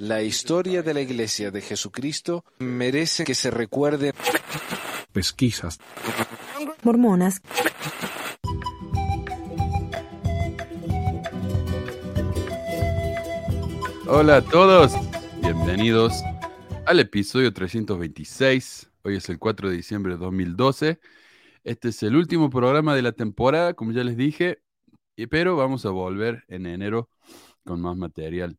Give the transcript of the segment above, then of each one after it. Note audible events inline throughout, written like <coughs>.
La historia de la Iglesia de Jesucristo merece que se recuerde. Pesquisas. Mormonas. Hola a todos, bienvenidos al episodio 326. Hoy es el 4 de diciembre de 2012. Este es el último programa de la temporada, como ya les dije, pero vamos a volver en enero con más material.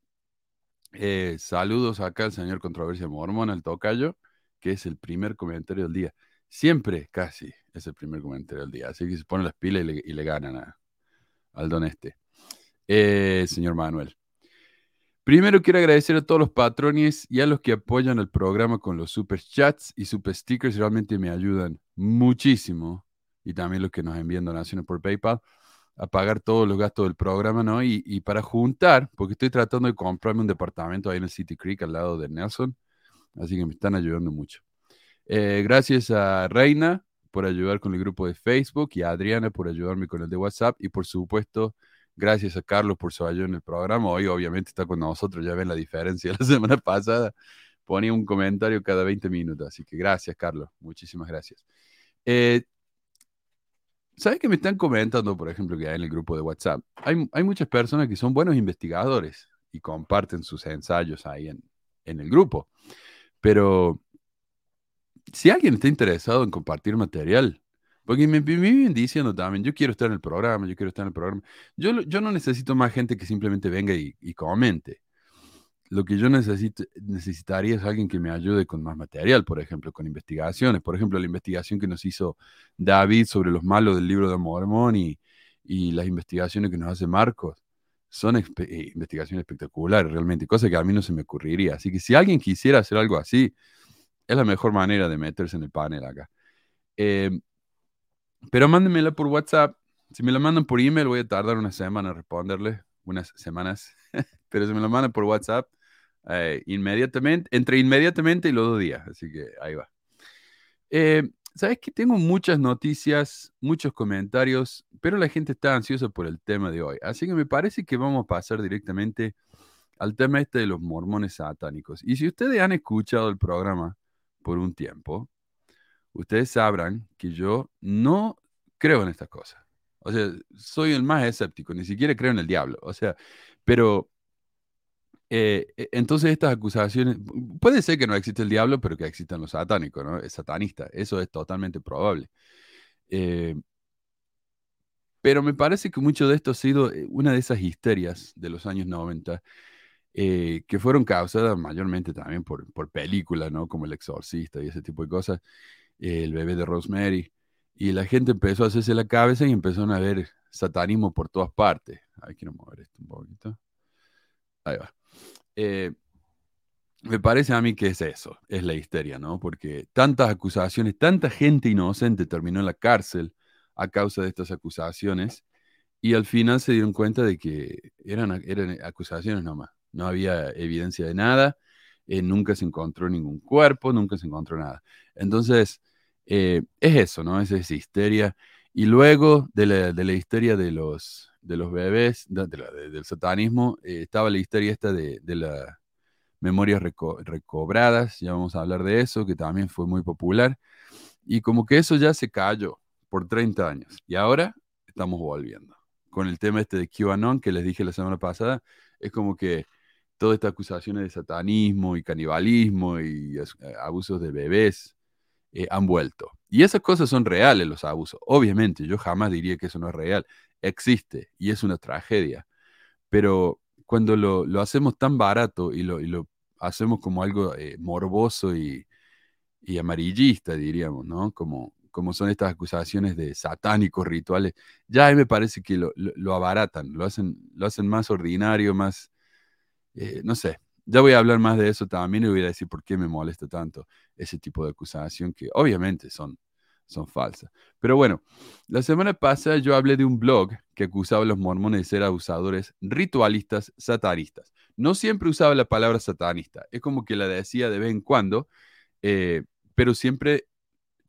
Eh, saludos acá al señor Controversia Mormón, al tocayo, que es el primer comentario del día. Siempre, casi, es el primer comentario del día. Así que se ponen las pilas y le, ganan al don este. Eh, señor Manuel. Primero quiero agradecer a todos los patrones y a los que apoyan el programa con los super chats y super stickers. Realmente me ayudan muchísimo. Y también los que nos envían donaciones por PayPal a pagar todos los gastos del programa, ¿no? Y, para juntar, porque estoy tratando de comprarme un departamento ahí en el City Creek, al lado de Nelson, así que me están ayudando mucho. Eh, gracias a Reina por ayudar con el grupo de Facebook y a Adriana por ayudarme con el de WhatsApp y por supuesto, gracias a Carlos por su ayuda en el programa. Hoy obviamente está con nosotros, ya ven la diferencia. <laughs> La semana pasada ponía un comentario cada 20 minutos, así que gracias Carlos, muchísimas gracias. Eh, ¿Sabes que me están comentando, por ejemplo, que hay en el grupo de WhatsApp? Hay, hay muchas personas que son buenos investigadores y comparten sus ensayos ahí en, en el grupo. Pero si alguien está interesado en compartir material, porque me, viven diciendo también, yo quiero estar en el programa, yo quiero estar en el programa. Yo, yo no necesito más gente que simplemente venga y, y comente lo que yo necesitaría es alguien que me ayude con más material, por ejemplo, con investigaciones. Por ejemplo, la investigación que nos hizo David sobre los malos del libro de Mormón y, las investigaciones que nos hace Marcos. Son eh, investigaciones espectaculares, realmente, cosa que a mí no se me ocurriría. Así que si alguien quisiera hacer algo así, es la mejor manera de meterse en el panel acá. Eh, pero mándenmela por WhatsApp. Si me la mandan por email, voy a tardar una semana en responderle, unas semanas. <laughs> Pero si me la mandan por WhatsApp, eh, inmediatamente, entre inmediatamente y los dos días. Así que ahí va. Eh, Sabes que tengo muchas noticias, muchos comentarios, pero la gente está ansiosa por el tema de hoy. Así que me parece que vamos a pasar directamente al tema este de los mormones satánicos. Y si ustedes han escuchado el programa por un tiempo, ustedes sabrán que yo no creo en estas cosas. O sea, soy el más escéptico, ni siquiera creo en el diablo. O sea, pero eh, e, entonces estas acusaciones, puede ser que no existe el diablo, pero que existan los satánicos, ¿no? Es satanista, eso es totalmente probable. Eh, pero me parece que mucho de esto ha sido eh, una de esas histerias de los años 90, que fueron causadas mayormente también por, películas, ¿no? Como El Exorcista y ese tipo de cosas, El bebé de Rosemary, y la gente empezó a hacerse la cabeza y empezaron a ver satanismo por todas partes. Ahí quiero mover esto un poquito. Eh, me parece a mí que es eso, es la histeria, ¿no? Porque tantas acusaciones, tanta gente inocente terminó en la cárcel a causa de estas acusaciones y al final se dieron cuenta de que eran, eran acusaciones nomás, no había evidencia de nada, eh, nunca se encontró ningún cuerpo, nunca se encontró nada. Entonces, eh, es eso, ¿no? Es esa histeria. Y luego de la, de la histeria de los, de los bebés, del satanismo, eh, estaba la historia esta de, las memorias recobradas, ya vamos a hablar de eso, que también fue muy popular, y como que eso ya se cayó por 30 años, y ahora estamos volviendo. Con el tema este de QAnon que les dije la semana pasada, es como que todas estas acusaciones de satanismo y canibalismo y eh, abusos de bebés eh, han vuelto. Y esas cosas son reales, los abusos. Obviamente, yo jamás diría que eso no es real existe y es una tragedia. Pero cuando lo, hacemos tan barato y lo, y lo hacemos como algo eh, morboso y, amarillista, diríamos, ¿no? Como, como son estas acusaciones de satánicos rituales, ya ahí me parece que lo, lo, abaratan, lo hacen, lo hacen más ordinario, más, eh, no sé, ya voy a hablar más de eso también y voy a decir por qué me molesta tanto ese tipo de acusación que obviamente son son falsas. Pero bueno, la semana pasada yo hablé de un blog que acusaba a los mormones de ser abusadores ritualistas satanistas. No siempre usaba la palabra satanista, es como que la decía de vez en cuando, eh, pero siempre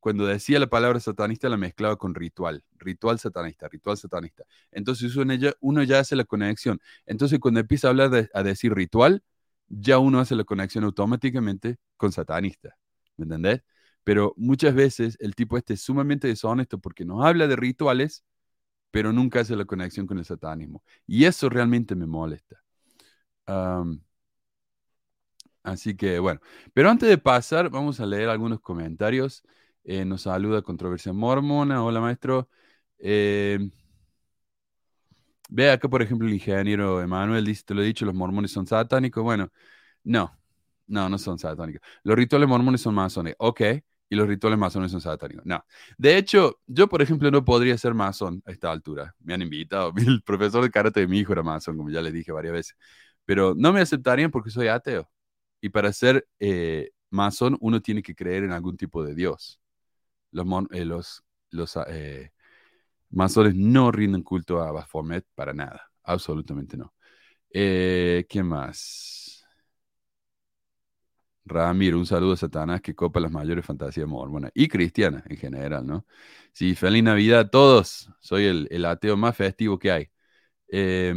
cuando decía la palabra satanista la mezclaba con ritual, ritual satanista, ritual satanista. Entonces uno ya, uno ya hace la conexión. Entonces cuando empieza a hablar de, a decir ritual, ya uno hace la conexión automáticamente con satanista. ¿Me entendés? Pero muchas veces el tipo este es sumamente deshonesto porque nos habla de rituales, pero nunca hace la conexión con el satanismo. Y eso realmente me molesta. así que bueno, pero antes de pasar, vamos a leer algunos comentarios. Eh, nos saluda Controversia Mormona. Hola, maestro. Eh, ve acá, por ejemplo, el ingeniero Emanuel dice, te lo he dicho, los mormones son satánicos. Bueno, no, no, no son satánicos. Los rituales mormones son masones. Ok, y los rituales masones son satánicos. No. De hecho, yo, por ejemplo, no podría ser masón a esta altura. Me han invitado. <laughs> El profesor de karate de mi hijo era masón, como ya les dije varias veces. Pero no me aceptarían porque soy ateo. Y para ser eh, masón, uno tiene que creer en algún tipo de Dios. Los, eh, los, los eh, masones no rinden culto a Baphomet para nada. Absolutamente no. ¿Qué más? Ramiro, un saludo a Satanás que copa las mayores fantasías mormonas y cristianas en general, ¿no? Sí, feliz Navidad a todos. Soy el, ateo más festivo que hay. Eh,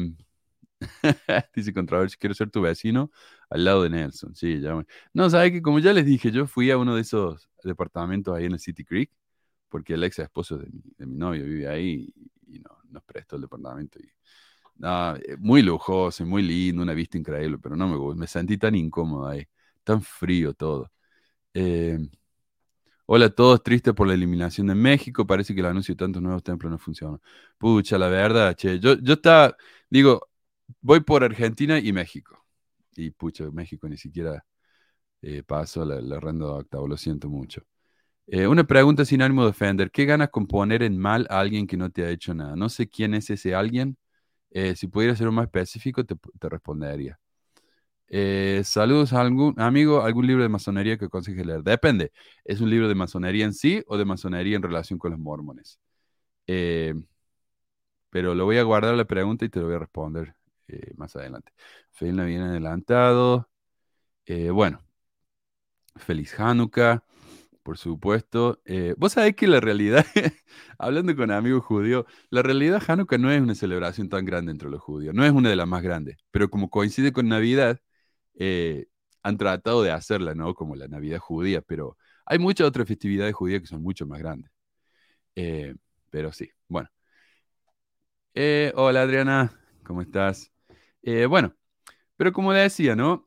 <laughs> dice Controversia, quiero ser tu vecino al lado de Nelson. Sí, ya No, sabes que como ya les dije, yo fui a uno de esos departamentos ahí en el City Creek, porque el ex esposo de mi, novio vive ahí y, no, nos prestó el departamento. Y, eh, muy lujoso, muy lindo, una vista increíble, pero no me gusta. Me sentí tan incómodo ahí tan frío todo. Eh, hola a todos, triste por la eliminación de México. Parece que el anuncio de tantos nuevos templos no funciona. Pucha, la verdad, che. Yo, yo estaba, digo, voy por Argentina y México. Y pucha, México ni siquiera eh, paso la, la octavo, lo siento mucho. Eh, una pregunta sin ánimo de ofender. ¿Qué ganas con poner en mal a alguien que no te ha hecho nada? No sé quién es ese alguien. si pudiera ser más específico, te, respondería. Eh, saludos a algún amigo, algún libro de masonería que aconseje leer. Depende, ¿es un libro de masonería en sí o de masonería en relación con los mormones? Eh, pero lo voy a guardar la pregunta y te lo voy a responder eh, más adelante. Feliz bien adelantado. bueno, feliz Hanukkah, por supuesto. Vos sabés que la realidad, <laughs> hablando con amigos judíos, la realidad Hanukkah no es una celebración tan grande entre los judíos, no es una de las más grandes, pero como coincide con Navidad, eh, han tratado de hacerla, ¿no? Como la Navidad judía, pero hay muchas otras festividades judías que son mucho más grandes. Eh, pero sí, bueno. Eh, hola Adriana, ¿cómo estás? bueno, pero como decía, ¿no?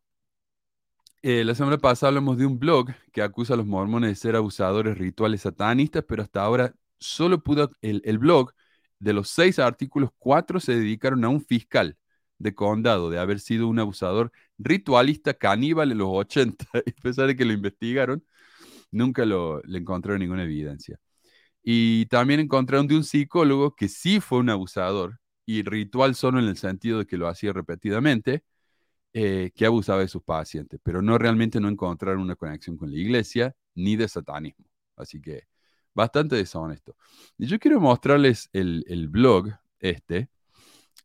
La semana pasada hablamos de un blog que acusa a los mormones de ser abusadores rituales satanistas, pero hasta ahora solo pudo, el, el blog, de los seis artículos, cuatro se dedicaron a un fiscal de condado de haber sido un abusador ritualista caníbal en los 80, <laughs> a pesar de que lo investigaron, nunca lo, le encontraron ninguna evidencia. Y también encontraron de un psicólogo que sí fue un abusador, y ritual solo en el sentido de que lo hacía repetidamente, eh, que abusaba de sus pacientes, pero no realmente no encontraron una conexión con la iglesia ni de satanismo. Así que bastante deshonesto. Y yo quiero mostrarles el, blog este,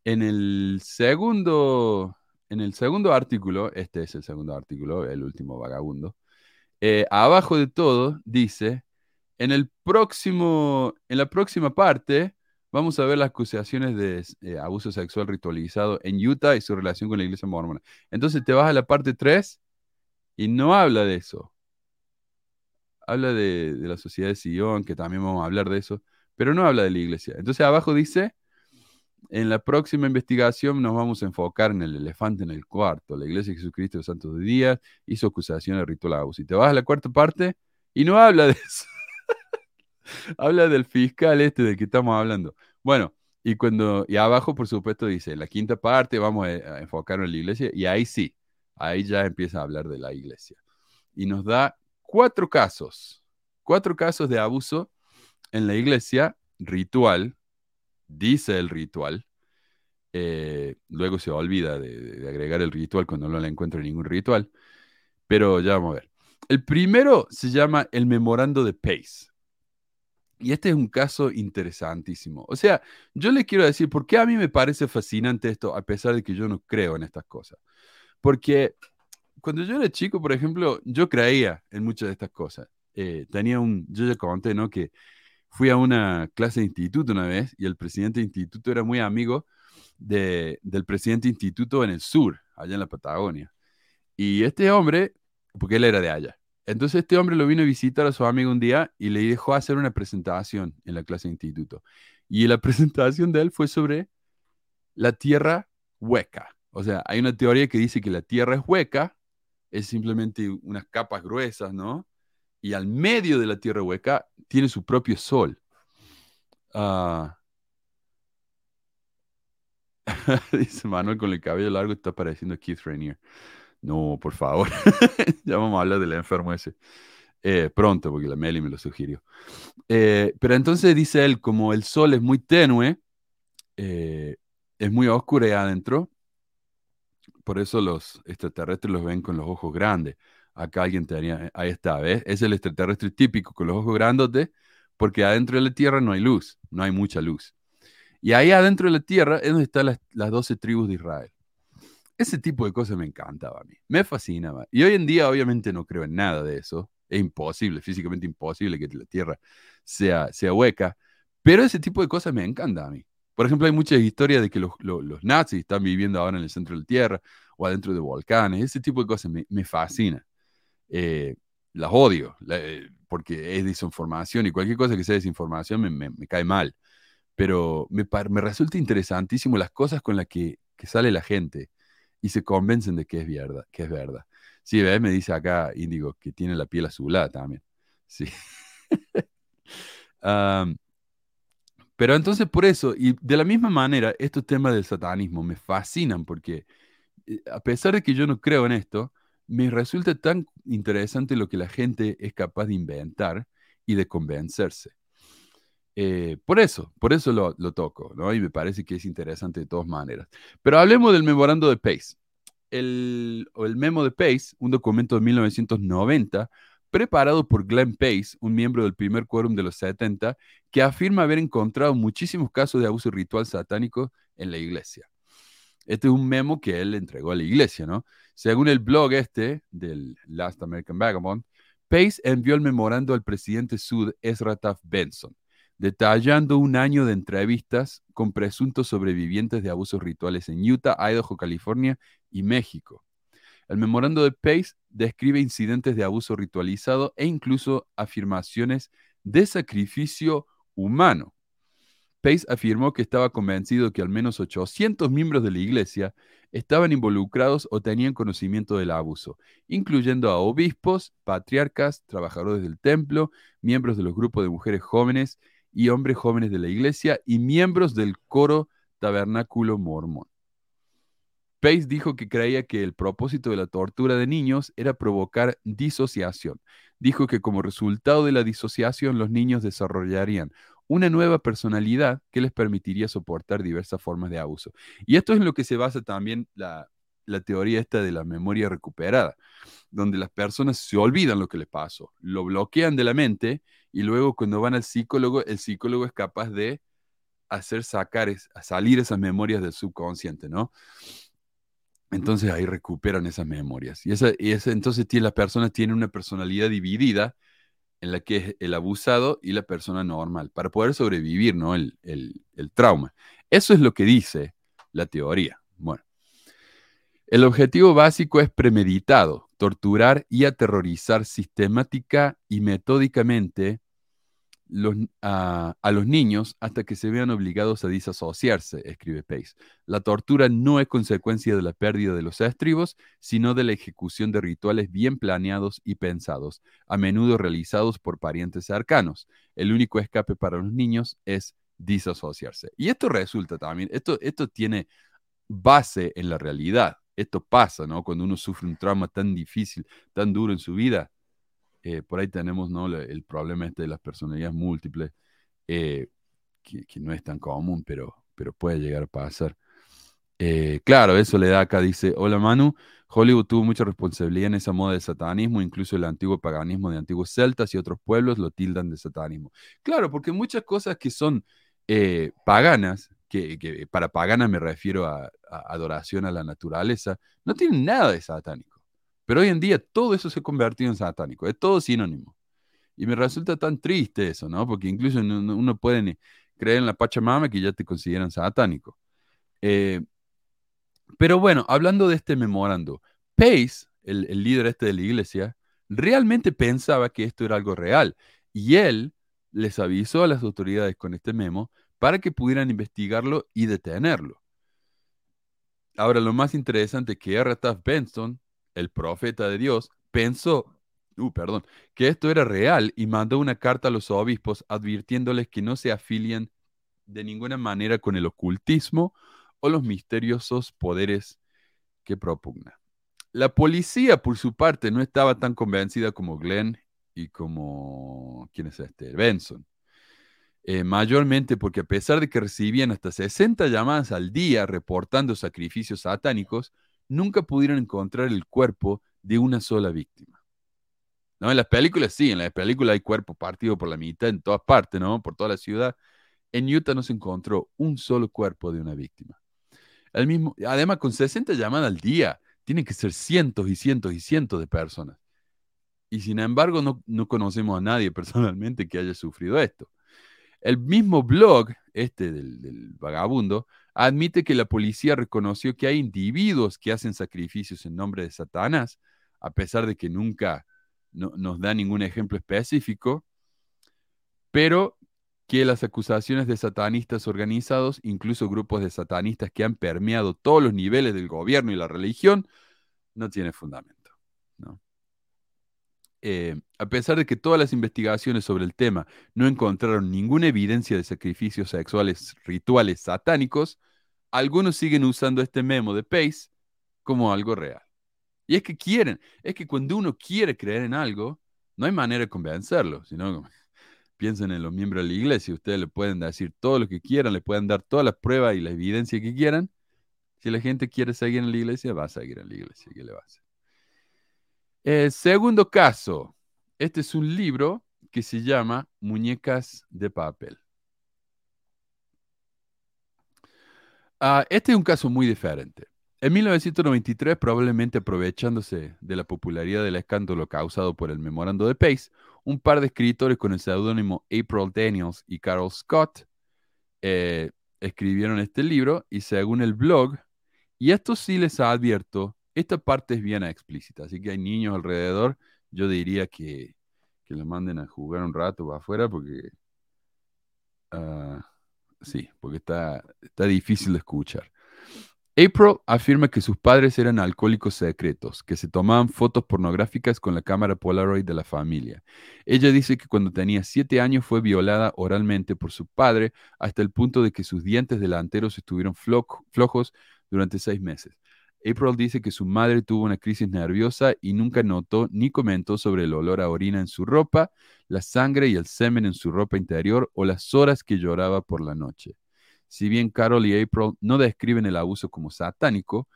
en el segundo, en el segundo artículo, este es el segundo artículo, el último vagabundo, eh, abajo de todo dice, en el próximo, en la próxima parte vamos a ver las acusaciones de eh, abuso sexual ritualizado en Utah y su relación con la iglesia mormona. Entonces te vas a la parte 3 y no habla de eso. Habla de, la sociedad de Sion, que también vamos a hablar de eso, pero no habla de la iglesia. Entonces abajo dice, en la próxima investigación nos vamos a enfocar en el elefante en el cuarto. La Iglesia de Jesucristo de los Santos Días hizo acusación de ritual abuso. Y te vas a la cuarta parte y no habla de eso. <laughs> habla del fiscal este del que estamos hablando. Bueno, y cuando, y abajo, por supuesto, dice, la quinta parte vamos a, enfocarnos en la iglesia, y ahí sí, ahí ya empieza a hablar de la iglesia. Y nos da cuatro casos, cuatro casos de abuso en la iglesia ritual dice el ritual, eh, luego se olvida de, agregar el ritual cuando no le encuentra ningún ritual, pero ya vamos a ver. El primero se llama el memorando de Pace. Y este es un caso interesantísimo. O sea, yo le quiero decir, ¿por qué a mí me parece fascinante esto, a pesar de que yo no creo en estas cosas? Porque cuando yo era chico, por ejemplo, yo creía en muchas de estas cosas. Eh, tenía un, yo ya conté, ¿no? Que fui a una clase de instituto una vez y el presidente de instituto era muy amigo del presidente de instituto en el sur, allá en la Patagonia. Y este hombre, porque él era de allá, entonces este hombre lo vino a visitar a su amigo un día y le dejó hacer una presentación en la clase de instituto. Y la <laughs> presentación de él fue sobre la tierra hueca. O sea, hay una teoría que dice que la tierra es hueca, es simplemente unas capas gruesas, ¿no? Y al medio de la tierra hueca tiene su propio sol. Ah. <laughs> dice Manuel con el cabello largo está pareciendo Keith Rainier. No, por favor. <laughs> ya vamos a hablar del enfermo ese. Eh, pronto, porque la Meli me lo sugirió. Eh, pero entonces dice él, como el sol es muy tenue, eh, es muy oscuro ahí adentro, por eso los extraterrestres los ven con los ojos grandes. Acá alguien tenía, ahí está, ¿ves? Es el extraterrestre típico con los ojos grandes, porque adentro de la Tierra no hay luz, no hay mucha luz. Y ahí adentro de la Tierra es donde están las, las 12 tribus de Israel. Ese tipo de cosas me encantaba a mí, me fascinaba. Y hoy en día obviamente no creo en nada de eso. Es imposible, físicamente imposible que la Tierra sea, sea hueca. Pero ese tipo de cosas me encanta a mí. Por ejemplo, hay muchas historias de que los, nazis están viviendo ahora en el centro de la Tierra o adentro de volcanes. Ese tipo de cosas me, me fascina. Eh, las odio eh, porque es desinformación y cualquier cosa que sea desinformación me, me, cae mal. Pero me, me, resulta interesantísimo las cosas con las que, que sale la gente y se convencen de que es verdad. Que es verdad. Sí, me dice acá Índigo que tiene la piel azulada también. Sí. <laughs> pero entonces por eso, y de la misma manera, estos temas del satanismo me fascinan porque eh, a pesar de que yo no creo en esto, me resulta tan interesante lo que la gente es capaz de inventar y de convencerse. Eh, por eso, por eso lo, toco, ¿no? Y me parece que es interesante de todas maneras. Pero hablemos del memorando de Pace. El, el memo de Pace, un documento de 1990, preparado por Glenn Pace, un miembro del primer quórum de los 70, que afirma haber encontrado muchísimos casos de abuso ritual satánico en la iglesia. Este es un memo que él entregó a la iglesia, ¿no? Según el blog este del Last American Vagabond, Pace envió el memorando al presidente Sud Ezra Taft Benson detallando un año de entrevistas con presuntos sobrevivientes de abusos rituales en Utah, Idaho, California y México. El memorando de Pace describe incidentes de abuso ritualizado e incluso afirmaciones de sacrificio humano. Pace afirmó que estaba convencido que al menos 800 miembros de la iglesia estaban involucrados o tenían conocimiento del abuso, incluyendo a obispos, patriarcas, trabajadores del templo, miembros de los grupos de mujeres jóvenes y hombres jóvenes de la iglesia y miembros del coro tabernáculo mormón. Pace dijo que creía que el propósito de la tortura de niños era provocar disociación. Dijo que como resultado de la disociación los niños desarrollarían una nueva personalidad que les permitiría soportar diversas formas de abuso. Y esto es en lo que se basa también la, la teoría esta de la memoria recuperada, donde las personas se olvidan lo que les pasó, lo bloquean de la mente y luego cuando van al psicólogo, el psicólogo es capaz de hacer sacar, salir esas memorias del subconsciente, ¿no? Entonces ahí recuperan esas memorias. Y, esa, y entonces tiene, las personas tienen una personalidad dividida en la que es el abusado y la persona normal, para poder sobrevivir, ¿no? El, el trauma. Eso es lo que dice la teoría. Bueno. El objetivo básico es premeditado, torturar y aterrorizar sistemática y metódicamente a, los niños hasta que se vean obligados a disasociarse, escribe Pace. La tortura no es consecuencia de la pérdida de los estribos, sino de la ejecución de rituales bien planeados y pensados, a menudo realizados por parientes cercanos. El único escape para los niños es disasociarse. Y esto resulta también, esto, esto tiene base en la realidad. Esto pasa, ¿no? Cuando uno sufre un trauma tan difícil, tan duro en su vida, eh, por ahí tenemos ¿no? el problema este de las personalidades múltiples, eh, que, no es tan común, pero, pero puede llegar a pasar. Eh, claro, eso le da acá, dice, hola Manu, Hollywood tuvo mucha responsabilidad en esa moda de satanismo, incluso el antiguo paganismo de antiguos celtas y otros pueblos lo tildan de satanismo. Claro, porque muchas cosas que son paganas, que, para paganas me refiero a, a, adoración a la naturaleza, no tienen nada de satánico. Pero hoy en día todo eso se ha convertido en satánico, es todo sinónimo. Y me resulta tan triste eso, ¿no? Porque incluso uno puede creer en la Pachamama que ya te consideran satánico. Eh, pero bueno, hablando de este memorando, Pace, el, el líder este de la iglesia, realmente pensaba que esto era algo real. Y él les avisó a las autoridades con este memo para que pudieran investigarlo y detenerlo. Ahora, lo más interesante es que R. Taft Benson, el profeta de Dios, pensó, uh, perdón, que esto era real y mandó una carta a los obispos advirtiéndoles que no se afilien de ninguna manera con el ocultismo o los misteriosos poderes que propugna. La policía, por su parte, no estaba tan convencida como Glenn y como, ¿quién es este? Benson. Eh, mayormente porque a pesar de que recibían hasta 60 llamadas al día reportando sacrificios satánicos, nunca pudieron encontrar el cuerpo de una sola víctima. ¿No? En las películas sí, en las películas hay cuerpo partido por la mitad en todas partes, ¿no? Por toda la ciudad. En Utah no se encontró un solo cuerpo de una víctima. El mismo, además, con 60 llamadas al día, tienen que ser cientos y cientos y cientos de personas. Y sin embargo, no, no conocemos a nadie <laughs> personalmente que haya sufrido esto. El mismo blog, este del, vagabundo, admite que la policía reconoció que hay individuos que hacen sacrificios en nombre de Satanás, a pesar de que nunca nos da ningún ejemplo específico, pero que las acusaciones de satanistas organizados, incluso grupos de satanistas que han permeado todos los niveles del gobierno y la religión, no tiene fundamento. Eh, a pesar de que todas las investigaciones sobre el tema no encontraron ninguna evidencia de sacrificios sexuales rituales satánicos, algunos siguen usando este memo de Pace como algo real. Y es que quieren, es que cuando uno quiere creer en algo, no hay manera de convencerlo, sino <laughs> piensen en los miembros de la iglesia, ustedes le pueden decir todo lo que quieran, le pueden dar todas las pruebas y la evidencia que quieran. Si la gente quiere seguir en la iglesia, va a seguir en la iglesia. ¿Qué le va a hacer? Eh, segundo caso, este es un libro que se llama Muñecas de papel. Ah, este es un caso muy diferente. En 1993, probablemente aprovechándose de la popularidad del escándalo causado por el memorando de Pace, un par de escritores con el seudónimo April Daniels y Carol Scott eh, escribieron este libro y según el blog, y esto sí les advierto, esta parte es bien explícita, así que hay niños alrededor. Yo diría que, que los manden a jugar un rato para afuera porque... Ah, sí, porque está, está difícil de escuchar. April afirma que sus padres eran alcohólicos secretos, que se tomaban fotos pornográficas con la cámara Polaroid de la familia. Ella dice que cuando tenía siete años fue violada oralmente por su padre hasta el punto de que sus dientes delanteros estuvieron flojos durante seis meses. April dice que su madre tuvo una crisis nerviosa y nunca notó ni comentó sobre el olor a orina en su ropa, la sangre y el semen en su ropa interior o las horas que lloraba por la noche. Si bien Carol y April no describen el abuso como satánico,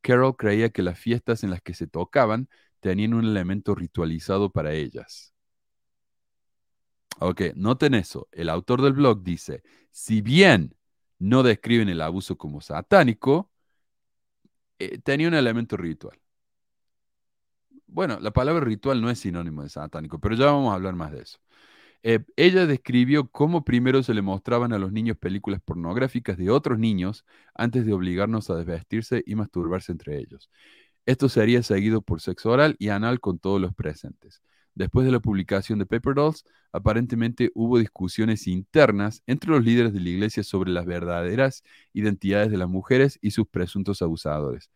Carol creía que las fiestas en las que se tocaban tenían un elemento ritualizado para ellas. Ok, noten eso. El autor del blog dice, si bien no describen el abuso como satánico, eh, tenía un elemento ritual. Bueno, la palabra ritual no es sinónimo de satánico, pero ya vamos a hablar más de eso. Eh, ella describió cómo primero se le mostraban a los niños películas pornográficas de otros niños antes de obligarnos a desvestirse y masturbarse entre ellos. Esto sería seguido por sexo oral y anal con todos los presentes. Después de la publicación de Paper Dolls, aparentemente hubo discusiones internas entre los líderes de la iglesia sobre las verdaderas identidades de las mujeres y sus presuntos abusadores.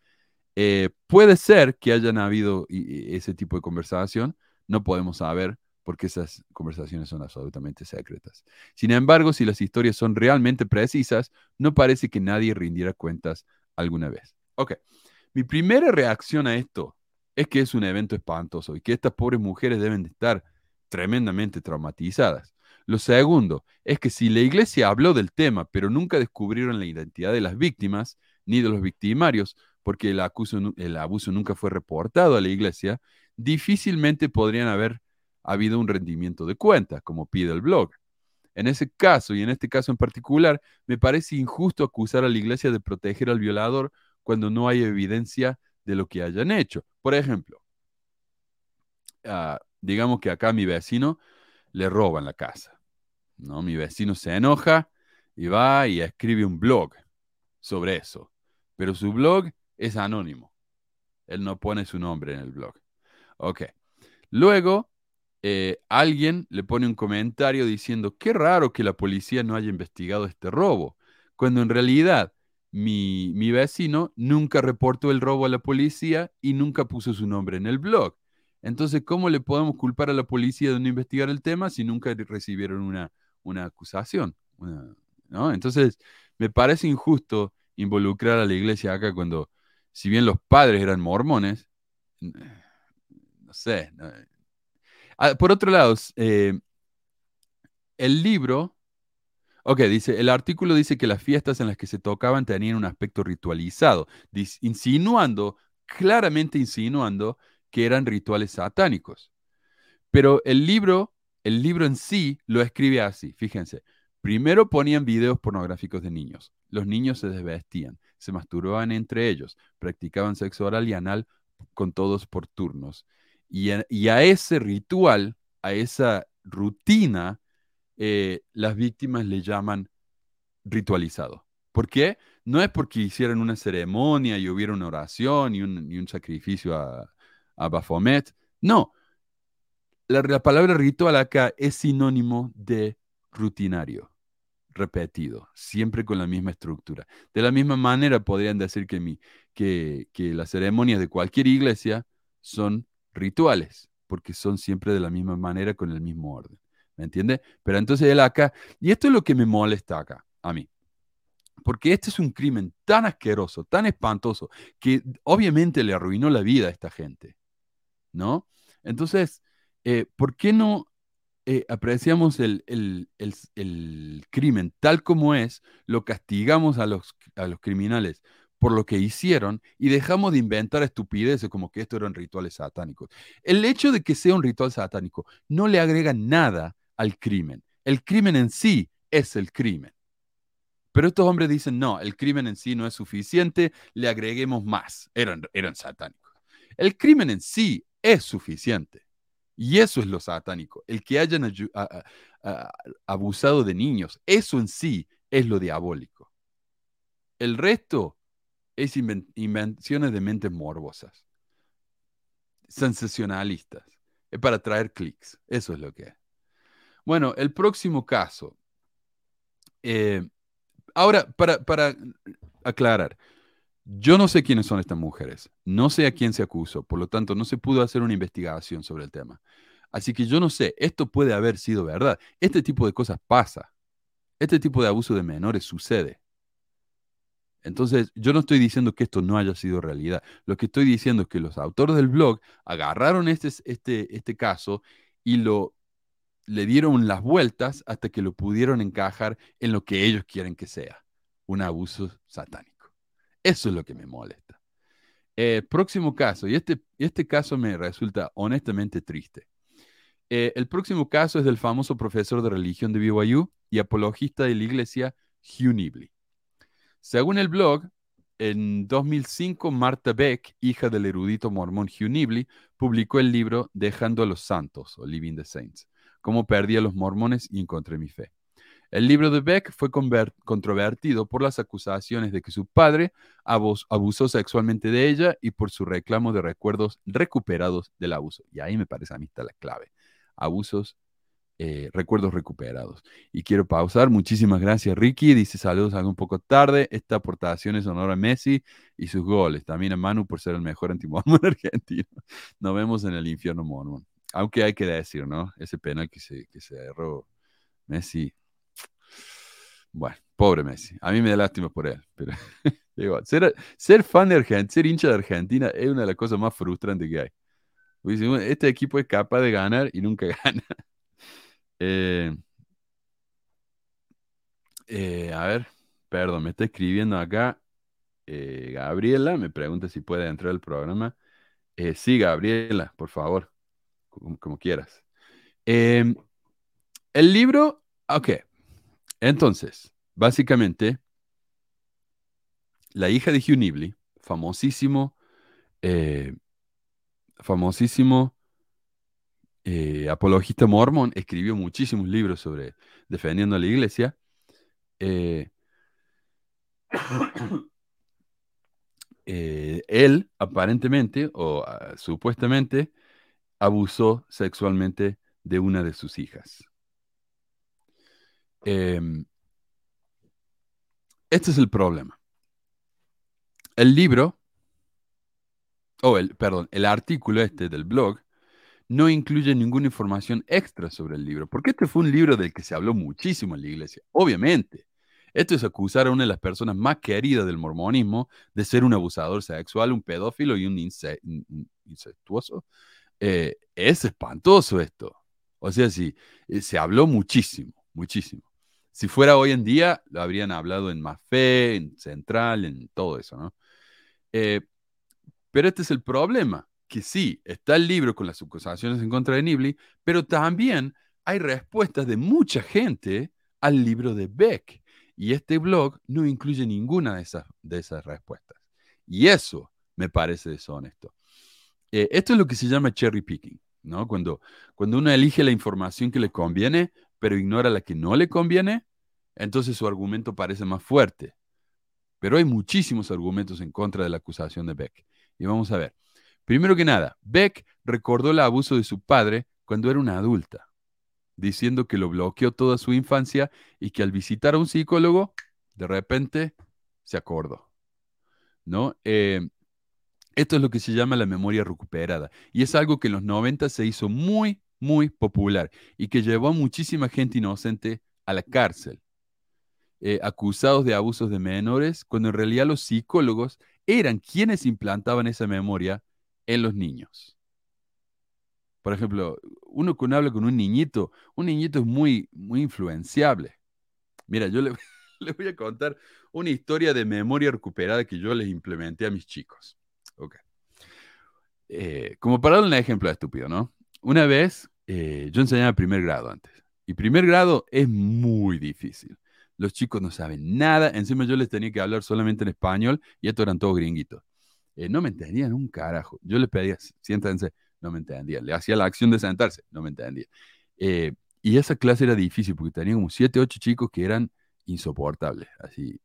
Eh, puede ser que hayan habido ese tipo de conversación, no podemos saber porque esas conversaciones son absolutamente secretas. Sin embargo, si las historias son realmente precisas, no parece que nadie rindiera cuentas alguna vez. Ok, mi primera reacción a esto es que es un evento espantoso y que estas pobres mujeres deben de estar tremendamente traumatizadas. Lo segundo es que si la iglesia habló del tema, pero nunca descubrieron la identidad de las víctimas ni de los victimarios, porque el, el abuso nunca fue reportado a la iglesia, difícilmente podrían haber habido un rendimiento de cuentas, como pide el blog. En ese caso, y en este caso en particular, me parece injusto acusar a la iglesia de proteger al violador cuando no hay evidencia de lo que hayan hecho. Por ejemplo, ah, digamos que acá mi vecino le roban la casa. ¿no? Mi vecino se enoja y va y escribe un blog sobre eso. Pero su blog es anónimo. Él no pone su nombre en el blog. Ok. Luego, eh, alguien le pone un comentario diciendo, qué raro que la policía no haya investigado este robo, cuando en realidad mi, vecino nunca reportó el robo a la policía y nunca puso su nombre en el blog. Entonces, ¿cómo le podemos culpar a la policía de no investigar el tema si nunca recibieron una, una acusación? ¿no? Entonces, me parece injusto involucrar a la iglesia acá cuando, si bien los padres eran mormones, no sé. Ah, por otro lado, eh, el libro, ok, dice, el artículo dice que las fiestas en las que se tocaban tenían un aspecto ritualizado, insinuando, claramente insinuando que eran rituales satánicos. Pero el libro, el libro en sí lo escribe así, fíjense. Primero ponían videos pornográficos de niños. Los niños se desvestían, se masturbaban entre ellos, practicaban sexo oral y anal con todos por turnos. Y a, ese ritual, a esa rutina, eh, las víctimas le llaman ritualizado. ¿Por qué? No es porque hicieran una ceremonia y hubiera una oración y un, sacrificio a, a, Baphomet. No. la palabra ritual acá es sinónimo de rutinario repetido, siempre con la misma estructura. De la misma manera podrían decir que, mi, que, que las ceremonias de cualquier iglesia son rituales, porque son siempre de la misma manera con el mismo orden. ¿Me entiende? Pero entonces él acá, y esto es lo que me molesta acá, a mí. Porque este es un crimen tan asqueroso, tan espantoso, que obviamente le arruinó la vida a esta gente. ¿No? Entonces, eh, ¿por qué no eh, apreciamos el, crimen tal como es, lo castigamos a los, a los criminales por lo que hicieron y dejamos de inventar estupideces como que esto eran rituales satánicos. El hecho de que sea un ritual satánico no le agrega nada al crimen. El crimen en sí es el crimen. Pero estos hombres dicen, no, el crimen en sí no es suficiente, le agreguemos más. Eran, eran satánicos. El crimen en sí es suficiente. Y eso es lo satánico, el que hayan abusado de niños, eso en sí es lo diabólico. El resto es invenciones de mentes morbosas, sensacionalistas, es para traer clics, eso es lo que es. Bueno, el próximo caso. Eh, ahora, para, para aclarar, yo no sé quiénes son estas mujeres, no sé a quién se acusó, por lo tanto no se pudo hacer una investigación sobre el tema. Así que yo no sé, esto puede haber sido verdad. Este tipo de cosas pasa. Este tipo de abuso de menores sucede. Entonces, yo no estoy diciendo que esto no haya sido realidad. Lo que estoy diciendo es que los autores del blog agarraron este, este, este caso y lo le dieron las vueltas hasta que lo pudieron encajar en lo que ellos quieren que sea, un abuso satánico. Eso es lo que me molesta. Eh, próximo caso, y este, este caso me resulta honestamente triste. Eh, el próximo caso es del famoso profesor de religión de BYU y apologista de la iglesia Hugh Nibley. Según el blog, en 2005, Martha Beck, hija del erudito mormón Hugh Nibley, publicó el libro Dejando a los Santos, o Living the Saints, cómo perdí a los mormones y encontré mi fe. El libro de Beck fue controvertido por las acusaciones de que su padre abusó sexualmente de ella y por su reclamo de recuerdos recuperados del abuso. Y ahí me parece a mí está la clave. Abusos, eh, recuerdos recuperados. Y quiero pausar. Muchísimas gracias, Ricky. Dice saludos algo un poco tarde. Esta aportación es honor a Messi y sus goles. También a Manu por ser el mejor antimormón <laughs> argentino. Nos vemos en el infierno mormón. Aunque hay que decir, ¿no? Ese penal que se, que se erró Messi bueno, pobre Messi. A mí me da lástima por él. Pero <laughs> ser fan de Argentina, ser hincha de Argentina es una de las cosas más frustrantes que hay. Este equipo es capaz de ganar y nunca <laughs> gana. Eh, eh, a ver, perdón, me está escribiendo acá eh, Gabriela, me pregunta si puede entrar al programa. sí, Gabriela, por favor, como, quieras. Em, el libro, ok, entonces, básicamente, la hija de Hugh Nibley, famosísimo, eh, famosísimo eh, apologista mormón, escribió muchísimos libros sobre defendiendo a la iglesia. <coughs> Eh, él aparentemente o ah, supuestamente abusó sexualmente de una de sus hijas. Em, este es el problema. El libro, o el, perdón, el artículo este del blog no incluye ninguna información extra sobre el libro, porque este fue un libro del que se habló muchísimo en la iglesia, obviamente. Esto es acusar a una de las personas más queridas del mormonismo de ser un abusador sexual, un pedófilo y un, incestuoso. Eh, es espantoso esto. O sea, sí, eh, se habló muchísimo, muchísimo. Si fuera hoy en día, lo habrían hablado en Fe, en Central, en todo eso, ¿no? Eh, pero este es el problema, que sí, está el libro con las acusaciones en contra de Nibley, pero también hay respuestas de mucha gente al libro de Beck. Y este blog no incluye ninguna de esas, de esas respuestas. Y eso me parece deshonesto. Eh, esto es lo que se llama cherry picking, ¿no? Cuando, cuando uno elige la información que le conviene, pero ignora la que no le conviene, entonces su argumento parece más fuerte. Pero hay muchísimos argumentos en contra de la acusación de Beck. Y vamos a ver. Primero que nada, Beck recordó el abuso de su padre cuando era una adulta diciendo que lo bloqueó toda su infancia y que al visitar a un psicólogo, de repente se acordó. ¿No? Eh, esto es lo que se llama la memoria recuperada. Y es algo que en los 90 se hizo muy, muy popular y que llevó a muchísima gente inocente a la cárcel, eh, acusados de abusos de menores, cuando en realidad los psicólogos eran quienes implantaban esa memoria en los niños. Por ejemplo, uno cuando habla con un niñito, un niñito es muy, muy influenciable. Mira, yo le, <laughs> voy a contar una historia de memoria recuperada que yo les implementé a mis chicos. Ok. Eh, como para dar un ejemplo estúpido, ¿no? Una vez eh, yo enseñaba primer grado antes. Y primer grado es muy difícil. Los chicos no saben nada. Encima yo les tenía que hablar solamente en español y estos eran todos gringuitos. Eh, no me entendían un carajo. Yo les pedía, siéntense, no me entendía. Le hacía la acción de sentarse, no me entendía. Eh, y esa clase era difícil porque tenía como siete, ocho chicos que eran insoportables, así.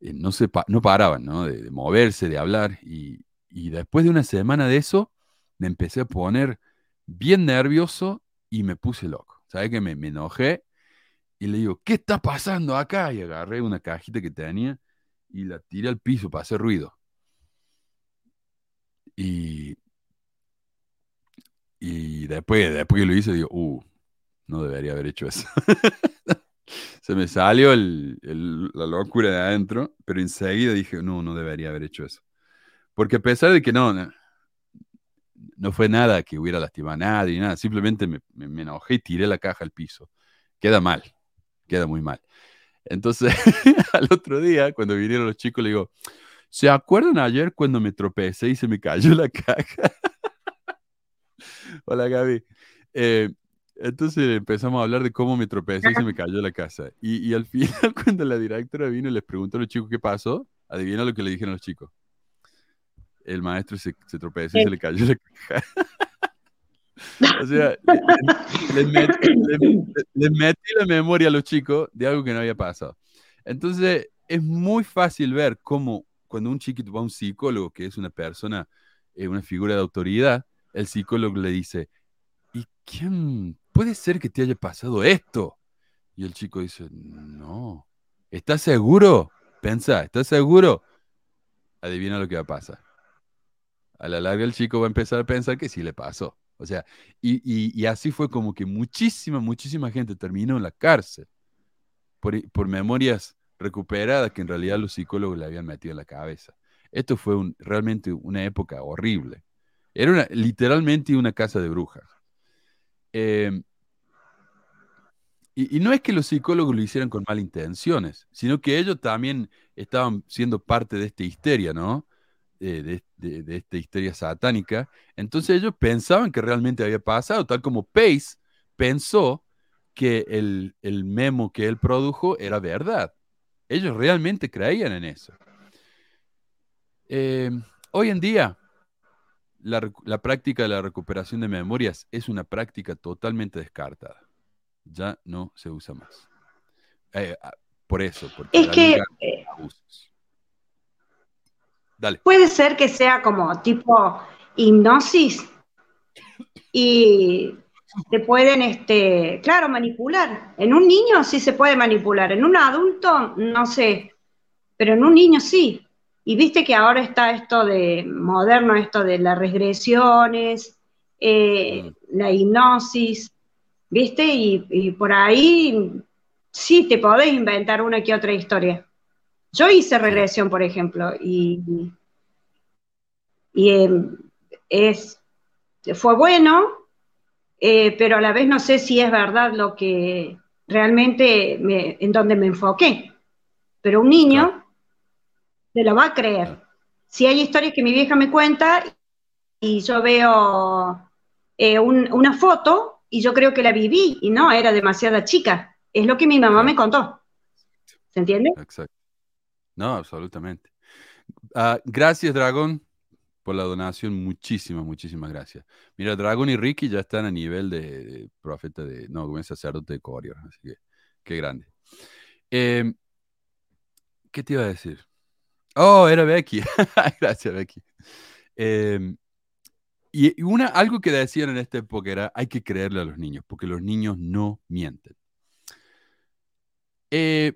Eh, no, se no paraban, ¿no? De, moverse, de hablar. Y, después de una semana de eso, me empecé a poner bien nervioso y me puse loco. ¿Sabes que me, me enojé? Y le digo, ¿qué está pasando acá? Y agarré una cajita que tenía y la tiré al piso para hacer ruido. Y y después, después que lo hice, digo, uh, no debería haber hecho eso. <laughs> Se me salió la locura de adentro, pero enseguida dije, no, no debería haber hecho eso. Porque a pesar de que no, no, fue nada que hubiera lastimado a nadie, nada, simplemente me, enojé y tiré la caja al piso. Queda mal, queda muy mal. Entonces, <laughs> al otro día, cuando vinieron los chicos, le digo, ¿se acuerdan ayer cuando me tropecé y se me cayó la caja? <laughs> Hola Gaby. Eh, entonces empezamos a hablar de cómo me tropecé y se me cayó la casa. Y, al <laughs> final, cuando la directora vino y les preguntó a los chicos qué pasó, adivina lo que le dijeron los chicos. El maestro se, se tropezó y se le cayó la caja. <laughs> o sea, les, metí, la memoria a los chicos de algo que no había pasado. Entonces, es muy fácil ver cómo cuando un chiquito va a un psicólogo, que es una persona, eh, una figura de autoridad, el psicólogo le dice, ¿y quién puede ser que te haya pasado esto? Y el chico dice, no, ¿estás seguro? Pensa, ¿estás seguro? Adivina lo que va a pasar. A la larga el chico va a empezar a pensar que sí le pasó. O sea, y, así fue como que muchísima, muchísima gente terminó en la cárcel por, memorias recuperadas que en realidad los psicólogos le habían metido en la cabeza. Esto fue realmente una época horrible. Era literalmente una casa de brujas. Em, y, no es que los psicólogos lo hicieran con malas intenciones, sino que ellos también estaban siendo parte de esta histeria, ¿no? de, esta histeria satánica. Entonces ellos pensaban que realmente había pasado, tal como Pace pensó que el, memo que él produjo era verdad. Ellos realmente creían en eso. Em, hoy en día, la, práctica de la recuperación de memorias es una práctica totalmente descartada. Ya no se usa más. Eh, ah, por eso, porque es que, abusos. Dale. Puede ser que sea como tipo hipnosis y te pueden, este, claro, manipular. En un niño sí se puede manipular, en un adulto no sé, pero en un niño sí. Y viste que ahora está esto de moderno, esto de las regresiones, eh, Mm. la hipnosis, viste, y, y por ahí sí te podés inventar una que otra historia. Yo hice regresión, por ejemplo, y, y em, es, fue bueno, eh, pero a la vez no sé si es verdad lo que realmente me- en donde me enfoqué. Pero un niño se lo va a creer. Si hay historias que mi vieja me cuenta y yo veo eh, un- una foto y yo creo que la viví y no, era demasiada chica. Es lo que mi mamá me contó. ¿Se entiende? Exacto. No, absolutamente. Ah, gracias, Dragón, por la donación. Muchísimas, muchísimas gracias. Mira, Dragón y Ricky ya están a nivel de, de profeta de, no, como es sacerdote de Corio. Así que, qué grande. Em, ¿qué te iba a decir? Oh, era Becky. <laughs> gracias, Becky. Em, y una, algo que decían en esta época era, hay que creerle a los niños, porque los niños no mienten. Eh,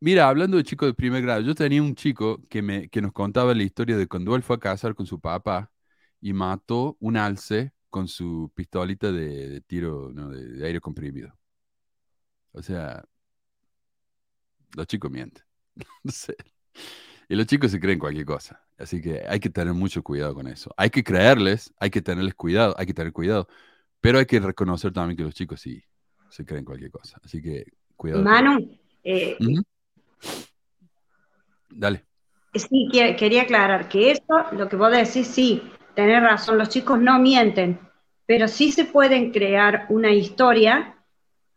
Mira, hablando de chicos de primer grado, yo tenía un chico que, me, que nos contaba la historia de cuando él fue a casar con su papá y mató un alce con su pistolita de, tiro, de, de aire comprimido. O sea, los chicos mienten. <laughs> No sé. Y los chicos se creen cualquier cosa. Así que hay que tener mucho cuidado con eso. Hay que creerles, hay que tenerles cuidado, hay que tener cuidado. Pero hay que reconocer también que los chicos sí se creen cualquier cosa. Así que cuidado. Manu, eh. Dale. Sí, que- quería aclarar que eso, lo que vos decís, sí, tenés razón, los chicos no mienten, pero sí se pueden crear una historia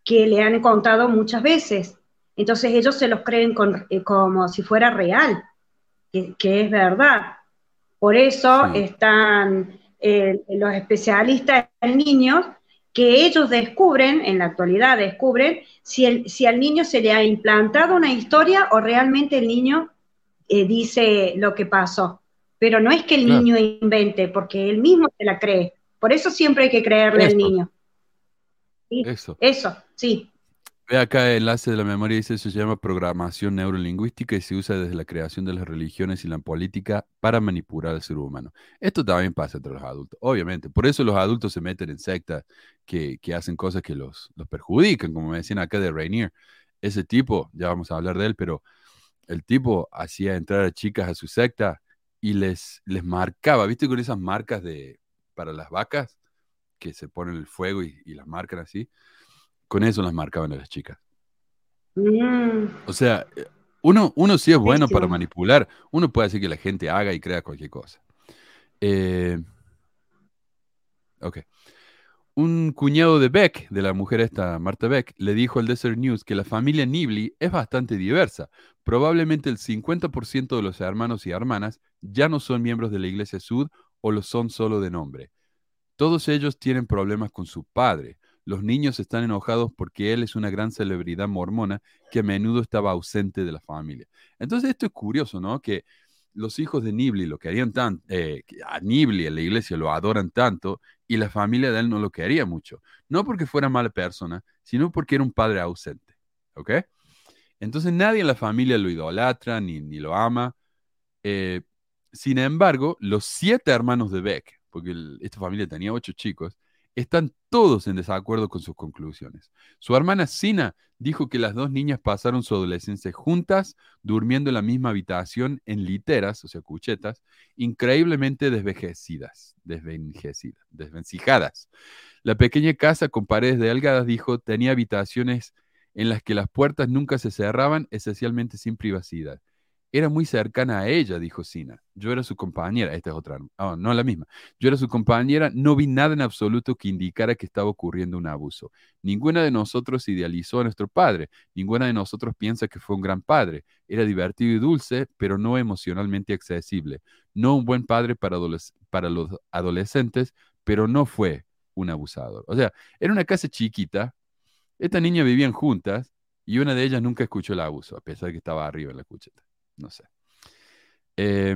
que le han contado muchas veces. Entonces ellos se los creen con- eh, como si fuera real, que, que es verdad. Por eso Sí. están eh, los especialistas en niños que ellos descubren, en la actualidad descubren, si, el- si al niño se le ha implantado una historia o realmente el niño eh, dice lo que pasó. Pero no es que el Claro. niño invente, porque él mismo se la cree. Por eso siempre hay que creerle al niño. Sí, Eso. Eso, sí. Ve acá el enlace de la memoria, dice, se llama programación neurolingüística y se usa desde la creación de las religiones y la política para manipular al ser humano. Esto también pasa entre los adultos, obviamente. Por eso los adultos se meten en sectas que, que hacen cosas que los, los perjudican, como me decían acá de Rainier. Ese tipo, ya vamos a hablar de él, pero el tipo hacía entrar a chicas a su secta y les, les marcaba, ¿viste? Con esas marcas de, para las vacas, que se ponen el fuego y, y las marcan así. Con eso las marcaban a las chicas. Mm, O sea, uno, uno sí es bueno para manipular. Uno puede hacer que la gente haga y crea cualquier cosa. Eh, ok. Un cuñado de Beck, de la mujer esta, Marta Beck, le dijo al Desert News que la familia Nibley es bastante diversa. Probablemente el 50% de los hermanos y hermanas ya no son miembros de la Iglesia Sud o lo son solo de nombre. Todos ellos tienen problemas con su padre. Los niños están enojados porque él es una gran celebridad mormona que a menudo estaba ausente de la familia. Entonces esto es curioso, ¿no? Que los hijos de Nibley lo querían tanto, eh, a Nibley en la iglesia lo adoran tanto y la familia de él no lo quería mucho. No porque fuera mala persona, sino porque era un padre ausente, ¿ok? Entonces nadie en la familia lo idolatra ni, ni lo ama. Eh, sin embargo, los siete hermanos de Beck, porque esta familia tenía ocho chicos, están todos en desacuerdo con sus conclusiones. Su hermana Sina dijo que las dos niñas pasaron su adolescencia juntas, durmiendo en la misma habitación en literas, o sea, cuchetas, increíblemente desvejecidas, desvenjecidas, desvencijadas. La pequeña casa con paredes delgadas, dijo, tenía habitaciones en las que las puertas nunca se cerraban, esencialmente sin privacidad. Era muy cercana a ella, dijo Sina. Yo era su compañera. Esta es otra. ah, no la misma. Yo era su compañera. No vi nada en absoluto que indicara que estaba ocurriendo un abuso. Ninguna de nosotros idealizó a nuestro padre. Ninguna de nosotros piensa que fue un gran padre. Era divertido y dulce, pero no emocionalmente accesible. No un buen padre para, para los adolescentes, pero no fue un abusador. O sea, era una casa chiquita. Estas niñas vivían juntas y una de ellas nunca escuchó el abuso, a pesar de que estaba arriba en la cucheta. No sé. Eh,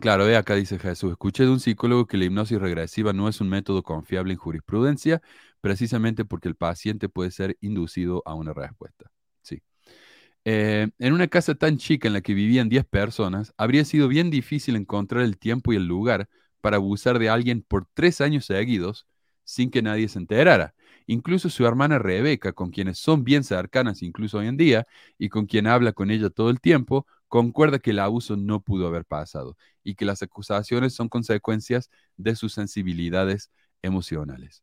Claro, ve acá dice Jesús, escuché de un psicólogo que la hipnosis regresiva no es un método confiable en jurisprudencia, precisamente porque el paciente puede ser inducido a una respuesta. Sí. Eh, en una casa tan chica en la que vivían 10 personas, habría sido bien difícil encontrar el tiempo y el lugar para abusar de alguien por tres años seguidos sin que nadie se enterara. Incluso su hermana Rebeca, con quienes son bien cercanas incluso hoy en día y con quien habla con ella todo el tiempo, concuerda que el abuso no pudo haber pasado y que las acusaciones son consecuencias de sus sensibilidades emocionales.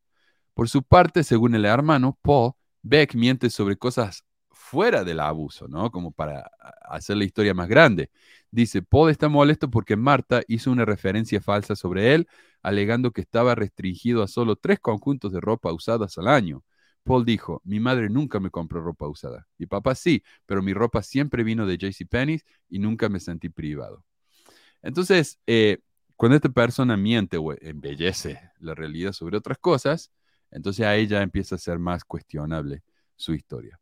Por su parte, según el hermano, Paul, Beck miente sobre cosas fuera del abuso, ¿no? Como para hacer la historia más grande. Dice, Paul está molesto porque Marta hizo una referencia falsa sobre él, alegando que estaba restringido a solo tres conjuntos de ropa usadas al año. Paul dijo, mi madre nunca me compró ropa usada. Mi papá sí, pero mi ropa siempre vino de JCPenney y nunca me sentí privado. Entonces, eh, cuando esta persona miente o embellece la realidad sobre otras cosas, entonces a ella empieza a ser más cuestionable su historia.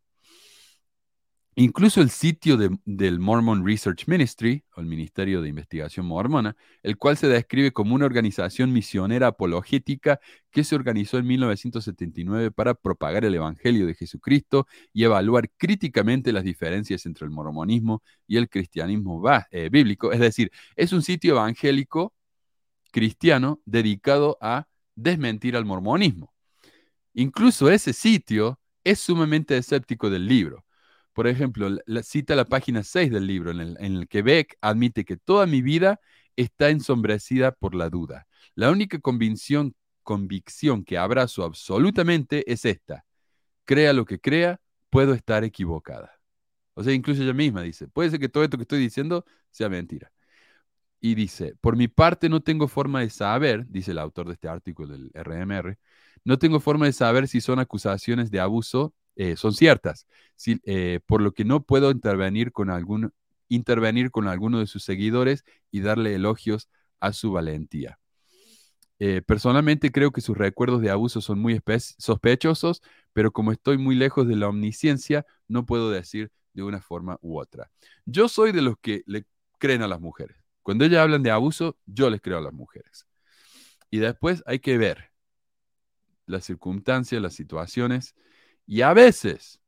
Incluso el sitio del Mormon Research Ministry, o el Ministerio de Investigación Mormona, el cual se describe como una organización misionera apologética que se organizó en 1979 para propagar el Evangelio de Jesucristo y evaluar críticamente las diferencias entre el mormonismo y el cristianismo eh, bíblico. Es decir, es un sitio evangélico cristiano dedicado a desmentir al mormonismo. Incluso ese sitio es sumamente escéptico del libro por ejemplo, la, cita la página 6 del libro, en el, que Beck admite que toda mi vida está ensombrecida por la duda. La única convicción, convicción que abrazo absolutamente es esta. Crea lo que crea, puedo estar equivocada. O sea, incluso ella misma dice, puede ser que todo esto que estoy diciendo sea mentira. Y dice, por mi parte no tengo forma de saber, dice el autor de este artículo del RMR, no tengo forma de saber si son acusaciones de abuso eh, son ciertas, eh, por lo que no puedo intervenir con, algún, intervenir con alguno de sus seguidores y darle elogios a su valentía. Eh, personalmente creo que sus recuerdos de abuso son muy sospechosos, pero como estoy muy lejos de la omnisciencia, no puedo decir de una forma u otra. Yo soy de los que le creen a las mujeres. Cuando ellas hablan de abuso, yo les creo a las mujeres. Y después hay que ver las circunstancias, las situaciones y a veces,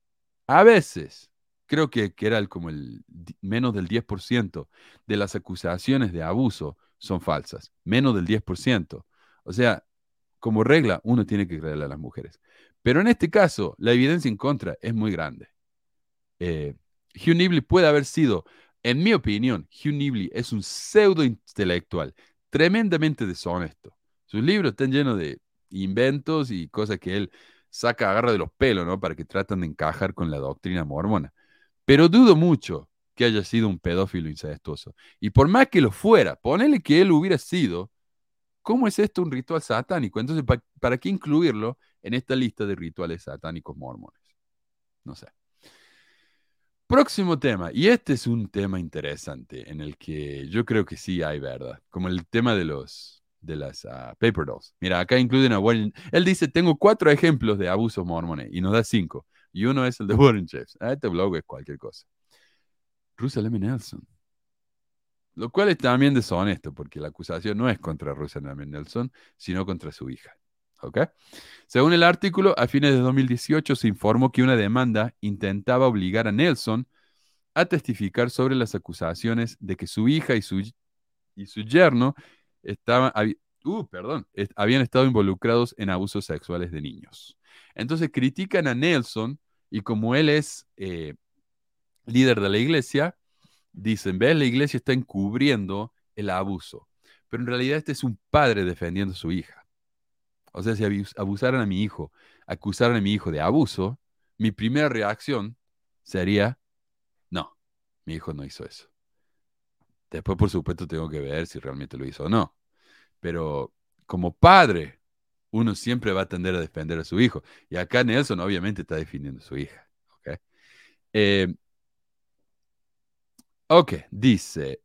a veces, creo que, que era como el menos del 10% de las acusaciones de abuso son falsas, menos del 10%. O sea, como regla, uno tiene que creerle a las mujeres. Pero en este caso, la evidencia en contra es muy grande. Eh, Hugh Nibley puede haber sido, en mi opinión, Hugh Nibley es un pseudo intelectual, tremendamente deshonesto. Sus libros están llenos de inventos y cosas que él saca, agarra de los pelos, ¿no? Para que traten de encajar con la doctrina mormona. Pero dudo mucho que haya sido un pedófilo incestuoso. Y por más que lo fuera, ponele que él hubiera sido, ¿cómo es esto un ritual satánico? Entonces, ¿para, qué incluirlo en esta lista de rituales satánicos mormones? No sé. Próximo tema, y este es un tema interesante en el que yo creo que sí hay verdad, como el tema de los, de las uh, Paper Dolls. Mira, acá incluyen a Warren. Él dice, tengo cuatro ejemplos de abusos mormones y nos da cinco. Y uno es el de Warren Jeffs. Ah, este blog es cualquier cosa. Russell M. Nelson. Lo cual es también deshonesto, porque la acusación no es contra Russell M. Nelson, sino contra su hija. ¿Ok? Según el artículo, a fines de 2018 se informó que una demanda intentaba obligar a Nelson a testificar sobre las acusaciones de que su hija y su, y su yerno estaban, uh, perdón, habían estado involucrados en abusos sexuales de niños. Entonces critican a Nelson y como él es eh, líder de la iglesia, dicen, ve, la iglesia está encubriendo el abuso. Pero en realidad este es un padre defendiendo a su hija. O sea, si abusaran a mi hijo, acusaran a mi hijo de abuso, mi primera reacción sería, no, mi hijo no hizo eso. Después, por supuesto, tengo que ver si realmente lo hizo o no. Pero como padre, uno siempre va a tender a defender a su hijo. Y acá Nelson obviamente está defendiendo a su hija. ¿okay? Eh, ok, dice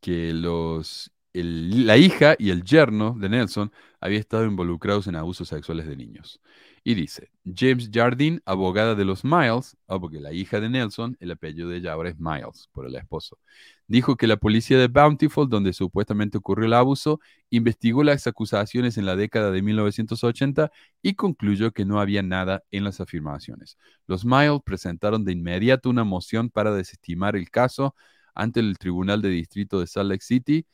que los la hija y el yerno de Nelson habían estado involucrados en abusos sexuales de niños. Y dice, James Jardine, abogada de los Miles, ah, porque la hija de Nelson, el apellido de ella ahora es Miles, por el esposo, dijo que la policía de Bountiful, donde supuestamente ocurrió el abuso, investigó las acusaciones en la década de 1980 y concluyó que no había nada en las afirmaciones. Los Miles presentaron de inmediato una moción para desestimar el caso ante el Tribunal de Distrito de Salt Lake City.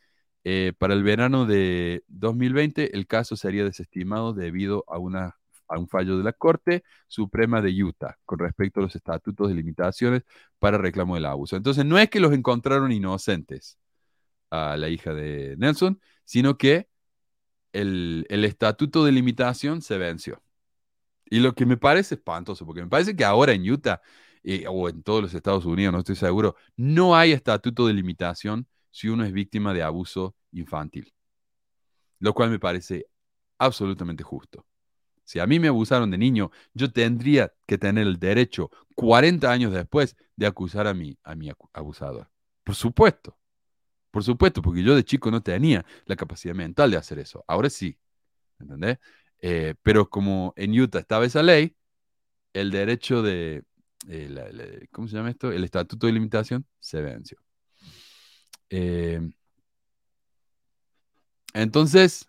Eh, para el verano de 2020, el caso sería desestimado debido a, una, a un fallo de la Corte Suprema de Utah con respecto a los estatutos de limitaciones para reclamo del abuso. Entonces, no es que los encontraron inocentes a la hija de Nelson, sino que el, el estatuto de limitación se venció. Y lo que me parece espantoso, porque me parece que ahora en Utah eh, o en todos los Estados Unidos, no estoy seguro, no hay estatuto de limitación si uno es víctima de abuso infantil. Lo cual me parece absolutamente justo. Si a mí me abusaron de niño, yo tendría que tener el derecho, 40 años después, de acusar a mi, a mi abusador. Por supuesto. Por supuesto, porque yo de chico no tenía la capacidad mental de hacer eso. Ahora sí. ¿Entendés? Eh, pero como en Utah estaba esa ley, el derecho de, eh, la- la- ¿cómo se llama esto? El estatuto de limitación se venció. Eh, entonces,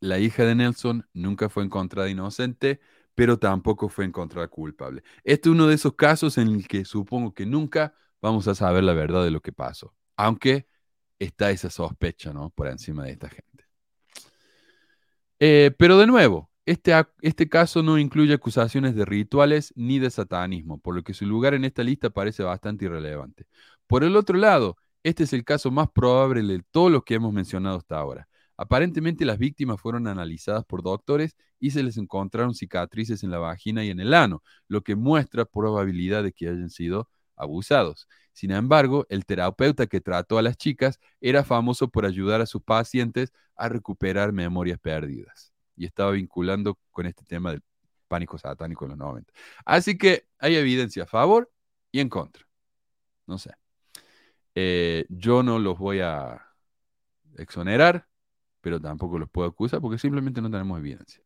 la hija de Nelson nunca fue encontrada inocente, pero tampoco fue encontrada culpable. Este es uno de esos casos en el que supongo que nunca vamos a saber la verdad de lo que pasó, aunque está esa sospecha, ¿no? Por encima de esta gente. Eh, pero de nuevo, este, este caso no incluye acusaciones de rituales ni de satanismo, por lo que su lugar en esta lista parece bastante irrelevante. Por el otro lado, este es el caso más probable de todos los que hemos mencionado hasta ahora. Aparentemente las víctimas fueron analizadas por doctores y se les encontraron cicatrices en la vagina y en el ano, lo que muestra probabilidad de que hayan sido abusados. Sin embargo, el terapeuta que trató a las chicas era famoso por ayudar a sus pacientes a recuperar memorias perdidas y estaba vinculando con este tema del pánico satánico en los 90. Así que hay evidencia a favor y en contra. No sé. Eh, yo no los voy a exonerar, pero tampoco los puedo acusar porque simplemente no tenemos evidencia.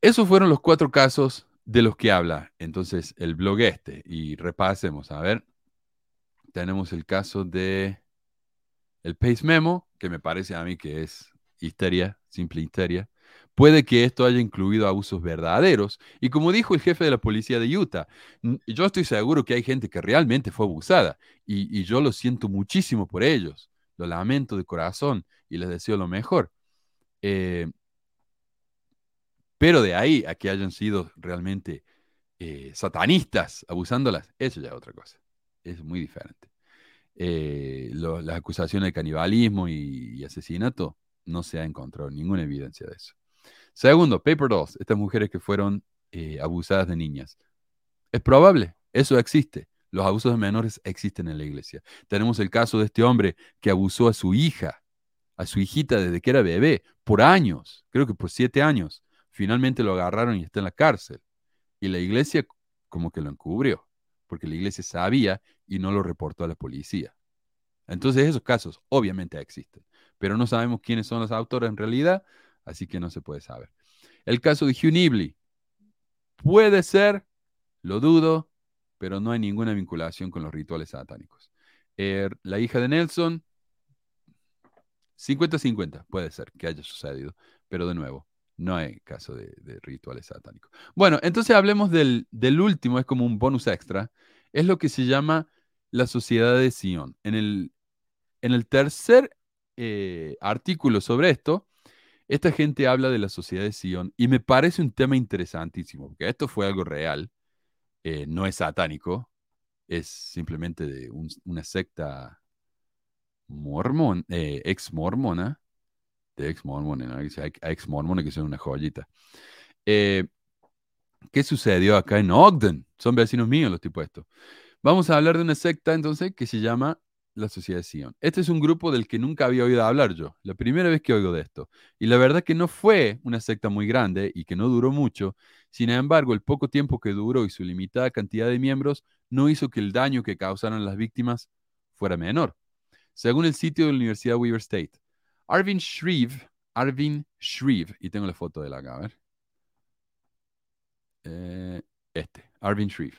Esos fueron los cuatro casos de los que habla entonces el blog este. Y repasemos, a ver. Tenemos el caso de el Pace Memo, que me parece a mí que es histeria, simple histeria. Puede que esto haya incluido abusos verdaderos. Y como dijo el jefe de la policía de Utah, yo estoy seguro que hay gente que realmente fue abusada. Y yo lo siento muchísimo por ellos. Lo lamento de corazón y les deseo lo mejor. Eh, pero de ahí a que hayan sido realmente eh, satanistas abusándolas, eso ya es otra cosa. Es muy diferente. Eh, las acusaciones de canibalismo y, y asesinato, no se ha encontrado ninguna evidencia de eso. Segundo, Paper Dolls, estas mujeres que fueron abusadas de niñas. Es probable, eso existe. Los abusos de menores existen en la iglesia. Tenemos el caso de este hombre que abusó a su hija, a su hijita desde que era bebé, por años, creo que por siete años. Finalmente lo agarraron y está en la cárcel. Y la iglesia como que lo encubrió, porque la iglesia sabía y no lo reportó a la policía. Entonces esos casos obviamente existen, pero no sabemos quiénes son los autores en realidad, así que no se puede saber. El caso de Hugh Nibley puede ser, lo dudo, pero no hay ninguna vinculación con los rituales satánicos. Eh, la hija de Nelson, 50-50 puede ser que haya sucedido, pero de nuevo, no hay caso de, rituales satánicos. Bueno, entonces hablemos del, del último, es como un bonus extra, es lo que se llama la sociedad de Sion. En el, en el tercer eh, artículo sobre esto, esta gente habla de la sociedad de Sion y me parece un tema interesantísimo, porque esto fue algo real, eh, no es satánico, es simplemente de un- una secta mormón, eh, ex mormona, de ex mormona, ¿no? Ex que son una joyita. Eh, ¿Qué sucedió acá en Ogden? Son vecinos míos los tipos estos. Vamos a hablar de una secta entonces que se llama la Sociedad de Sion. Este es un grupo del que nunca había oído hablar yo, la primera vez que oigo de esto. Y la verdad que no fue una secta muy grande y que no duró mucho. Sin embargo, el poco tiempo que duró y su limitada cantidad de miembros no hizo que el daño que causaron las víctimas fuera menor. según el sitio de la Universidad Weaver State. Arvin Shreve, Arvin Shreve, y tengo la foto de la acá, a ver. Eh, este, Arvin Shreve.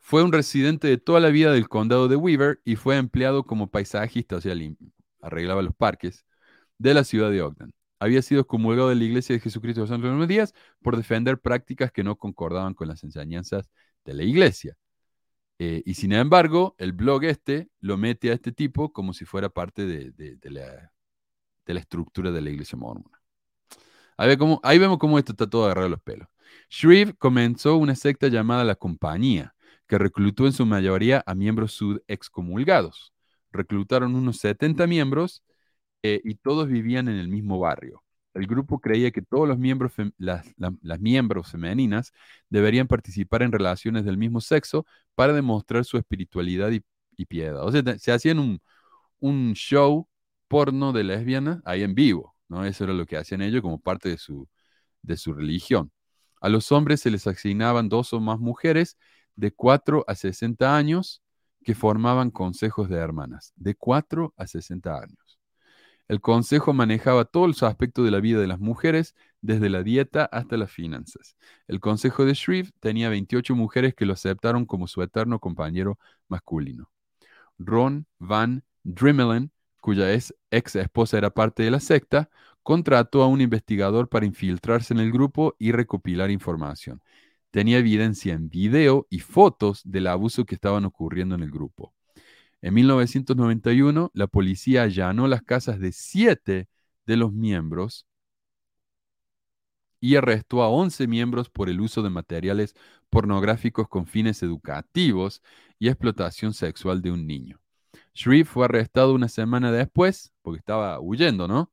Fue un residente de toda la vida del condado de Weaver y fue empleado como paisajista, o sea, arreglaba los parques, de la ciudad de Ogden. Había sido excomulgado de la Iglesia de Jesucristo de los Santos Días por defender prácticas que no concordaban con las enseñanzas de la Iglesia. Eh, y sin embargo, el blog este lo mete a este tipo como si fuera parte de, la, estructura de la iglesia mormona. Ahí, ahí vemos cómo esto está todo agarrado a los pelos. Shreve comenzó una secta llamada La Compañía, que reclutó en su mayoría a miembros sud excomulgados. Reclutaron unos 70 miembros eh, y todos vivían en el mismo barrio. El grupo creía que todos los miembros, las, miembros femeninas deberían participar en relaciones del mismo sexo para demostrar su espiritualidad y, piedad. O sea, se hacían un, un, show porno de lesbianas ahí en vivo, ¿no? Eso era lo que hacían ellos como parte de su, de su religión. A los hombres se les asignaban dos o más mujeres de 4 a 60 años que formaban consejos de hermanas, de 4 a 60 años. El consejo manejaba todos los aspectos de la vida de las mujeres, desde la dieta hasta las finanzas. El consejo de Shreve tenía 28 mujeres que lo aceptaron como su eterno compañero masculino. Ron Van Drimmelen, cuya ex esposa era parte de la secta, contrató a un investigador para infiltrarse en el grupo y recopilar información. Tenía evidencia en video y fotos del abuso que estaban ocurriendo en el grupo. En 1991, la policía allanó las casas de siete de los miembros y arrestó a 11 miembros por el uso de materiales pornográficos con fines educativos y explotación sexual de un niño. Shreve fue arrestado una semana después, porque estaba huyendo, ¿no?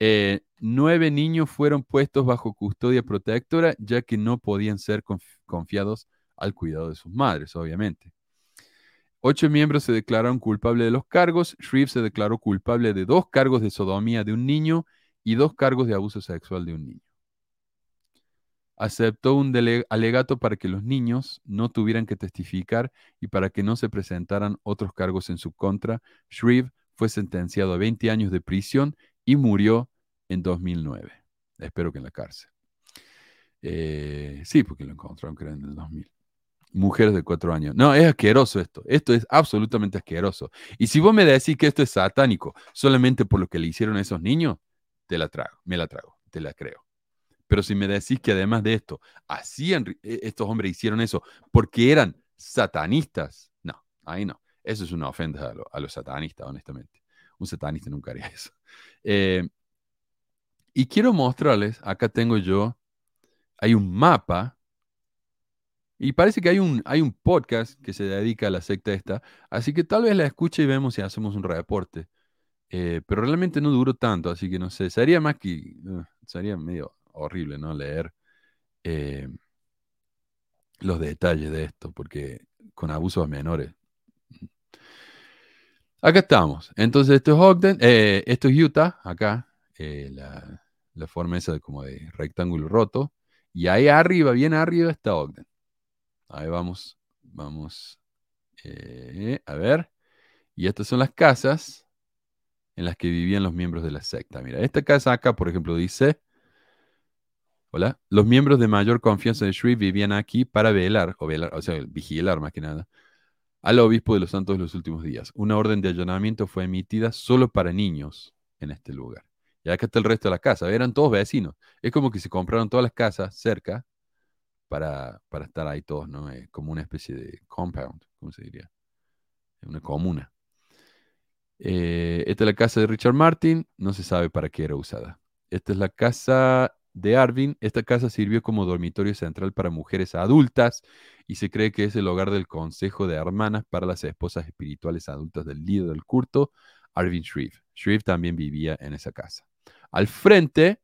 Eh, nueve niños fueron puestos bajo custodia protectora, ya que no podían ser confiados al cuidado de sus madres, obviamente. Ocho miembros se declararon culpables de los cargos. Shreve se declaró culpable de dos cargos de sodomía de un niño y dos cargos de abuso sexual de un niño. Aceptó un alegato para que los niños no tuvieran que testificar y para que no se presentaran otros cargos en su contra. Shreve fue sentenciado a 20 años de prisión y murió en 2009. Espero que en la cárcel. Eh, sí, porque lo encontraron, creo, en el 2000 mujeres de cuatro años. No, es asqueroso esto. Esto es absolutamente asqueroso. Y si vos me decís que esto es satánico solamente por lo que le hicieron a esos niños, te la trago, me la trago, te la creo. Pero si me decís que además de esto, hacían, e, estos hombres hicieron eso porque eran satanistas, no, ahí no. Eso es una ofensa a, los satanistas, honestamente. Un satanista nunca haría eso. Eh, y quiero mostrarles, acá tengo yo, hay un mapa y parece que hay un, hay un podcast que se dedica a la secta esta, así que tal vez la escuche y vemos si hacemos un reporte. Eh, pero realmente no duró tanto, así que no sé, sería más que, uh, sería medio horrible, ¿no? Leer eh, los detalles de esto, porque con abusos menores. Acá estamos. Entonces, esto es Ogden, eh, esto es Utah, acá, la, la forma esa como de rectángulo roto. Y ahí arriba, bien arriba, está Ogden. Ahí vamos, vamos. Eh, a ver. Y estas son las casas en las que vivían los miembros de la secta. Mira, esta casa acá, por ejemplo, dice, hola, los miembros de mayor confianza de Shreve vivían aquí para velar, o velar, o sea, vigilar más que nada, al obispo de los santos de los últimos días. Una orden de allanamiento fue emitida solo para niños en este lugar. Y acá está el resto de la casa. Eran todos vecinos. Es como que se compraron todas las casas cerca para, estar ahí todos, ¿no? Eh, como una especie de compound, ¿cómo se diría? Una comuna. Eh, esta es la casa de Richard Martin, no se sabe para qué era usada. Esta es la casa de Arvin. Esta casa sirvió como dormitorio central para mujeres adultas y se cree que es el hogar del consejo de hermanas para las esposas espirituales adultas del líder del culto, Arvin Shreve. Shreve también vivía en esa casa. Al frente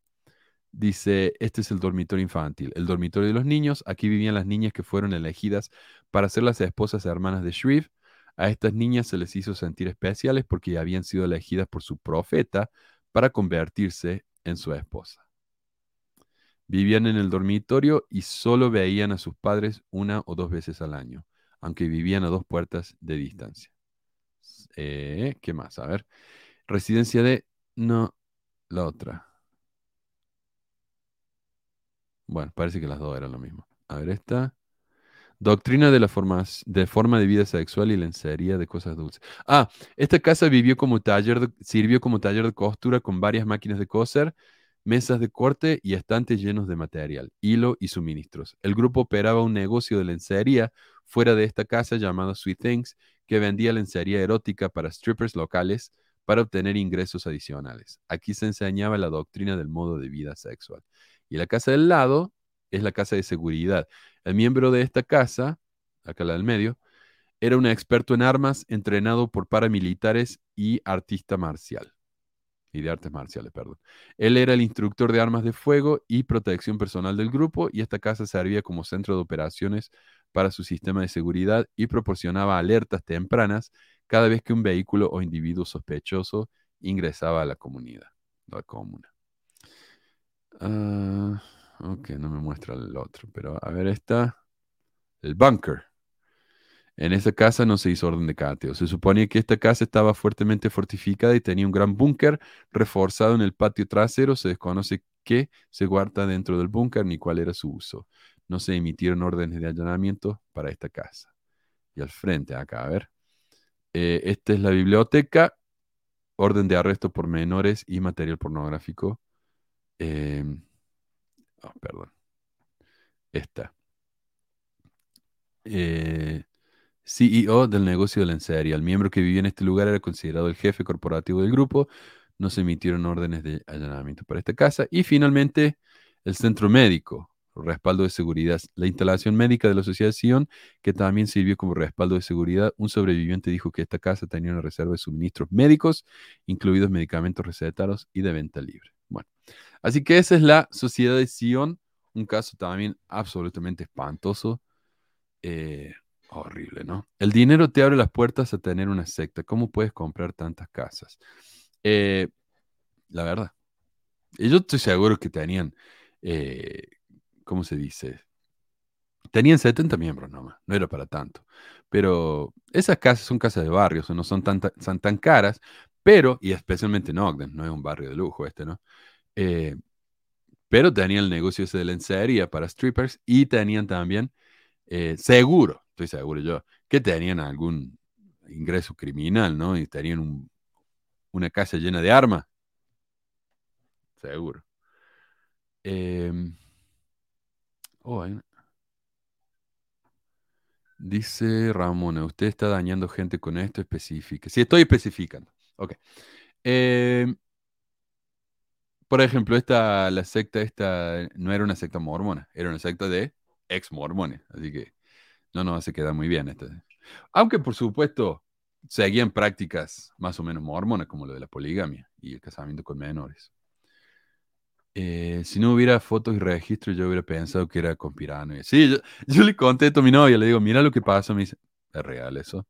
Dice, este es el dormitorio infantil, el dormitorio de los niños. Aquí vivían las niñas que fueron elegidas para ser las esposas hermanas de Shreve. A estas niñas se les hizo sentir especiales porque habían sido elegidas por su profeta para convertirse en su esposa. Vivían en el dormitorio y solo veían a sus padres una o dos veces al año, aunque vivían a dos puertas de distancia. Eh, ¿Qué más? A ver. Residencia de... No, la otra. Bueno, parece que las dos eran lo mismo. A ver, esta. Doctrina de la forma de, forma de vida sexual y lencería de cosas dulces. Ah, esta casa vivió como taller sirvió como taller de costura con varias máquinas de coser, mesas de corte y estantes llenos de material, hilo y suministros. El grupo operaba un negocio de lencería fuera de esta casa llamado Sweet Things, que vendía lencería erótica para strippers locales para obtener ingresos adicionales. Aquí se enseñaba la doctrina del modo de vida sexual. Y la casa del lado es la casa de seguridad. El miembro de esta casa, acá la del medio, era un experto en armas, entrenado por paramilitares y artista marcial. Y de artes marciales, perdón. Él era el instructor de armas de fuego y protección personal del grupo y esta casa servía como centro de operaciones para su sistema de seguridad y proporcionaba alertas tempranas cada vez que un vehículo o individuo sospechoso ingresaba a la comunidad, la comuna. Ah, Ok, no me muestra el otro, pero a ver, está el bunker. En esa casa no se hizo orden de cateo. Se suponía que esta casa estaba fuertemente fortificada y tenía un gran búnker reforzado en el patio trasero. Se desconoce qué se guarda dentro del búnker ni cuál era su uso. No se emitieron órdenes de allanamiento para esta casa. Y al frente, acá, a ver. Eh, esta es la biblioteca. Orden de arresto por menores y material pornográfico. Eh, Oh, perdón. Esta. Eh, CEO del negocio de lencería. El miembro que vivía en este lugar era considerado el jefe corporativo del grupo. No se emitieron órdenes de allanamiento para esta casa. Y finalmente, el centro médico, respaldo de seguridad. La instalación médica de la asociación, que también sirvió como respaldo de seguridad. Un sobreviviente dijo que esta casa tenía una reserva de suministros médicos, incluidos medicamentos recetados y de venta libre. Así que esa es la sociedad de Sion, un caso también absolutamente espantoso. Eh, horrible, ¿no? El dinero te abre las puertas a tener una secta. ¿Cómo puedes comprar tantas casas? Eh, la verdad. Yo estoy seguro que tenían, eh, ¿cómo se dice? Tenían 70 miembros nomás, no era para tanto. Pero esas casas son casas de barrios, no son tan, son tan caras, pero, y especialmente en Ogden, no es un barrio de lujo este, ¿no? Eh, pero tenían el negocio ese de lencería para strippers y tenían también, eh, seguro, estoy seguro yo, que tenían algún ingreso criminal, ¿no? Y tenían una casa llena de armas. Seguro. Em, oh, Dice Ramona, usted está dañando gente con esto, específica. Sí, estoy especificando. Ok. Eh, por ejemplo, esta, la secta esta no era una secta mormona, era una secta de ex mormones, así que no nos hace quedar muy bien. Este. Aunque, por supuesto, seguían prácticas más o menos mormonas, como lo de la poligamia y el casamiento con menores. Eh, si no hubiera fotos y registros, yo hubiera pensado que era conspirano. Sí, yo, le conté a mi novia, le digo, mira lo que pasó. Me dice, ¿es real eso?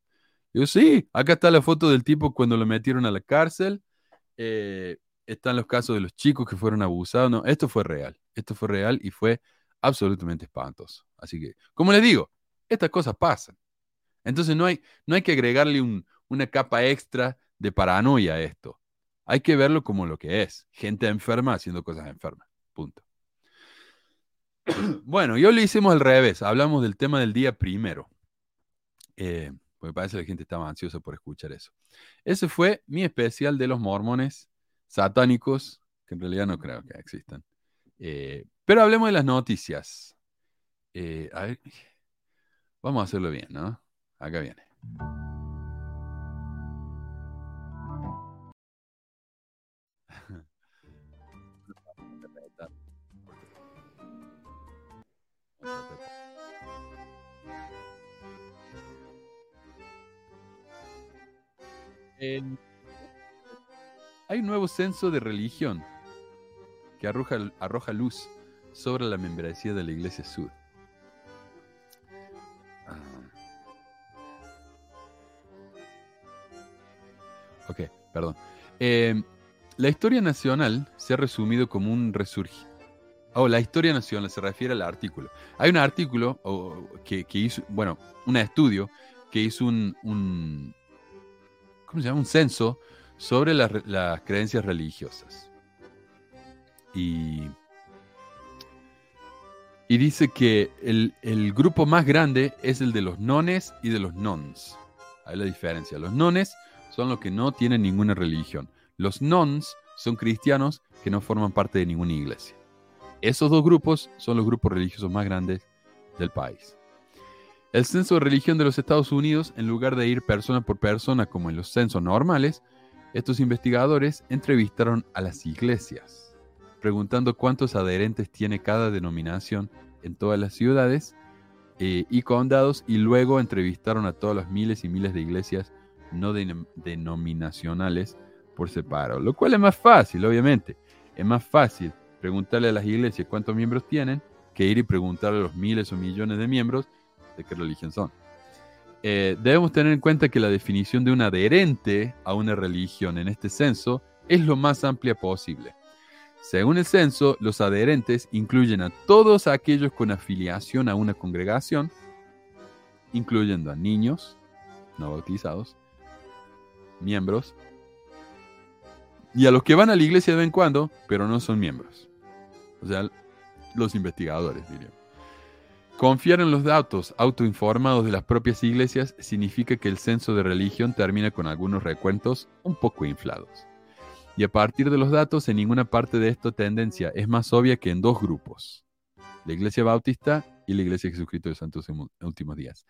Digo, sí, acá está la foto del tipo cuando lo metieron a la cárcel. Eh, están los casos de los chicos que fueron abusados. No, esto fue real. Esto fue real y fue absolutamente espantoso. Así que, como les digo, estas cosas pasan. Entonces no hay, no hay que agregarle una capa extra de paranoia a esto. Hay que verlo como lo que es. Gente enferma haciendo cosas enfermas. Punto. <clears throat> Bueno, yo lo hicimos al revés. Hablamos del tema del día primero. Eh, porque parece que la gente estaba ansiosa por escuchar eso. Ese fue mi especial de los mormones satánicos, que en realidad no creo que existan. Eh, pero hablemos de las noticias. Eh, a ver, vamos a hacerlo bien, ¿no? Acá viene. <laughs> Hay un nuevo censo de religión que arroja, luz sobre la membresía de la Iglesia Sud. Ah. Ok, perdón. Em, la historia nacional se ha resumido como un resurgimiento. Oh, la historia nacional se refiere al artículo. Hay un artículo que, hizo, bueno, un estudio que hizo un ¿cómo se llama? Un censo sobre las, re- las creencias religiosas. Y, y dice que el, el grupo más grande es el de los nones y de los nons. Hay la diferencia. Los nones son los que no tienen ninguna religión. Los nons son cristianos que no forman parte de ninguna iglesia. Esos dos grupos son los grupos religiosos más grandes del país. El censo de religión de los Estados Unidos, en lugar de ir persona por persona como en los censos normales, estos investigadores entrevistaron a las iglesias, preguntando cuántos adherentes tiene cada denominación en todas las ciudades eh, y condados, y luego entrevistaron a todas las miles y miles de iglesias no denom- denominacionales por separado, lo cual es más fácil, obviamente. Es más fácil preguntarle a las iglesias cuántos miembros tienen que ir y preguntarle a los miles o millones de miembros de qué religión son. Eh, debemos tener en cuenta que la definición de un adherente a una religión en este censo es lo más amplia posible. Según el censo, los adherentes incluyen a todos aquellos con afiliación a una congregación, incluyendo a niños no bautizados, miembros, y a los que van a la iglesia de vez en cuando, pero no son miembros. O sea, los investigadores, diríamos. Confiar en los datos autoinformados de las propias iglesias significa que el censo de religión termina con algunos recuentos un poco inflados. Y a partir de los datos, en ninguna parte de esta tendencia es más obvia que en dos grupos, la Iglesia Bautista y la Iglesia Jesucristo de Santos Emu- Últimos Días.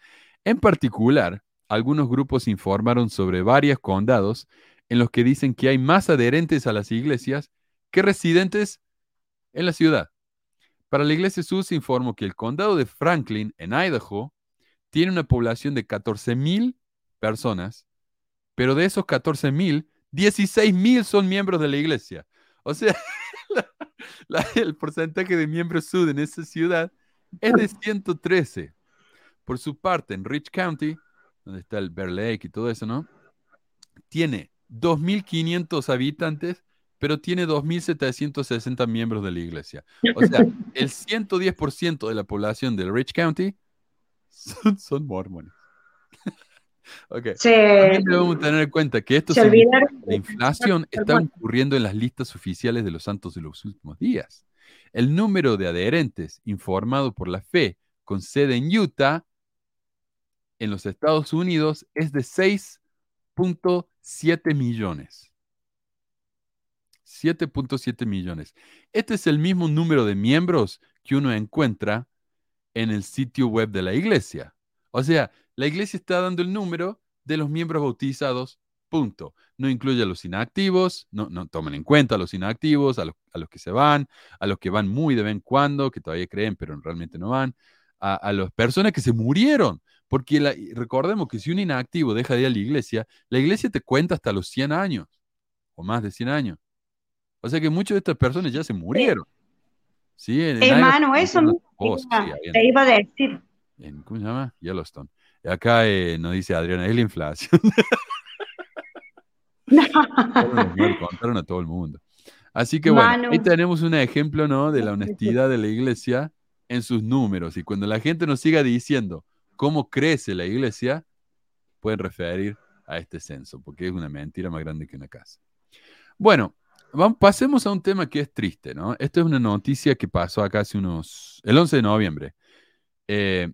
En particular, algunos grupos informaron sobre varios condados en los que dicen que hay más adherentes a las iglesias que residentes en la ciudad. Para la iglesia se informó que el condado de Franklin, en Idaho, tiene una población de 14.000 personas, pero de esos 14.000, 16.000 son miembros de la iglesia. O sea, <laughs> el porcentaje de miembros SUD en esa ciudad es de 113. Por su parte, en Rich County, donde está el Bear Lake y todo eso, ¿no? Tiene 2.500 habitantes, pero tiene 2.760 miembros de la iglesia. O sea, <laughs> el 110% de la población del Rich County son, son mormones. <laughs> ok. Se, También debemos tener en cuenta que esto se olvidaron. la inflación está ocurriendo en las listas oficiales de los santos de los últimos días. El número de adherentes informado por la fe con sede en Utah en los Estados Unidos es de 6.7 millones. 7.7 millones. Este es el mismo número de miembros que uno encuentra en el sitio web de la iglesia. O sea, la iglesia está dando el número de los miembros bautizados, punto. No incluye a los inactivos, no, no toman en cuenta a los inactivos, a los, que se van, a los que van muy de vez en cuando, que todavía creen, pero realmente no van, a, las personas que se murieron. Porque recordemos que si un inactivo deja de ir a la iglesia, la iglesia te cuenta hasta los 100 años, o más de 100 años. O sea que muchas de estas personas ya se murieron. Sí, en, Hermano, eso mismo te iba- sí, habían- te iba a decir. en- ¿cómo se llama? Yellowstone. Y acá eh, nos dice Adriana, es la inflación. <laughs> Muertos, <laughs> contaron a todo el mundo. Así que bueno, Manu. ahí tenemos un ejemplo, ¿no? De la honestidad de la iglesia en sus números. Y cuando la gente nos siga diciendo cómo crece la iglesia, pueden referir a este censo, porque es una mentira más grande que una casa. Bueno, pasemos a un tema que es triste, ¿no? Esta es una noticia que pasó acá hace unos, el 11 de noviembre. Eh,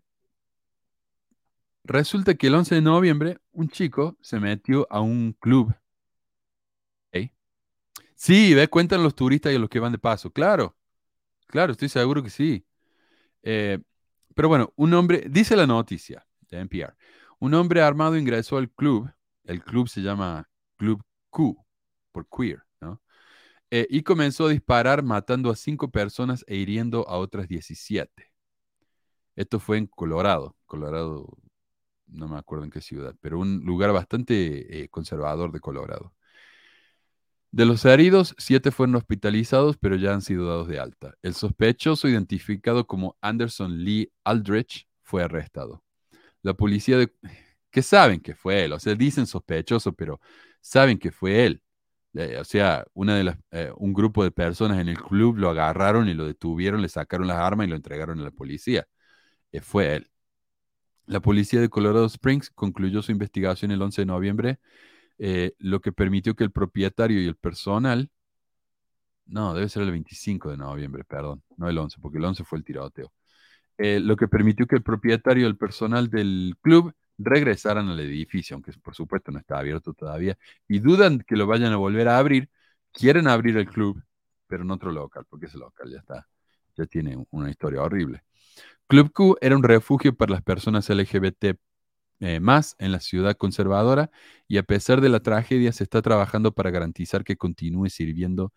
resulta que el 11 de noviembre un chico se metió a un club. ¿ok? Sí, ¿ves? Cuentan los turistas y los que van de paso. Claro, claro, estoy seguro que sí. Eh, pero bueno, un hombre, dice la noticia de NPR, un hombre armado ingresó al club, el club se llama Club Q, por queer. Eh, y comenzó a disparar matando a cinco personas e hiriendo a otras 17. Esto fue en Colorado, Colorado, no me acuerdo en qué ciudad, pero un lugar bastante eh, conservador de Colorado. De los heridos, siete fueron hospitalizados, pero ya han sido dados de alta. El sospechoso, identificado como Anderson Lee Aldrich, fue arrestado. La policía de... que saben que fue él, o sea, dicen sospechoso, pero saben que fue él. Eh, o sea, una de las, eh, un grupo de personas en el club lo agarraron y lo detuvieron, le sacaron las armas y lo entregaron a la policía. Eh, fue él. La policía de Colorado Springs concluyó su investigación el 11 de noviembre lo que permitió que el propietario y el personal, no, debe ser el 25 de noviembre, perdón, no el 11, porque el 11 fue el tiroteo, lo que permitió que el propietario y el personal del club regresaran al edificio, aunque por supuesto no está abierto todavía, y dudan que lo vayan a volver a abrir, quieren abrir el club, pero en otro local, porque ese local ya está, ya tiene una historia horrible. Club Q era un refugio para las personas LGBT eh, más en la ciudad conservadora y a pesar de la tragedia se está trabajando para garantizar que continúe sirviendo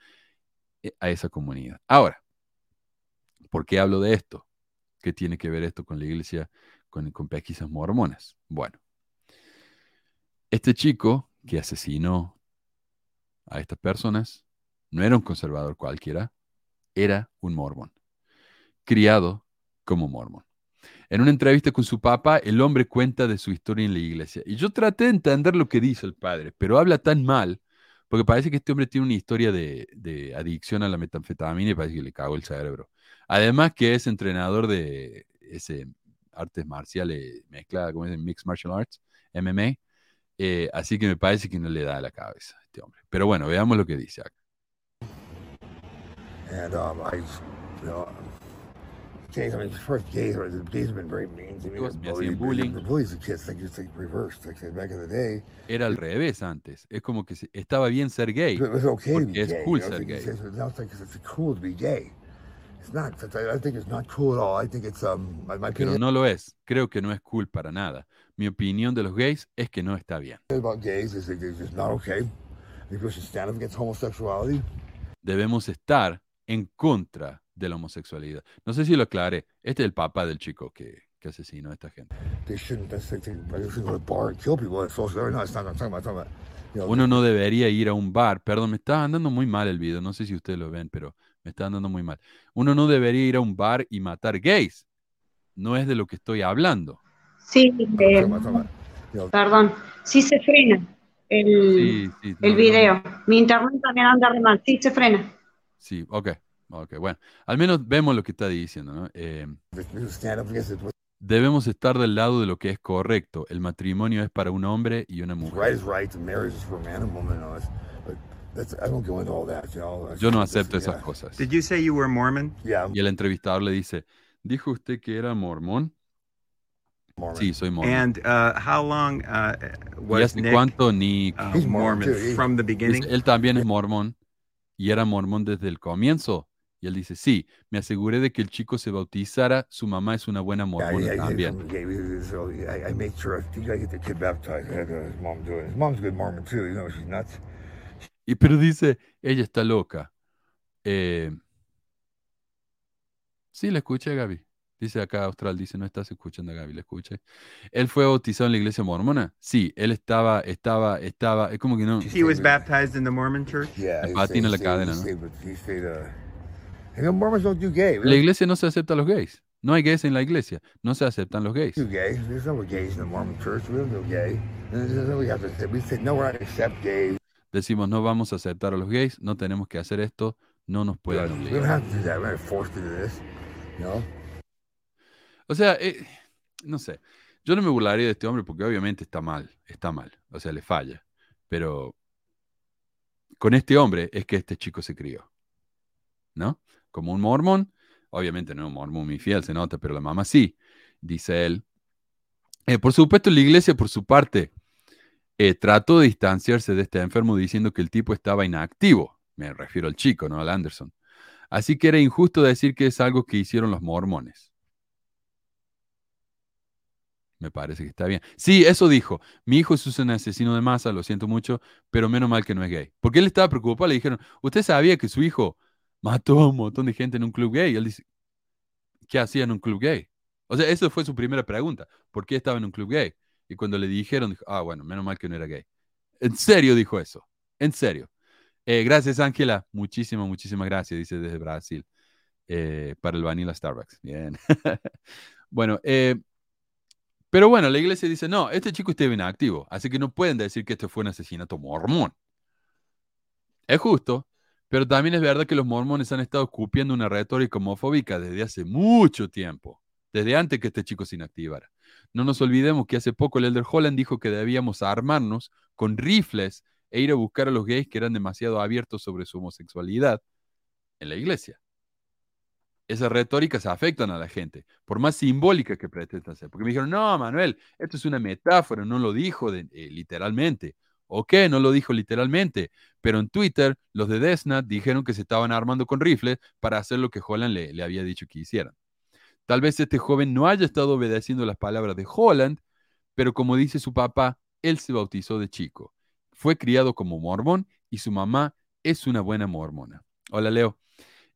eh, a esa comunidad. Ahora, ¿por qué hablo de esto? ¿Qué tiene que ver esto con la iglesia, con, con pesquisas mormonas? Bueno, este chico que asesinó a estas personas no era un conservador cualquiera, era un mormón, criado como mormón. En una entrevista con su papá, el hombre cuenta de su historia en la iglesia. Y yo traté de entender lo que dice el padre, pero habla tan mal, porque parece que este hombre tiene una historia de, adicción a la metanfetamina y parece que le cagó el cerebro. Además que es entrenador de ese artes marciales mezclada, como es Mixed Martial Arts, MMA. Eh, así que me parece que no le da la cabeza a este hombre. Pero bueno, veamos lo que dice acá. And, um, I, I mean, first are, the have been very mean to me. Me hacían bullying. The bullies, the kids think it's like reversed. Like back in the day. Era al revés antes. Es como que estaba bien ser gay. It was okay to be Porque es cool you know, ser I think gay. It's, now it's like it's cool to be gay. Pero no lo es. Creo que no es cool para nada. Mi opinión de los gays es que no está bien. Debemos estar en contra de la homosexualidad. No sé si lo aclaré. Este es el papá del chico que, que asesinó a esta gente. Uno no debería ir a un bar. Perdón, me está andando muy mal el video. No sé si ustedes lo ven, pero me está andando muy mal. Uno no debería ir a un bar y matar gays. No es de lo que estoy hablando. Sí, eh, perdón, sí se frena el, Sí, sí. no, el no, video. Mi internet también anda re mal, sí se frena. Sí, ok. Ok, bueno. Al menos vemos lo que está diciendo, ¿no? Eh, against it. What's debemos estar del lado de lo que es correcto. El matrimonio es para un hombre y una mujer. I. Yo no acepto esas cosas. Did you say you were Mormon? Yeah, Y el entrevistador le dice, ¿dijo usted que era mormón? Mormon. Sí, soy mormón. And uh, how long uh, ¿Y was hace Nick cuánto Nick? uh, He's Mormon, from the beginning? él también es mormón y era mormón desde el comienzo. Y él dice, sí, me aseguré de que el chico se bautizara, su mamá es una buena mormona yeah, yeah, también. I, I made sure gotta get the kid baptized. I had uh, his mom do it. His mom's a good Mormon too. You know, she's nuts. Y pero dice, ella está loca. Eh, sí, la escuché, Gaby. Dice acá Austral, dice, no estás escuchando a Gaby, la escuché. ¿Él fue bautizado en la iglesia mormona? Sí, él estaba, estaba, estaba, es como que no. He was baptized in the Mormon church? Yeah, patina la cadena, ¿no? La iglesia no se acepta a los gays. No hay gays en la iglesia. No se aceptan los gays. do gay. There's no gays in the Mormon church. We don't do gay. We have to say, we say, no, we're not gonna accept gays. Decimos, no vamos a aceptar a los gays, no tenemos que hacer esto, no nos pueden obligar. know? O sea, eh, no sé. Yo no me burlaría de este hombre porque obviamente está mal, está mal, o sea, le falla. Pero con este hombre es que este chico se crió, ¿no? Como un mormón, obviamente no un mormón muy fiel, se nota, pero la mamá sí, dice él. Eh, por supuesto, la iglesia, por su parte, eh, trató de distanciarse de este enfermo diciendo que el tipo estaba inactivo. Me refiero al chico, no al Anderson. Así que era injusto decir que es algo que hicieron los mormones. Me parece que está bien. Sí, eso dijo. Mi hijo es un asesino de masa, lo siento mucho, pero menos mal que no es gay. Porque él estaba preocupado, le dijeron, ¿usted sabía que su hijo mató a un montón de gente en un club gay? Y él dice, ¿qué hacía en un club gay? O sea, esa fue su primera pregunta. ¿Por qué estaba en un club gay? Y cuando le dijeron, dijo, ah, bueno, menos mal que no era gay. En serio dijo eso. En serio. Eh, gracias, Ángela. Muchísimas, muchísimas gracias, dice desde Brasil. Eh, para el Vanilla Starbucks. Bien. <laughs> bueno, eh, pero bueno, la iglesia dice, no, este chico está inactivo, así que no pueden decir que este fue un asesinato mormón. Es justo, pero también es verdad que los mormones han estado escupiendo una retórica homofóbica desde hace mucho tiempo, desde antes que este chico se inactivara. No nos olvidemos que hace poco el Elder Holland dijo que debíamos armarnos con rifles e ir a buscar a los gays que eran demasiado abiertos sobre su homosexualidad en la iglesia. Esas retóricas afectan a la gente, por más simbólica que pretenda ser. Porque me dijeron, no, Manuel, esto es una metáfora, no lo dijo de- eh, literalmente. Ok, no lo dijo literalmente, pero en Twitter los de Desnat dijeron que se estaban armando con rifles para hacer lo que Holland le había dicho que hicieran. Tal vez este joven no haya estado obedeciendo las palabras de Holland, pero como dice su papá, él se bautizó de chico. Fue criado como mormón y su mamá es una buena mormona. Hola, Leo.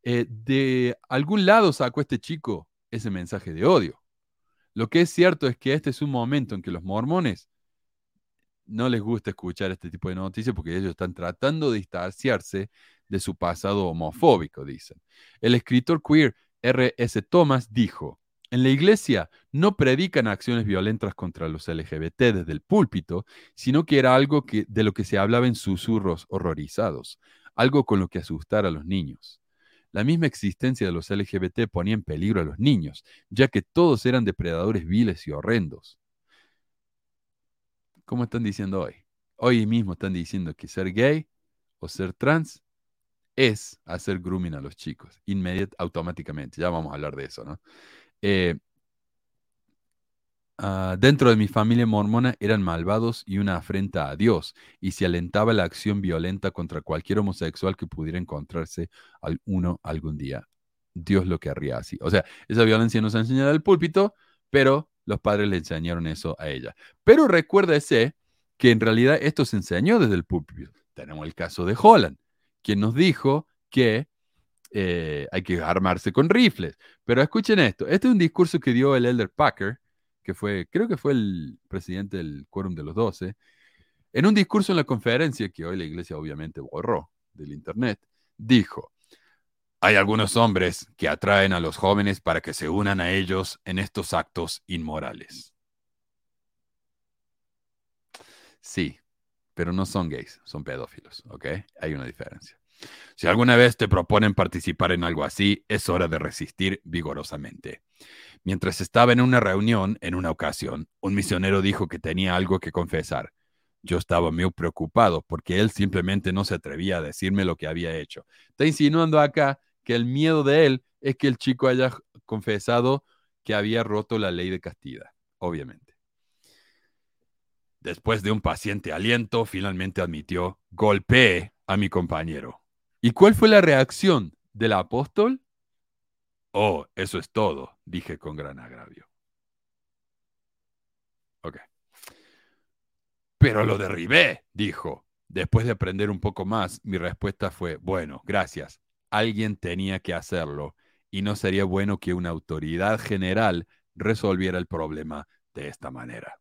Eh, de algún lado sacó este chico ese mensaje de odio. Lo que es cierto es que este es un momento en que los mormones no les gusta escuchar este tipo de noticias porque ellos están tratando de distanciarse de su pasado homofóbico, dicen. El escritor queer R.S. Thomas dijo, en la iglesia no predican acciones violentas contra los LGBT desde el púlpito, sino que era algo de lo que se hablaba en susurros horrorizados, algo con lo que asustar a los niños. La misma existencia de los LGBT ponía en peligro a los niños, ya que todos eran depredadores viles y horrendos. ¿Cómo están diciendo hoy? Hoy mismo están diciendo que ser gay o ser trans es hacer grooming a los chicos, inmediat, automáticamente. Ya vamos a hablar de eso, ¿no? Eh, ah, dentro de mi familia mormona eran malvados y una afrenta a Dios, y se alentaba la acción violenta contra cualquier homosexual que pudiera encontrarse al uno algún día. Dios lo querría así. O sea, esa violencia nos ha enseñado el púlpito, pero los padres le enseñaron eso a ella. Pero recuérdese que en realidad esto se enseñó desde el púlpito. Tenemos el caso de Holland, quien nos dijo que eh, hay que armarse con rifles. Pero escuchen esto, este es un discurso que dio el Elder Packer, que fue, creo que fue el presidente del Quórum de los Doce, en un discurso en la conferencia que hoy la iglesia obviamente borró del internet, dijo, hay algunos hombres que atraen a los jóvenes para que se unan a ellos en estos actos inmorales. Sí, pero no son gays, son pedófilos, ¿ok? Hay una diferencia. Si alguna vez te proponen participar en algo así, es hora de resistir vigorosamente. Mientras estaba en una reunión, en una ocasión, un misionero dijo que tenía algo que confesar. Yo estaba muy preocupado porque él simplemente no se atrevía a decirme lo que había hecho. Está insinuando acá que el miedo de él es que el chico haya confesado que había roto la ley de castidad, obviamente. Después de un paciente aliento, finalmente admitió, golpeé a mi compañero. ¿Y cuál fue la reacción del apóstol? Oh, eso es todo, dije con gran agravio. Ok. Pero lo derribé, dijo. Después de aprender un poco más, mi respuesta fue, bueno, gracias. Alguien tenía que hacerlo y no sería bueno que una autoridad general resolviera el problema de esta manera.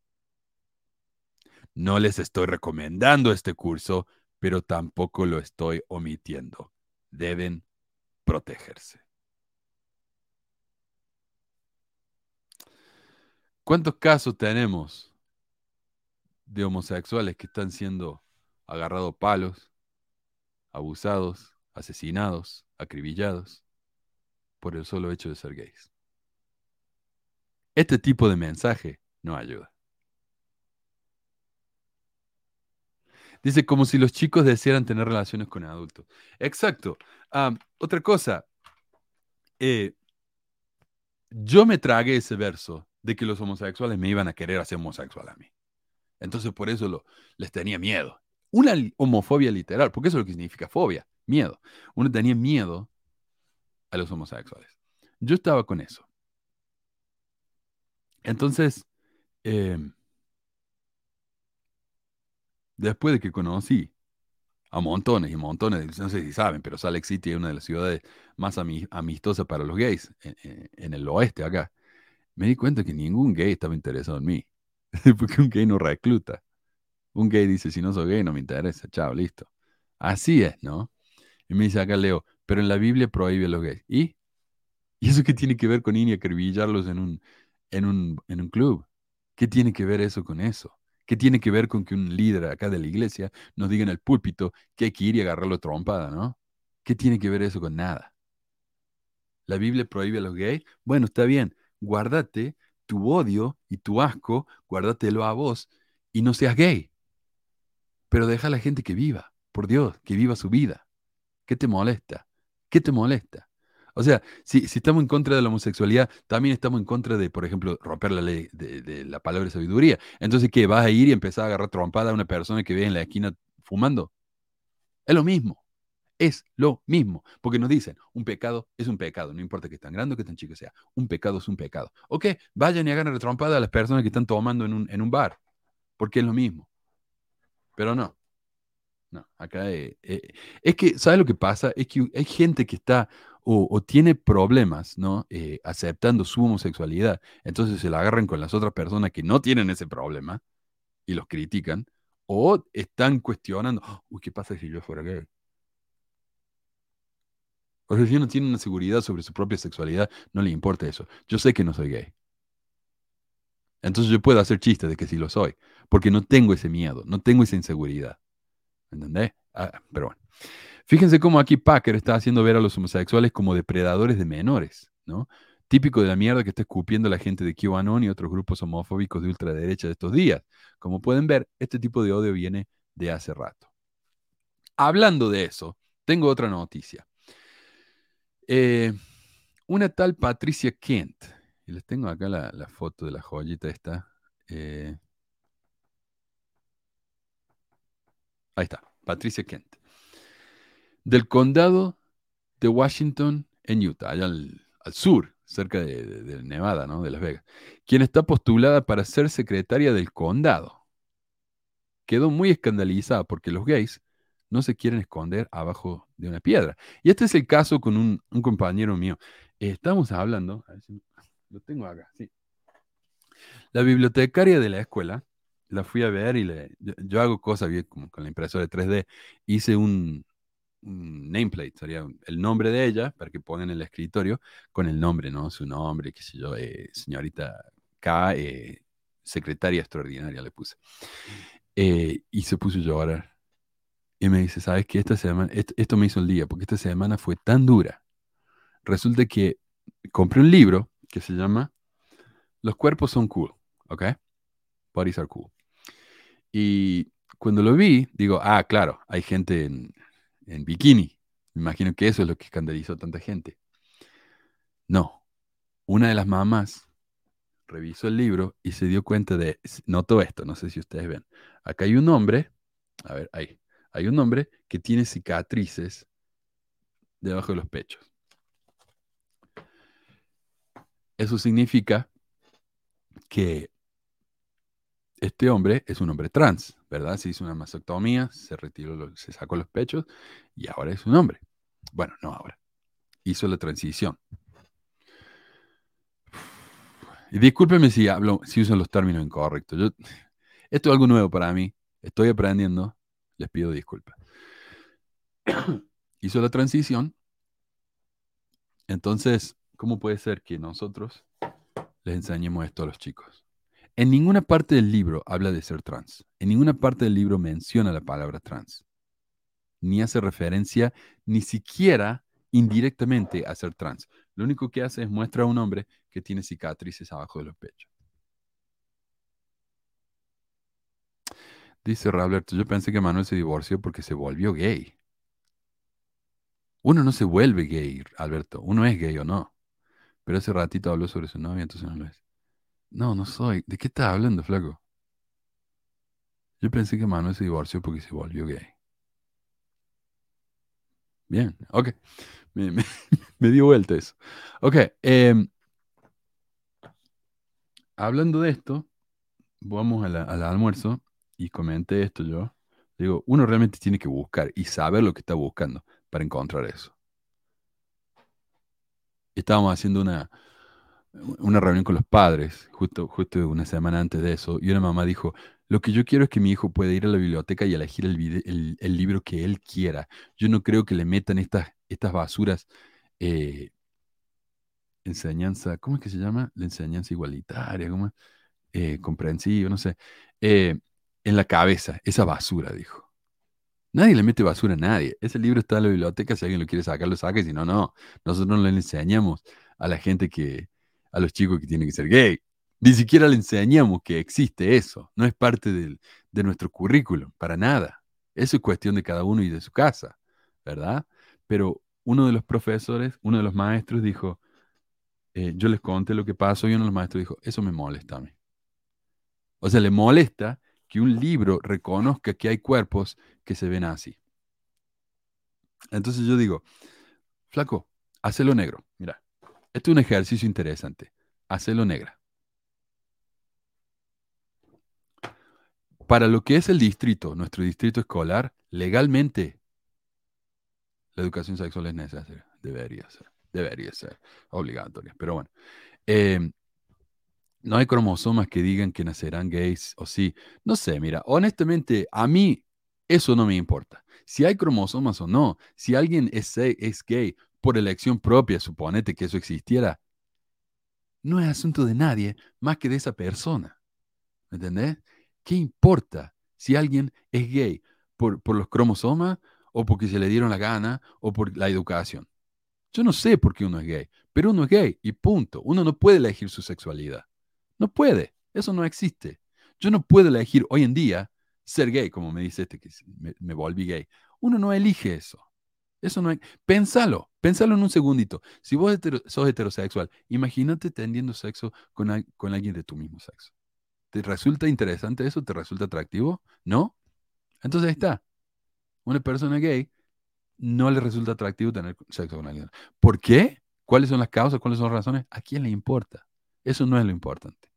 No les estoy recomendando este curso, pero tampoco lo estoy omitiendo. Deben protegerse. ¿Cuántos casos tenemos de homosexuales que están siendo agarrados palos, abusados, asesinados, acribillados por el solo hecho de ser gays? Este tipo de mensaje no ayuda. Dice, como si los chicos desearan tener relaciones con adultos. Exacto. Um, otra cosa, eh, yo me tragué ese verso de que los homosexuales me iban a querer hacer homosexual a mí. Entonces por eso lo, les tenía miedo. Una homofobia literal, porque eso es lo que significa fobia, miedo. Uno tenía miedo a los homosexuales. Yo estaba con eso. Entonces, eh, después de que conocí a montones y montones, no sé si saben, pero Salt Lake City es una de las ciudades más amistosas para los gays en, el oeste acá. Me di cuenta que ningún gay estaba interesado en mí, <laughs> porque un gay no recluta. Un gay dice, si no soy gay no me interesa, chao, listo. Así es, ¿no? Y me dice acá Leo, pero en la Biblia prohíbe a los gays. ¿Y? ¿Y eso qué tiene que ver con ir y acribillarlos en un, en un, en un club? ¿Qué tiene que ver eso con eso? ¿Qué tiene que ver con que un líder acá de la iglesia nos diga en el púlpito que hay que ir y agarrarlo trompada, ¿no? ¿Qué tiene que ver eso con nada? ¿La Biblia prohíbe a los gays? Bueno, está bien, guárdate tu odio y tu asco, guárdatelo a vos y no seas gay. pero deja a la gente que viva, por Dios, que viva su vida. ¿Qué te molesta? ¿Qué te molesta? O sea, si, estamos en contra de la homosexualidad, también estamos en contra de, por ejemplo, romper la ley de, la palabra de sabiduría. Entonces, ¿qué? ¿Vas a ir y empezar a agarrar trompada a una persona que ve en la esquina fumando? Es lo mismo. Es lo mismo. Porque nos dicen, un pecado es un pecado, no importa que tan grande o que tan chico sea. Un pecado es un pecado. Ok, vayan y hagan trompada a las personas que están tomando en un, en un bar. Porque es lo mismo. Pero no. No, acá eh, eh, es que, ¿sabes lo que pasa? Es que hay gente que está o, tiene problemas, ¿no? Eh, aceptando su homosexualidad. Entonces se la agarran con las otras personas que no tienen ese problema y los critican. O están cuestionando, uy, ¿qué pasa si yo fuera gay? O sea, si uno tiene una seguridad sobre su propia sexualidad, no le importa eso. Yo sé que no soy gay. Entonces yo puedo hacer chistes de que sí lo soy, porque no tengo ese miedo, no tengo esa inseguridad. ¿Entendés? Ah, pero bueno. Fíjense cómo aquí Packer está haciendo ver a los homosexuales como depredadores de menores, ¿no? Típico de la mierda que está escupiendo la gente de QAnon y otros grupos homofóbicos de ultraderecha de estos días. Como pueden ver, este tipo de odio viene de hace rato. Hablando de eso, tengo otra noticia. Eh, una tal Patricia Kent, y les tengo acá la, la foto de la joyita esta. eh, ahí está, Patricia Kent. Del condado de Washington en Utah, allá al, sur, cerca de, Nevada, ¿no? De Las Vegas, quien está postulada para ser secretaria del condado. Quedó muy escandalizada porque los gays no se quieren esconder abajo de una piedra. Y este es el caso con un, un compañero mío. Estamos hablando, a ver si lo tengo acá, sí. La bibliotecaria de la escuela, la fui a ver y le, yo, hago cosas bien como con la impresora 3D. Hice un, un nameplate, sería el nombre de ella, para que pongan en el escritorio, con el nombre, ¿no? Su nombre, qué sé yo, eh, señorita K, eh, secretaria extraordinaria le puse. Eh, y se puso a llorar. Y me dice, ¿sabes qué? Esta semana, esto, esto me hizo el día, porque esta semana fue tan dura. Resulta que compré un libro que se llama Los cuerpos son cool, ¿ok? Bodies are cool. Y cuando lo vi, digo, ah, claro, hay gente en, en bikini. Me imagino que eso es lo que escandalizó a tanta gente. No, una de las mamás revisó el libro y se dio cuenta de, notó esto, no sé si ustedes ven. Acá hay un hombre, a ver, ahí, hay un hombre que tiene cicatrices debajo de los pechos. Eso significa que este hombre es un hombre trans, ¿verdad? Se hizo una mastectomía, se retiró, se sacó los pechos y ahora es un hombre. Bueno, no ahora. Hizo la transición. Y discúlpenme si hablo, si uso los términos incorrectos. Esto es algo nuevo para mí. Estoy aprendiendo. Les pido disculpas. Hizo la transición. Entonces, ¿cómo puede ser que nosotros les enseñemos esto a los chicos? En ninguna parte del libro habla de ser trans. En ninguna parte del libro menciona la palabra trans. Ni hace referencia, ni siquiera indirectamente a ser trans. Lo único que hace es muestra a un hombre que tiene cicatrices abajo de los pechos. Dice Roberto, yo pensé que Manuel se divorció porque se volvió gay. Uno no se vuelve gay, Alberto. Uno es gay o no. Pero ese ratito habló sobre su novia, entonces no lo es. No, no soy. ¿De qué estás hablando, flaco? Yo pensé que Manuel se divorció porque se volvió gay. Bien, ok. <laughs> Me, dio vuelta eso. Ok, em, hablando de esto, vamos al almuerzo y comenté esto yo. Digo, uno realmente tiene que buscar y saber lo que está buscando para encontrar eso. Estábamos haciendo una, una reunión con los padres, justo, justo una semana antes de eso, y una mamá dijo, lo que yo quiero es que mi hijo pueda ir a la biblioteca y elegir el, libro que él quiera. Yo no creo que le metan estas, estas basuras, eh, enseñanza, ¿cómo es que se llama? La enseñanza igualitaria, ¿cómo? Eh, comprensiva, no sé, eh, en la cabeza, esa basura, dijo. Nadie le mete basura a nadie. Ese libro está en la biblioteca, si alguien lo quiere sacar, lo saque, si no, no. Nosotros no le enseñamos a la gente que, a los chicos que tienen que ser gay. Ni siquiera le enseñamos que existe eso. No es parte del- de nuestro currículum, para nada. Eso es cuestión de cada uno y de su casa, ¿verdad? Pero uno de los profesores, uno de los maestros dijo, eh, yo les conté lo que pasó y uno de los maestros dijo, eso me molesta a mí. O sea, le molesta que un libro reconozca que hay cuerpos que se ven así. Entonces yo digo, flaco, hacelo negro. Mira, este es un ejercicio interesante. Hacelo negra. Para lo que es el distrito, nuestro distrito escolar, legalmente, la educación sexual es necesaria. Debería ser. Debería ser obligatoria. Pero bueno. Eh, no hay cromosomas que digan que nacerán gays o sí. No sé, mira, honestamente, a mí eso no me importa. Si hay cromosomas o no, si alguien es, es gay por elección propia, suponete que eso existiera, no es asunto de nadie más que de esa persona. ¿Me entendés? ¿Qué importa si alguien es gay por, por los cromosomas o porque se le dieron la gana o por la educación? Yo no sé por qué uno es gay, pero uno es gay y punto. Uno no puede elegir su sexualidad. No puede. Eso no existe. Yo no puedo elegir hoy en día ser gay, como me dice este que me, volví gay. Uno no elige eso. Eso no es. Pénsalo, pénsalo en un segundito. Si vos sos heterosexual, imagínate teniendo sexo con, con alguien de tu mismo sexo. ¿Te resulta interesante eso? ¿Te resulta atractivo? ¿No? Entonces ahí está. Una persona gay no le resulta atractivo tener sexo con alguien. ¿Por qué? ¿Cuáles son las causas? ¿Cuáles son las razones? ¿A quién le importa? Eso no es lo importante.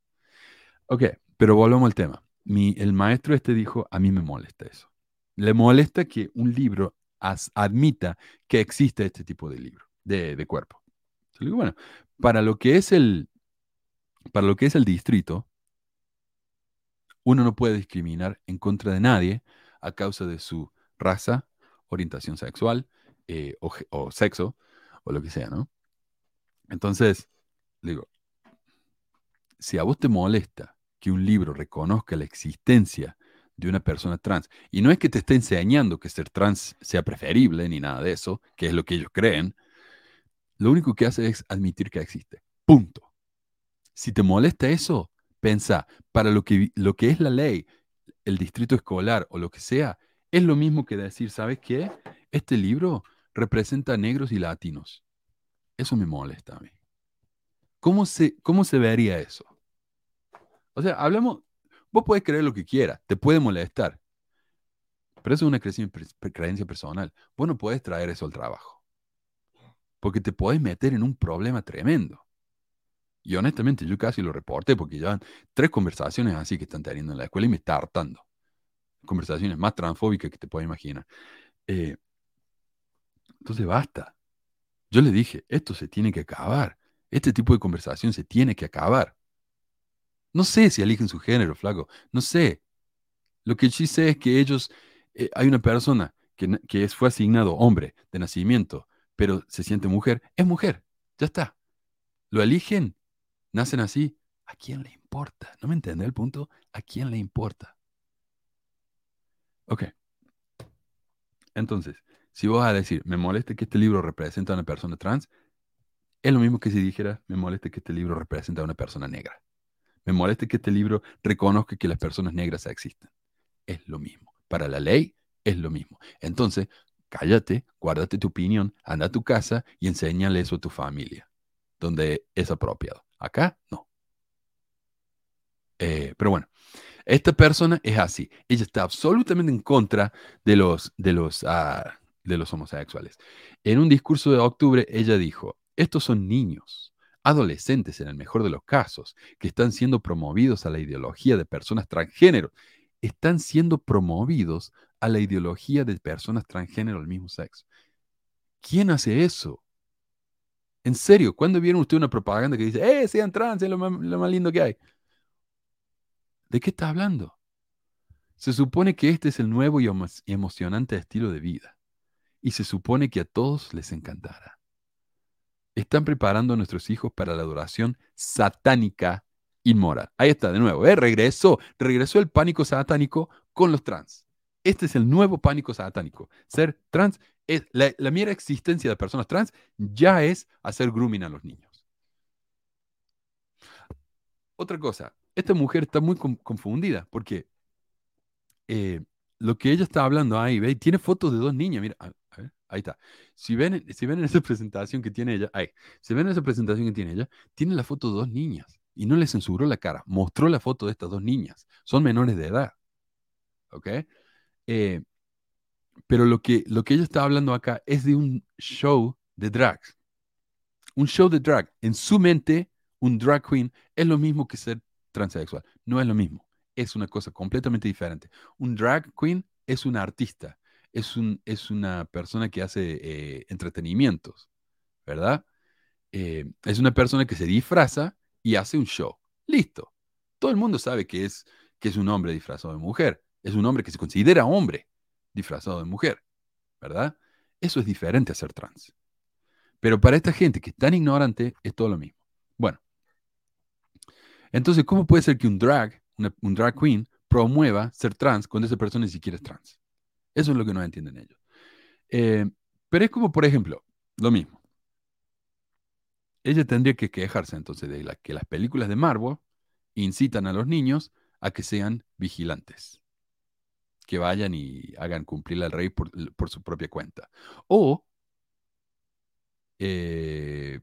Ok, pero volvamos al tema. Mi, el maestro este dijo, a mí me molesta eso. Le molesta que un libro admita que existe este tipo de libro, de, cuerpo. bueno, para lo que es el, para lo que es el distrito, uno no puede discriminar en contra de nadie a causa de su raza, orientación sexual eh, o, o, sexo o lo que sea, ¿no? Entonces, digo, si a vos te molesta que un libro reconozca la existencia de una persona trans, y no es que te esté enseñando que ser trans sea preferible ni nada de eso, que es lo que ellos creen, lo único que hace es admitir que existe. Punto. Si te molesta eso, pensa, para lo que, lo que es la ley, el distrito escolar o lo que sea, es lo mismo que decir, ¿sabes qué? Este libro representa negros y latinos. Eso me molesta a mí. ¿Cómo se, cómo se vería eso? O sea, hablamos, vos podés creer lo que quieras, te puede molestar, pero eso es una creencia personal. Vos no podés traer eso al trabajo, porque te podés meter en un problema tremendo. Y honestamente, yo casi lo reporté porque ya tres conversaciones así que están teniendo en la escuela y me está hartando. Conversaciones más transfóbicas que te puedes imaginar. Eh, entonces, basta. Yo le dije, esto se tiene que acabar. Este tipo de conversación se tiene que acabar. No sé si eligen su género, flaco. No sé. Lo que sí sé es que ellos, eh, hay una persona que, fue asignado hombre de nacimiento, pero se siente mujer, es mujer. Ya está. Lo eligen, nacen así. ¿A quién le importa? ¿No me entiende el punto? ¿A quién le importa? Ok. Entonces, si vos vas a decir, me molesta que este libro representa a una persona trans, es lo mismo que si dijera, me molesta que este libro representa a una persona negra. Me molesta que este libro reconozca que las personas negras existen. Es lo mismo. Para la ley es lo mismo. Entonces, cállate, guárdate tu opinión, anda a tu casa y enséñale eso a tu familia, donde es apropiado. Acá, no. Eh, pero bueno, esta persona es así. Ella está absolutamente en contra de los, de los, ah, de los homosexuales. En un discurso de octubre, ella dijo, estos son niños, adolescentes en el mejor de los casos, que están siendo promovidos a la ideología de personas transgénero. Están siendo promovidos a la ideología de personas transgénero del mismo sexo. ¿Quién hace eso? En serio, ¿cuándo vieron usted una propaganda que dice, ¡eh, sean trans, es lo más, lo más lindo que hay? ¿De qué está hablando? Se supone que este es el nuevo y emocionante estilo de vida. Y se supone que a todos les encantará están preparando a nuestros hijos para la adoración satánica inmoral. Ahí está, de nuevo, ¿eh? regresó, regresó el pánico satánico con los trans. Este es el nuevo pánico satánico. Ser trans, es, la, la mera existencia de personas trans ya es hacer grooming a los niños. Otra cosa, esta mujer está muy confundida porque eh, lo que ella está hablando ahí, ¿ve? Tiene fotos de dos niñas, mira, a, ver, ahí está. Si ven, si ven en esa <laughs> presentación que tiene ella, ahí, si ven en esa presentación que tiene ella, tiene la foto de dos niñas y no le censuró la cara, mostró la foto de estas dos niñas. Son menores de edad. ¿Ok? Eh, pero lo que, lo que ella está hablando acá es de un show de drags. Un show de drag. En su mente, un drag queen es lo mismo que ser transexual. No es lo mismo. Es una cosa completamente diferente. Un drag queen es un artista. Es, un, es una persona que hace eh, entretenimientos. ¿Verdad? Eh, es una persona que se disfraza y hace un show. Listo. Todo el mundo sabe que es, que es un hombre disfrazado de mujer. Es un hombre que se considera hombre disfrazado de mujer. ¿Verdad? Eso es diferente a ser trans. Pero para esta gente que es tan ignorante, es todo lo mismo. Bueno. Entonces, ¿cómo puede ser que un drag, un drag queen, promueva ser trans cuando esa persona ni siquiera es trans? Eso es lo que no entienden ellos. Eh, pero es como, por ejemplo, lo mismo. Ella tendría que quejarse entonces de que las películas de Marvel incitan a los niños a que sean vigilantes, que vayan y hagan cumplir al rey por, por su propia cuenta. O eh,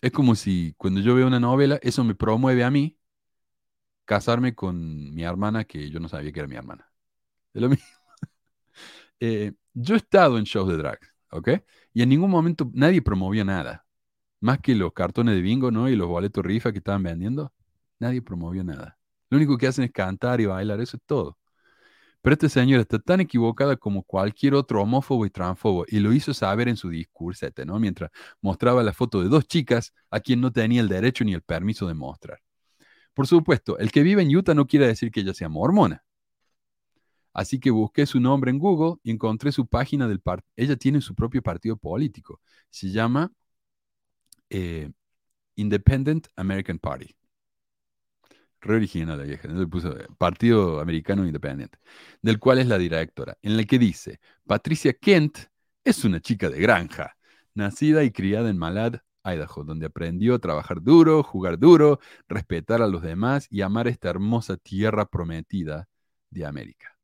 es como si cuando yo veo una novela, eso me promueve a mí casarme con mi hermana que yo no sabía que era mi hermana. Es lo <laughs> mismo. Eh, yo he estado en shows de drag, ¿ok? Y en ningún momento nadie promovía nada. Más que los cartones de bingo, ¿no? Y los boletos rifa que estaban vendiendo. Nadie promovió nada. Lo único que hacen es cantar y bailar, eso es todo. Pero esta señora está tan equivocada como cualquier otro homófobo y transfobo y lo hizo saber en su discurso, ¿no? Mientras mostraba la foto de dos chicas a quien no tenía el derecho ni el permiso de mostrar. Por supuesto, el que vive en Utah no quiere decir que ella sea mormona. Así que busqué su nombre en Google y encontré su página del partido. Ella tiene su propio partido político. Se llama eh, Independent American Party. Re original la vieja. Eh, Partido Americano Independiente. Del cual es la directora. En el que dice: Patricia Kent es una chica de granja. Nacida y criada en Malad, Idaho, donde aprendió a trabajar duro, jugar duro, respetar a los demás y amar esta hermosa tierra prometida de América.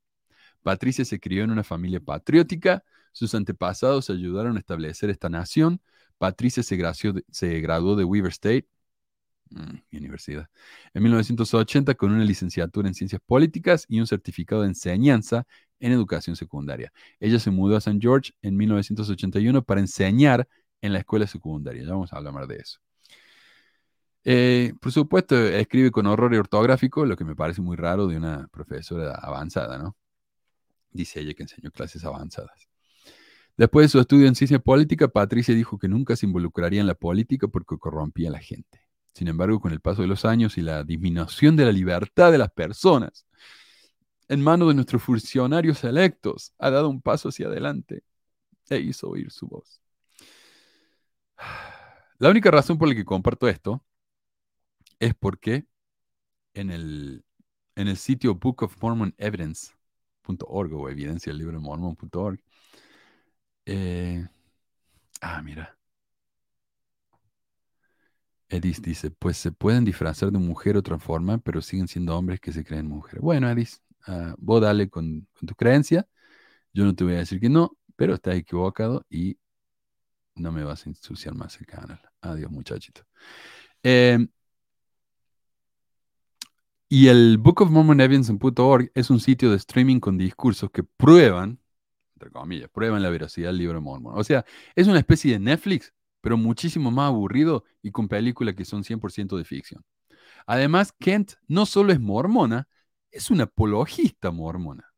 Patricia se crió en una familia patriótica, sus antepasados ayudaron a establecer esta nación. Patricia se, graduó de Weaver State mm, Universidad en 1980 con una licenciatura en ciencias políticas y un certificado de enseñanza en educación secundaria. Ella se mudó a St. George en 1981 para enseñar en la escuela secundaria. Ya vamos a hablar de eso. Eh, por supuesto, escribe con horror ortográfico, lo que me parece muy raro de una profesora avanzada, ¿no? Dice ella que enseñó clases avanzadas. Después de su estudio en ciencia política, Patricia dijo que nunca se involucraría en la política porque corrompía a la gente. Sin embargo, con el paso de los años y la disminución de la libertad de las personas, en manos de nuestros funcionarios electos, ha dado un paso hacia adelante e hizo oír su voz. La única razón por la que comparto esto es porque en el, en el sitio Book of Mormon Evidence.org o evidencia del libro de mormon.org, eh, ah, mira. Edis dice, pues se pueden disfrazar de mujer otra forma, pero siguen siendo hombres que se creen mujeres. Bueno, Edis, ah, vos dale con, con tu creencia. Yo no te voy a decir que no, pero estás equivocado y no me vas a ensuciar más el canal. Adiós, muchachito. Eh, y el Book of Mormon Evidence.org es un sitio de streaming con discursos que prueban, entre comillas, prueban la veracidad del libro de Mormon. O sea, es una especie de Netflix, pero muchísimo más aburrido y con películas que son 100% de ficción. Además, Kent no solo es mormona, es una apologista mormona.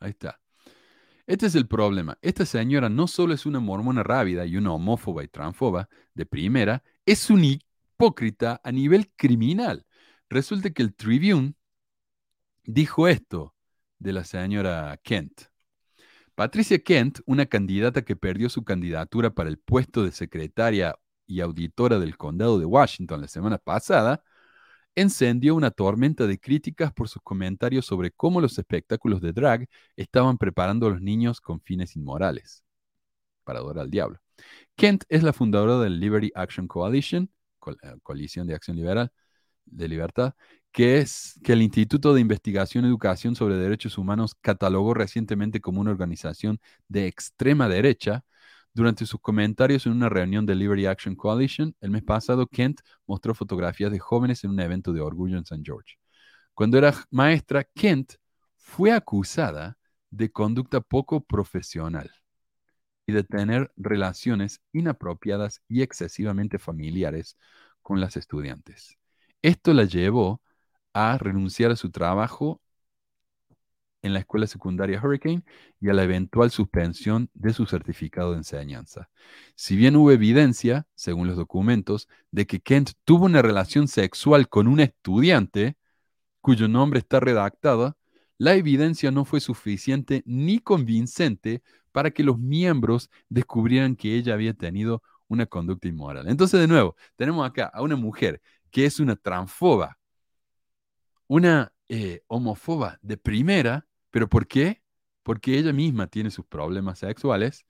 Ahí está. Este es el problema. Esta señora no solo es una mormona rávida y una homófoba y transfoba de primera, es un hipócrita a nivel criminal. Resulta que el Tribune dijo esto de la señora Kent. Patricia Kent, una candidata que perdió su candidatura para el puesto de secretaria y auditora del condado de Washington la semana pasada, encendió una tormenta de críticas por sus comentarios sobre cómo los espectáculos de drag estaban preparando a los niños con fines inmorales para adorar al diablo. Kent es la fundadora del Liberty Action Coalition, Coalición de Acción Liberal de Libertad, que es que el Instituto de Investigación y Educación sobre Derechos Humanos catalogó recientemente como una organización de extrema derecha. Durante sus comentarios en una reunión de Liberty Action Coalition, el mes pasado, Kent mostró fotografías de jóvenes en un evento de orgullo en St. George. Cuando era maestra, Kent fue acusada de conducta poco profesional y de tener relaciones inapropiadas y excesivamente familiares con las estudiantes. Esto la llevó a renunciar a su trabajo en la escuela secundaria Hurricane y a la eventual suspensión de su certificado de enseñanza. Si bien hubo evidencia, según los documentos, de que Kent tuvo una relación sexual con un estudiante cuyo nombre está redactado, la evidencia no fue suficiente ni convincente para que los miembros descubrieran que ella había tenido una conducta inmoral. Entonces, de nuevo, tenemos acá a una mujer que es una transfoba, una eh, homofoba de primera, pero ¿por qué? Porque ella misma tiene sus problemas sexuales,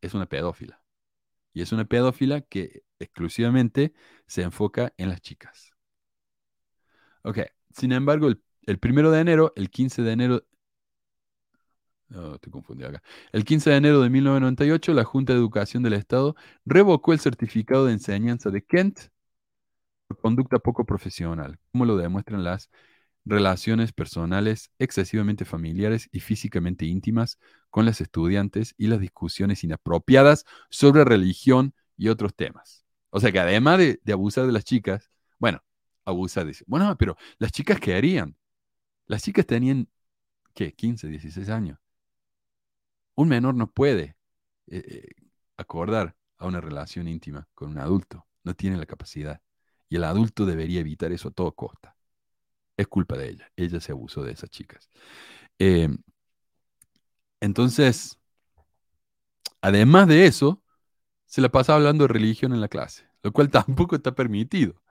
es una pedófila. Y es una pedófila que exclusivamente se enfoca en las chicas. Ok, sin embargo, el, primero de enero, el 15 de enero, no, te confundí acá. El 15 de enero de 1998, la Junta de Educación del Estado revocó el certificado de enseñanza de Kent por conducta poco profesional, como lo demuestran las relaciones personales excesivamente familiares y físicamente íntimas con las estudiantes y las discusiones inapropiadas sobre religión y otros temas. O sea que además de, de abusar de las chicas, bueno, abusar, dice, bueno, pero las chicas qué? Las chicas tenían, ¿qué? 15, 16 años. Un menor no puede eh, eh, acordar a una relación íntima con un adulto, no tiene la capacidad. Y el adulto debería evitar eso a toda costa. Es culpa de ella, ella se abusó de esas chicas. Eh, entonces, además de eso, se la pasa hablando de religión en la clase, lo cual <laughs> tampoco está permitido.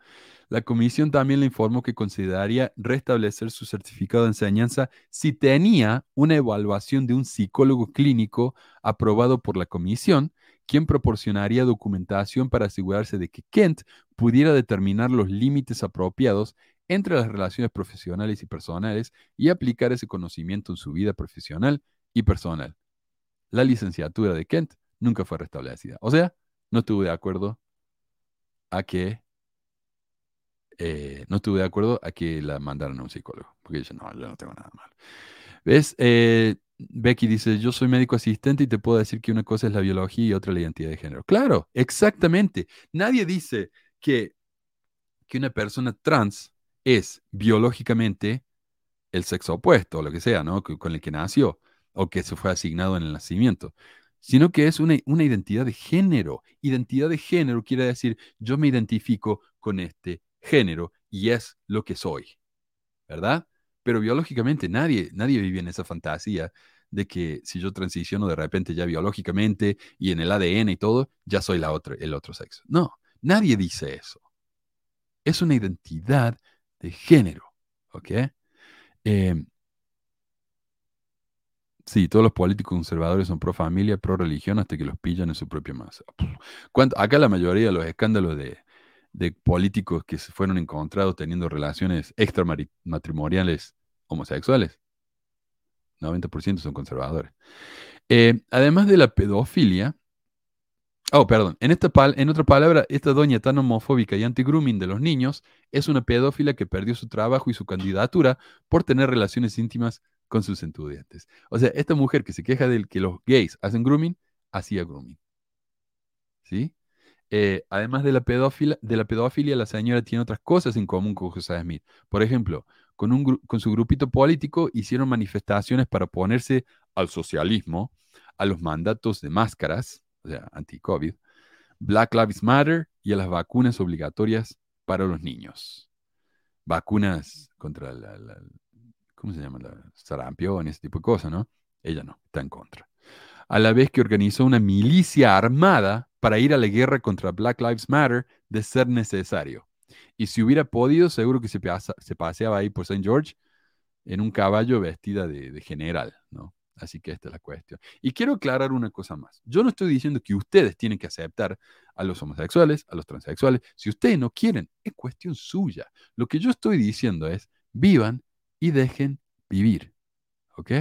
La comisión también le informó que consideraría restablecer su certificado de enseñanza si tenía una evaluación de un psicólogo clínico aprobado por la comisión, quien proporcionaría documentación para asegurarse de que Kent pudiera determinar los límites apropiados entre las relaciones profesionales y personales y aplicar ese conocimiento en su vida profesional y personal. La licenciatura de Kent nunca fue restablecida. O sea, no estuve de acuerdo a que eh, no estuve de acuerdo a que la mandaran a un psicólogo, porque dice, no, yo no tengo nada malo. ¿Ves? Eh, Becky dice, yo soy médico asistente y te puedo decir que una cosa es la biología y otra la identidad de género. Claro, exactamente. Nadie dice que, que una persona trans es biológicamente el sexo opuesto, o lo que sea, ¿no? Con el que nació, o que se fue asignado en el nacimiento, sino que es una, una identidad de género. Identidad de género quiere decir, yo me identifico con este género y es lo que soy, ¿verdad? Pero biológicamente nadie, nadie vive en esa fantasía de que si yo transiciono de repente ya biológicamente y en el ADN y todo, ya soy la otra, el otro sexo. No, nadie dice eso. Es una identidad de género, ¿ok? Eh, sí, todos los políticos conservadores son pro familia, pro religión, hasta que los pillan en su propia masa. Acá la mayoría de los escándalos de, de políticos que se fueron encontrados teniendo relaciones extramatrimoniales homosexuales. 90% son conservadores. Eh, además de la pedofilia, oh, perdón, en, esta en otra palabra, esta doña tan homofóbica y anti-grooming de los niños es una pedófila que perdió su trabajo y su candidatura por tener relaciones íntimas con sus estudiantes. O sea, esta mujer que se queja de que los gays hacen grooming, hacía grooming. ¿Sí? Eh, además de la, pedófila, de la pedofilia, la señora tiene otras cosas en común con José Smith. Por ejemplo, con, un, con su grupito político hicieron manifestaciones para oponerse al socialismo, a los mandatos de máscaras, o sea, anti-COVID, Black Lives Matter y a las vacunas obligatorias para los niños. Vacunas contra la, ¿cómo se llama? La sarampión, ese tipo de cosas, ¿no? Ella no, está en contra. A la vez que organizó una milicia armada para ir a la guerra contra Black Lives Matter de ser necesario. Y si hubiera podido, seguro que se, paseaba ahí por St. George en un caballo vestida de, general, ¿no? Así que esta es la cuestión. Y quiero aclarar una cosa más. Yo no estoy diciendo que ustedes tienen que aceptar a los homosexuales, a los transexuales. Si ustedes no quieren, es cuestión suya. Lo que yo estoy diciendo es, vivan y dejen vivir. ¿Ok?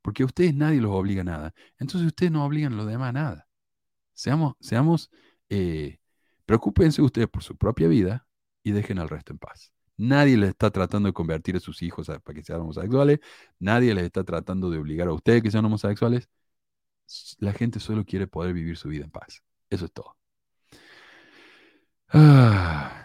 Porque a ustedes nadie los obliga a nada. Entonces ustedes no obligan a los demás a nada. Seamos, seamos, eh, preocúpense ustedes por su propia vida y dejen al resto en paz. Nadie les está tratando de convertir a sus hijos a- para que sean homosexuales. Nadie les está tratando de obligar a ustedes que sean homosexuales. La gente solo quiere poder vivir su vida en paz. Eso es todo. Ah. <sighs>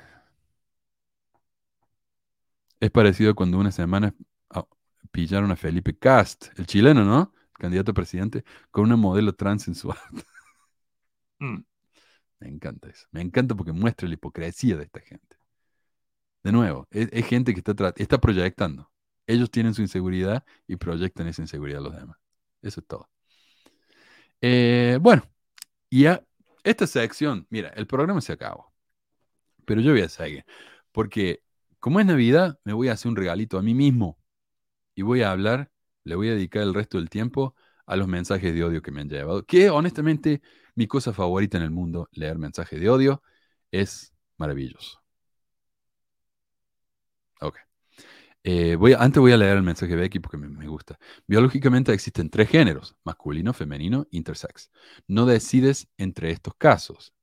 Es parecido cuando una semana ah, pillaron a Felipe Cast, el chileno, ¿no? Candidato a presidente, con una modelo trans en su. Mm. Me encanta eso. Me encanta porque muestra la hipocresía de esta gente. De nuevo, es, es gente que está, está proyectando. Ellos tienen su inseguridad y proyectan esa inseguridad a los demás. Eso es todo. Eh, bueno, y a esta sección, mira, el programa se acabó. Pero yo voy a seguir. Porque como es Navidad, me voy a hacer un regalito a mí mismo. Y voy a hablar, le voy a dedicar el resto del tiempo a los mensajes de odio que me han llevado. Que honestamente, mi cosa favorita en el mundo, leer mensajes de odio, es maravilloso. Ok. Eh, antes voy a leer el mensaje de Becky porque me, gusta. Biológicamente existen tres géneros, masculino, femenino, intersex. No decides entre estos casos.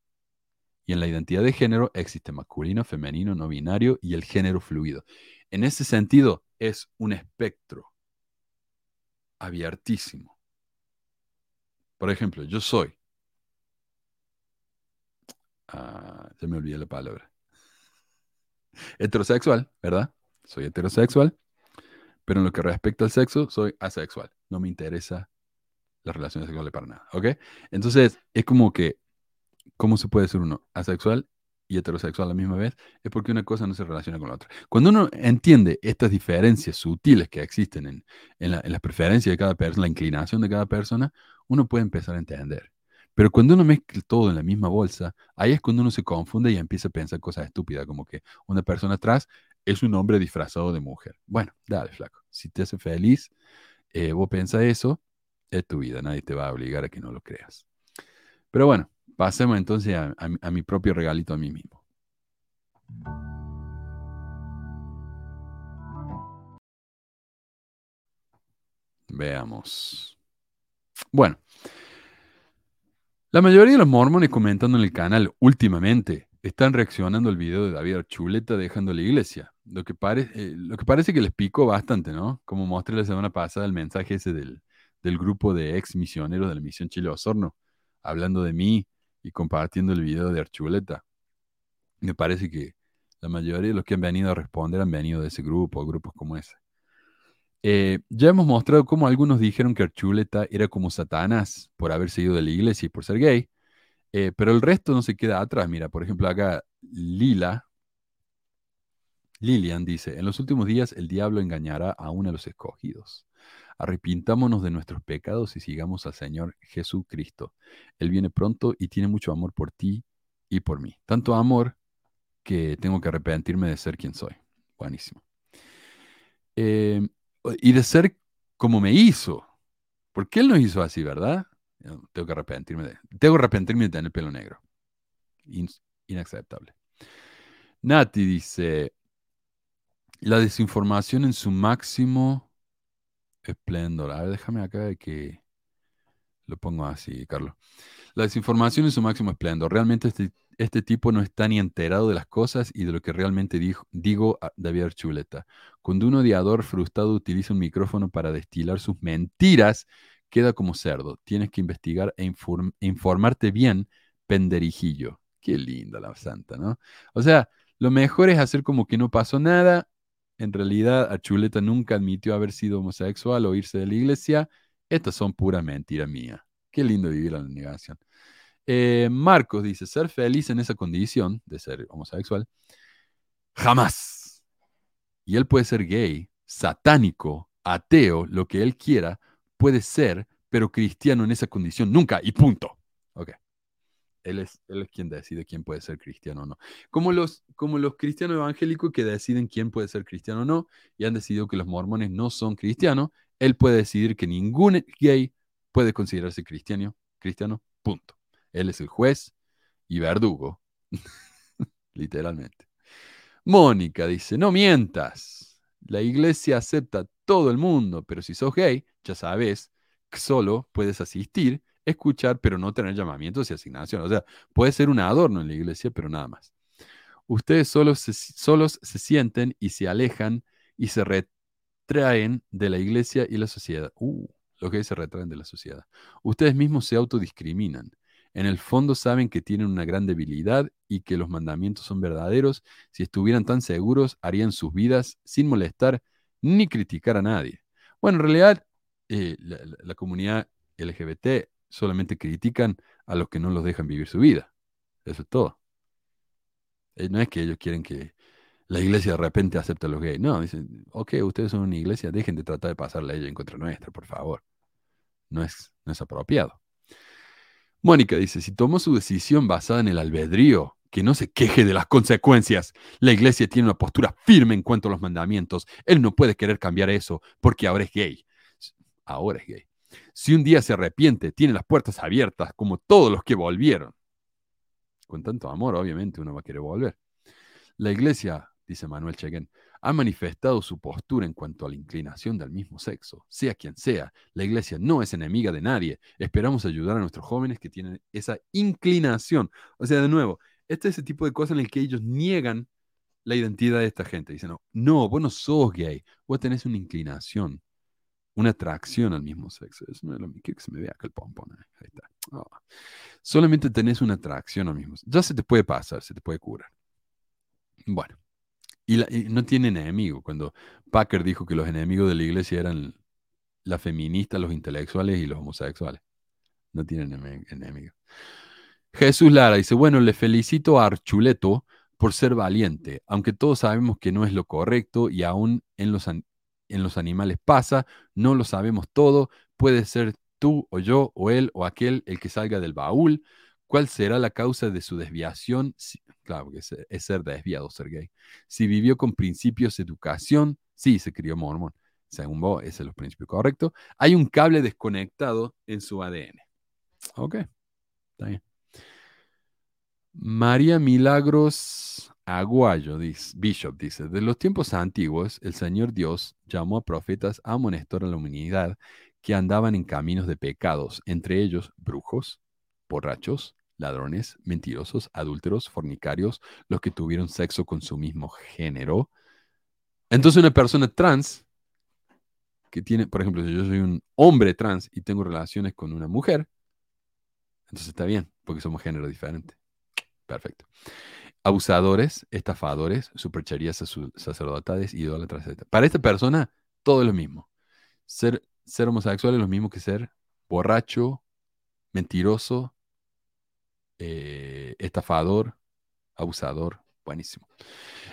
Y en la identidad de género existe masculino, femenino, no binario y el género fluido. En ese sentido, es un espectro abiertísimo. Por ejemplo, yo soy. ah, ya me olvidé la palabra. Heterosexual, ¿verdad? Soy heterosexual, pero en lo que respecta al sexo, soy asexual. No me interesa las relaciones sexuales para nada, ¿ok? Entonces, es como que, ¿cómo se puede ser uno asexual y heterosexual a la misma vez? Es porque una cosa no se relaciona con la otra. Cuando uno entiende estas diferencias sutiles que existen en, en en las preferencias de cada persona, la inclinación de cada persona, uno puede empezar a entender. Pero cuando uno mezcla todo en la misma bolsa, ahí es cuando uno se confunde y empieza a pensar cosas estúpidas, como que una persona atrás es un hombre disfrazado de mujer. Bueno, dale, flaco. Si te hace feliz, eh, vos pensás eso, es tu vida. Nadie te va a obligar a que no lo creas. Pero bueno, pasemos entonces a, a mi- a mi propio regalito a mí mismo. Veamos. Bueno, la mayoría de los mormones comentando en el canal últimamente están reaccionando al video de David Archuleta dejando la iglesia. Lo que, pare- eh, lo que parece que les picó bastante, ¿no? Como mostré la semana pasada el mensaje ese del, del grupo de ex misioneros de la misión Chile Osorno, hablando de mí y compartiendo el video de Archuleta. Me parece que la mayoría de los que han venido a responder han venido de ese grupo, grupos como ese. Eh, ya hemos mostrado cómo algunos dijeron que Archuleta era como Satanás por haber seguido de la iglesia y por ser gay, eh, pero el resto no se queda atrás. Mira, por ejemplo, acá Lila, Lilian dice, en los últimos días el diablo engañará aún a los escogidos. Arrepintámonos de nuestros pecados y sigamos al Señor Jesucristo. Él viene pronto y tiene mucho amor por ti y por mí. Tanto amor que tengo que arrepentirme de ser quien soy. Buenísimo. Eh, y de ser como me hizo. Porque él nos hizo así, ¿verdad? Yo Tengo que arrepentirme de, tengo que arrepentirme de tener pelo negro. In- inaceptable. Nati dice, la desinformación en su máximo esplendor. A ver, déjame acá que lo pongo así, Carlos. La desinformación en su máximo esplendor. Realmente este, este tipo no está ni enterado de las cosas y de lo que realmente dijo, digo a David Archuleta. Cuando un odiador frustrado utiliza un micrófono para destilar sus mentiras, queda como cerdo. Tienes que investigar e inform- informarte bien, penderijillo. Qué linda la santa, ¿no? O sea, lo mejor es hacer como que no pasó nada. En realidad, Archuleta nunca admitió haber sido homosexual o irse de la iglesia. Estas son puras mentiras mías. Qué lindo vivir la negación. Eh, Marcos dice, ser feliz en esa condición de ser homosexual, jamás. Y él puede ser gay, satánico, ateo, lo que él quiera, puede ser, pero cristiano en esa condición nunca, y punto. Ok. Él es, él es quien decide quién puede ser cristiano o no. Como los, como los cristianos evangélicos que deciden quién puede ser cristiano o no, y han decidido que los mormones no son cristianos, Él puede decidir que ningún gay puede considerarse cristiano, cristiano, punto. Él es el juez y verdugo, <laughs> literalmente. Mónica dice, no mientas. La iglesia acepta a todo el mundo, pero si sos gay, ya sabes solo puedes asistir, escuchar, pero no tener llamamientos y asignaciones. O sea, puede ser un adorno en la iglesia, pero nada más. Ustedes solos se, solos se sienten y se alejan y se retraen de la iglesia y la sociedad. Uh, los gays se retraen de la sociedad. Ustedes mismos se autodiscriminan. En el fondo saben que tienen una gran debilidad y que los mandamientos son verdaderos. Si estuvieran tan seguros, harían sus vidas sin molestar ni criticar a nadie. Bueno, en realidad, eh, la comunidad LGBT solamente critican a los que no los dejan vivir su vida. Eso es todo. Eh, No es que ellos quieren que la iglesia de repente acepte a los gays. No, dicen, ok, ustedes son una iglesia, dejen de tratar de pasar la ley en contra nuestra, por favor. No es, no es apropiado. Mónica dice, si tomó su decisión basada en el albedrío, que no se queje de las consecuencias. La iglesia tiene una postura firme en cuanto a los mandamientos. Él no puede querer cambiar eso porque ahora es gay. Ahora es gay. Si un día se arrepiente, tiene las puertas abiertas como todos los que volvieron. Con tanto amor, obviamente, uno va a querer volver. La iglesia, dice Manuel Cheguén, ha manifestado su postura en cuanto a la inclinación del mismo sexo, sea quien sea. La iglesia no es enemiga de nadie. Esperamos ayudar a nuestros jóvenes que tienen esa inclinación. O sea, de nuevo, este es ese tipo de cosas en el que ellos niegan la identidad de esta gente. Dicen, no, no, vos no sos gay, vos tenés una inclinación, una atracción al mismo sexo. Es lo mismo. Quiero que se me vea acá el pompón. eh. Ahí está. Oh. Solamente tenés una atracción al mismo Ya se te puede pasar, se te puede curar. Bueno. Y, no tiene enemigo. Cuando Packer dijo que los enemigos de la iglesia eran las feministas, los intelectuales y los homosexuales. No tienen ene- enemigos. Jesús Lara dice, bueno, le felicito a Archuleto por ser valiente, aunque todos sabemos que no es lo correcto y aún en los, en los animales pasa, no lo sabemos todo, puede ser tú o yo o él o aquel el que salga del baúl. ¿Cuál será la causa de su desviación? Claro, que es, es ser desviado, ser gay. Si vivió con principios de educación, sí, se crió mormón. Según vos, ese es los principios correctos. Hay un cable desconectado en su ADN. Ok, está bien. María Milagros Aguayo, Bishop, dice, de los tiempos antiguos, el Señor Dios llamó a profetas a amonestar a la humanidad que andaban en caminos de pecados, entre ellos brujos, borrachos, ladrones, mentirosos, adúlteros, fornicarios, los que tuvieron sexo con su mismo género. Entonces una persona trans que tiene, por ejemplo, si yo soy un hombre trans y tengo relaciones con una mujer, entonces está bien, porque somos género diferente. Perfecto. Abusadores, estafadores, supercherías sacerdotales, idólatras, etc. Para esta persona, todo es lo mismo. Ser, ser homosexual es lo mismo que ser borracho, mentiroso, eh, estafador, abusador. Buenísimo.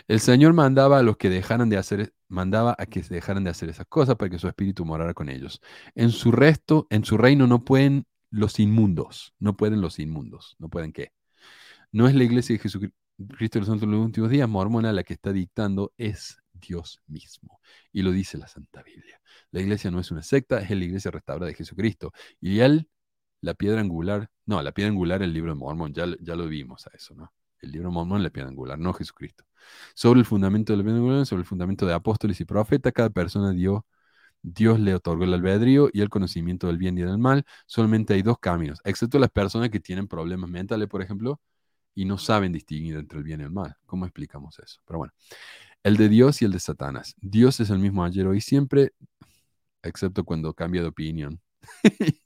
El Señor mandaba a los que dejaran de hacer, mandaba a que se dejaran de hacer esas cosas para que su espíritu morara con ellos. En su resto, en su reino no pueden los inmundos, no pueden los inmundos, no pueden qué. No es la iglesia de Jesucristo de los Santos de los últimos días, mormona, la que está dictando, es Dios mismo. Y lo dice la Santa Biblia. La iglesia no es una secta, es la iglesia restaurada de Jesucristo. Y él, la piedra angular, no, la piedra angular el libro de Mormón, ya, ya lo vimos a eso, ¿no? El libro de Mormón la piedra angular, no Jesucristo. Sobre el fundamento de la piedra angular, sobre el fundamento de apóstoles y profetas, cada persona dio Dios le otorgó el albedrío y el conocimiento del bien y del mal. Solamente hay dos caminos, excepto las personas que tienen problemas mentales, por ejemplo, y no saben distinguir entre el bien y el mal. ¿Cómo explicamos eso? Pero bueno, el de Dios y el de Satanás. Dios es el mismo ayer, hoy siempre, excepto cuando cambia de opinión. <laughs>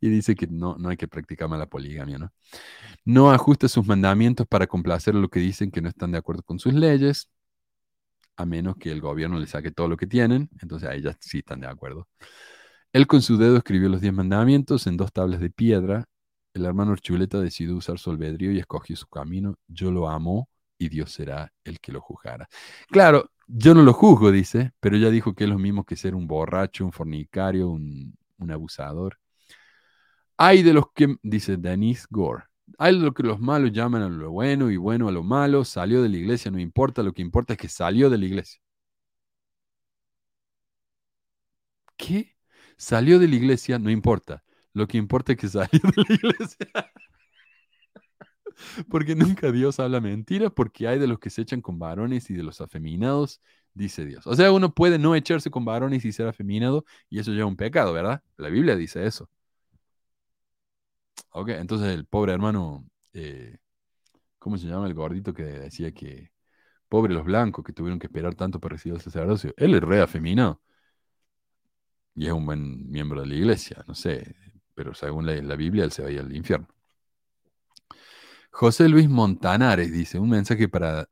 y dice que no, no hay que practicar mala poligamia, ¿no? No ajusta sus mandamientos para complacer lo que dicen que no están de acuerdo con sus leyes, a menos que el gobierno le saque todo lo que tienen, entonces ahí ya sí están de acuerdo. Él con su dedo escribió los diez mandamientos en dos tablas de piedra. El hermano Chuleta decidió usar su albedrío y escogió su camino. Yo lo amo y Dios será el que lo juzgará. Claro, yo no lo juzgo, dice, pero ya dijo que es lo mismo que ser un borracho, un fornicario, un abusador. Hay de los que, dice Denise Gore, hay de lo que los malos llaman a lo bueno y bueno a lo malo, salió de la iglesia, no importa, lo que importa es que salió de la iglesia. ¿Qué? Salió de la iglesia, no importa. Lo que importa es que salió de la iglesia. <laughs> Porque nunca Dios habla mentira, porque hay de los que se echan con varones y de los afeminados, dice Dios. O sea, uno puede no echarse con varones y ser afeminado, y eso ya es un pecado, ¿verdad? La Biblia dice eso. Ok, entonces el pobre hermano, eh, ¿cómo se llama el gordito que decía que pobre los blancos que tuvieron que esperar tanto para recibir el sacerdocio? Él es re afeminado. Y es un buen miembro de la iglesia, no sé, pero según la, Biblia él se va a ir al infierno. José Luis Montanares dice, un mensaje para,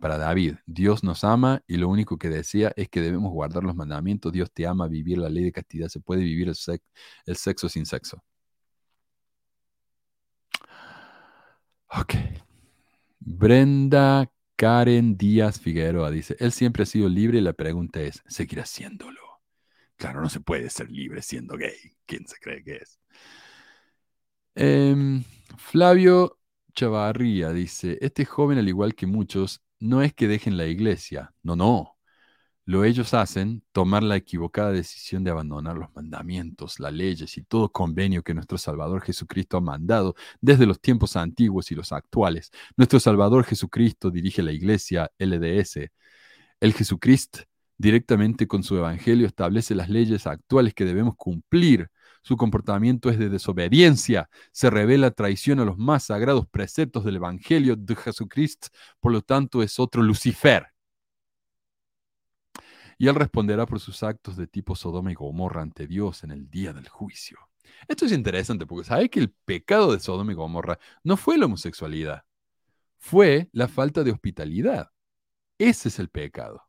para David. Dios nos ama y lo único que decía es que debemos guardar los mandamientos. Dios te ama, vivir la ley de castidad. Se puede vivir el sexo sin sexo. Ok. Brenda Karen Díaz Figueroa dice, él siempre ha sido libre y la pregunta es, ¿seguirá siéndolo? Claro, no se puede ser libre siendo gay. ¿Quién se cree que es? Em, Flavio Chavarría dice, este joven, al igual que muchos, no es que dejen la iglesia, no, no. Lo ellos hacen, tomar la equivocada decisión de abandonar los mandamientos, las leyes y todo convenio que nuestro Salvador Jesucristo ha mandado desde los tiempos antiguos y los actuales. Nuestro Salvador Jesucristo dirige la iglesia LDS. El Jesucristo directamente con su evangelio establece las leyes actuales que debemos cumplir. Su comportamiento es de desobediencia, se revela traición a los más sagrados preceptos del evangelio de Jesucristo, por lo tanto es otro Lucifer. Y él responderá por sus actos de tipo Sodoma y Gomorra ante Dios en el día del juicio. Esto es interesante porque sabe que el pecado de Sodoma y Gomorra no fue la homosexualidad, fue la falta de hospitalidad. Ese es el pecado.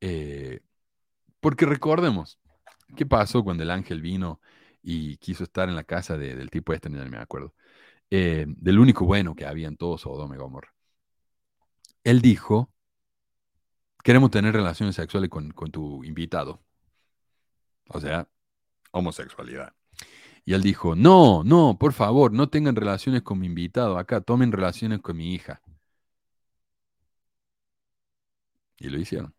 Eh, porque recordemos, ¿qué pasó cuando el ángel vino y quiso estar en la casa de- del tipo este? No me acuerdo. eh, del único bueno que había en todo Sodoma y Gomorra. Él dijo, queremos tener relaciones sexuales con, con tu invitado. O sea, homosexualidad. Y él dijo, no, no, por favor, no tengan relaciones con mi invitado acá, tomen relaciones con mi hija. Y lo hicieron.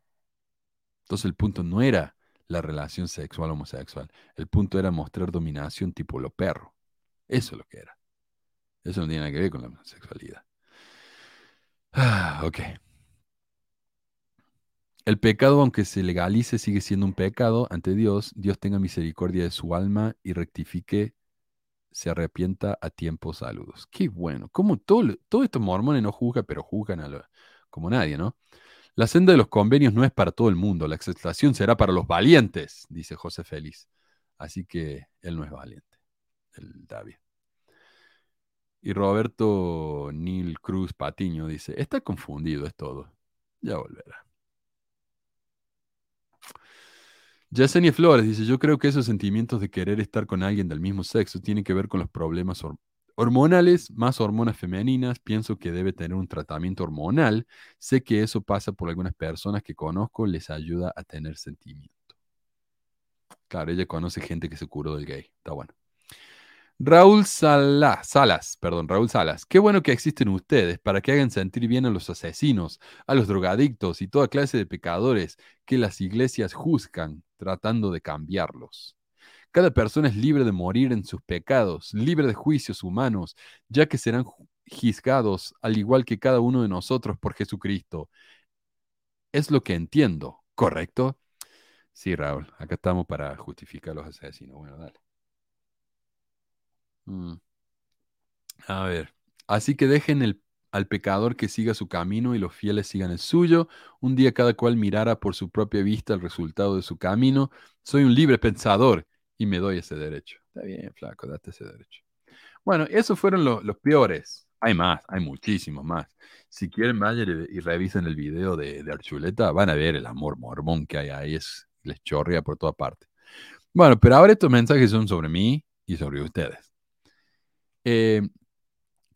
Entonces el punto no era la relación sexual homosexual, el punto era mostrar dominación tipo lo perro. Eso es lo que era. Eso no tiene nada que ver con la sexualidad. Ah, ok. El pecado, aunque se legalice, sigue siendo un pecado ante Dios. Dios tenga misericordia de su alma y rectifique, se arrepienta a tiempo. Saludos. Qué bueno. Como todo, todo estos mormones no juzgan, pero juzgan a como nadie, ¿no? La senda de los convenios no es para todo el mundo. La exaltación será para los valientes, dice José Félix. Así que él no es valiente, el David. Y Roberto Nil Cruz Patiño dice, está confundido, es todo. Ya volverá. Yesenia Flores dice, yo creo que esos sentimientos de querer estar con alguien del mismo sexo tienen que ver con los problemas hor- hormonales, más hormonas femeninas. Pienso que debe tener un tratamiento hormonal. Sé que eso pasa por algunas personas que conozco, les ayuda a tener sentimiento. Claro, ella conoce gente que se curó del gay. Está bueno. Raúl Sala- Salas, perdón, Raúl Salas. Qué bueno que existen ustedes para que hagan sentir bien a los asesinos, a los drogadictos y toda clase de pecadores que las iglesias juzgan tratando de cambiarlos. Cada persona es libre de morir en sus pecados, libre de juicios humanos, ya que serán ju- juzgados al igual que cada uno de nosotros por Jesucristo. Es lo que entiendo, ¿correcto? Sí, Raúl, acá estamos para justificar a los asesinos. Bueno, dale. Mm. A ver, así que dejen al pecador que siga su camino y los fieles sigan el suyo. Un día cada cual mirara por su propia vista el resultado de su camino. Soy un libre pensador y me doy ese derecho. Está bien, flaco, date ese derecho. Bueno, esos fueron lo- los peores. Hay más, hay muchísimos más. Si quieren, vayan y, y revisen el video de, de Archuleta, van a ver el amor mormón que hay ahí, es, les chorrea por toda parte. Bueno, pero ahora estos mensajes son sobre mí y sobre ustedes. Eh,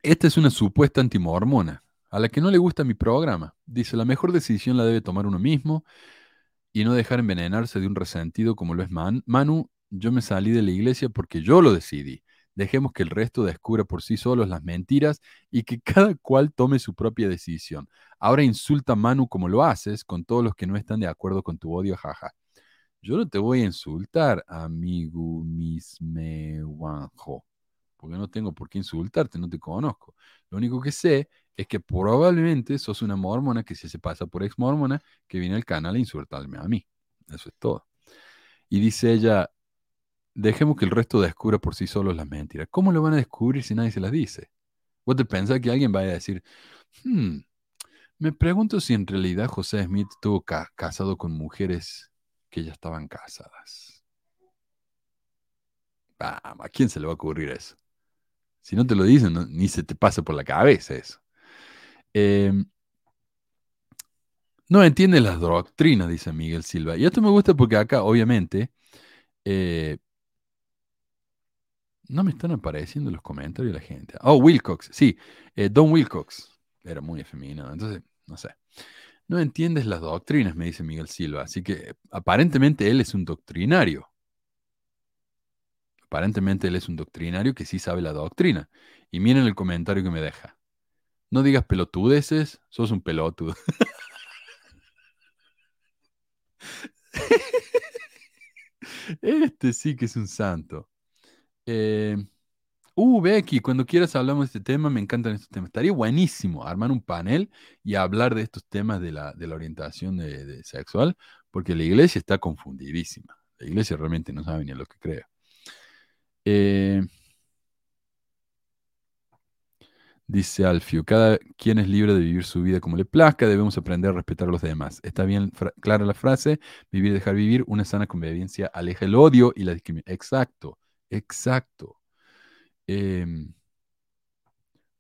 esta es una supuesta antimormona, a la que no le gusta mi programa. Dice, la mejor decisión la debe tomar uno mismo y no dejar envenenarse de un resentido como lo es Man- Manu. Yo me salí de la iglesia porque yo lo decidí. Dejemos que el resto descubra por sí solos las mentiras y que cada cual tome su propia decisión. Ahora insulta a Manu como lo haces con todos los que no están de acuerdo con tu odio, jaja. Yo no te voy a insultar, amigo misme Juanjo, porque no tengo por qué insultarte, no te conozco. Lo único que sé es que probablemente sos una mormona que si se pasa por ex mormona que viene al canal a insultarme a mí. Eso es todo. Y dice ella, dejemos que el resto descubra por sí solos las mentiras. ¿Cómo lo van a descubrir si nadie se las dice? ¿Vos te pensás que alguien vaya a decir, hmm, me pregunto si en realidad José Smith estuvo ca- casado con mujeres que ya estaban casadas? Vamos, ¿a quién se le va a ocurrir eso? Si no te lo dicen, ni se te pasa por la cabeza eso. Em, no entiende las doctrinas, dice Miguel Silva. Y esto me gusta porque acá, obviamente, eh, no me están apareciendo los comentarios de la gente. Oh, Wilcox, sí, eh, Don Wilcox. Era muy efeminado, entonces, no sé. No entiendes las doctrinas, me dice Miguel Silva. Así que aparentemente él es un doctrinario. Aparentemente él es un doctrinario que sí sabe la doctrina. Y miren el comentario que me deja. No digas pelotudeces, sos un pelotudo. <laughs> Este sí que es un santo. Eh, uh, Becky, cuando quieras hablamos de este tema, me encantan estos temas. Estaría buenísimo armar un panel y hablar de estos temas de la, orientación sexual, porque la iglesia está confundidísima. La iglesia realmente no sabe ni a lo que cree. Eh, dice Alfio, cada quien es libre de vivir su vida como le plazca, debemos aprender a respetar a los demás. Está bien clara la frase, vivir, dejar vivir, una sana convivencia aleja el odio y la discriminación. Exacto, exacto. Em,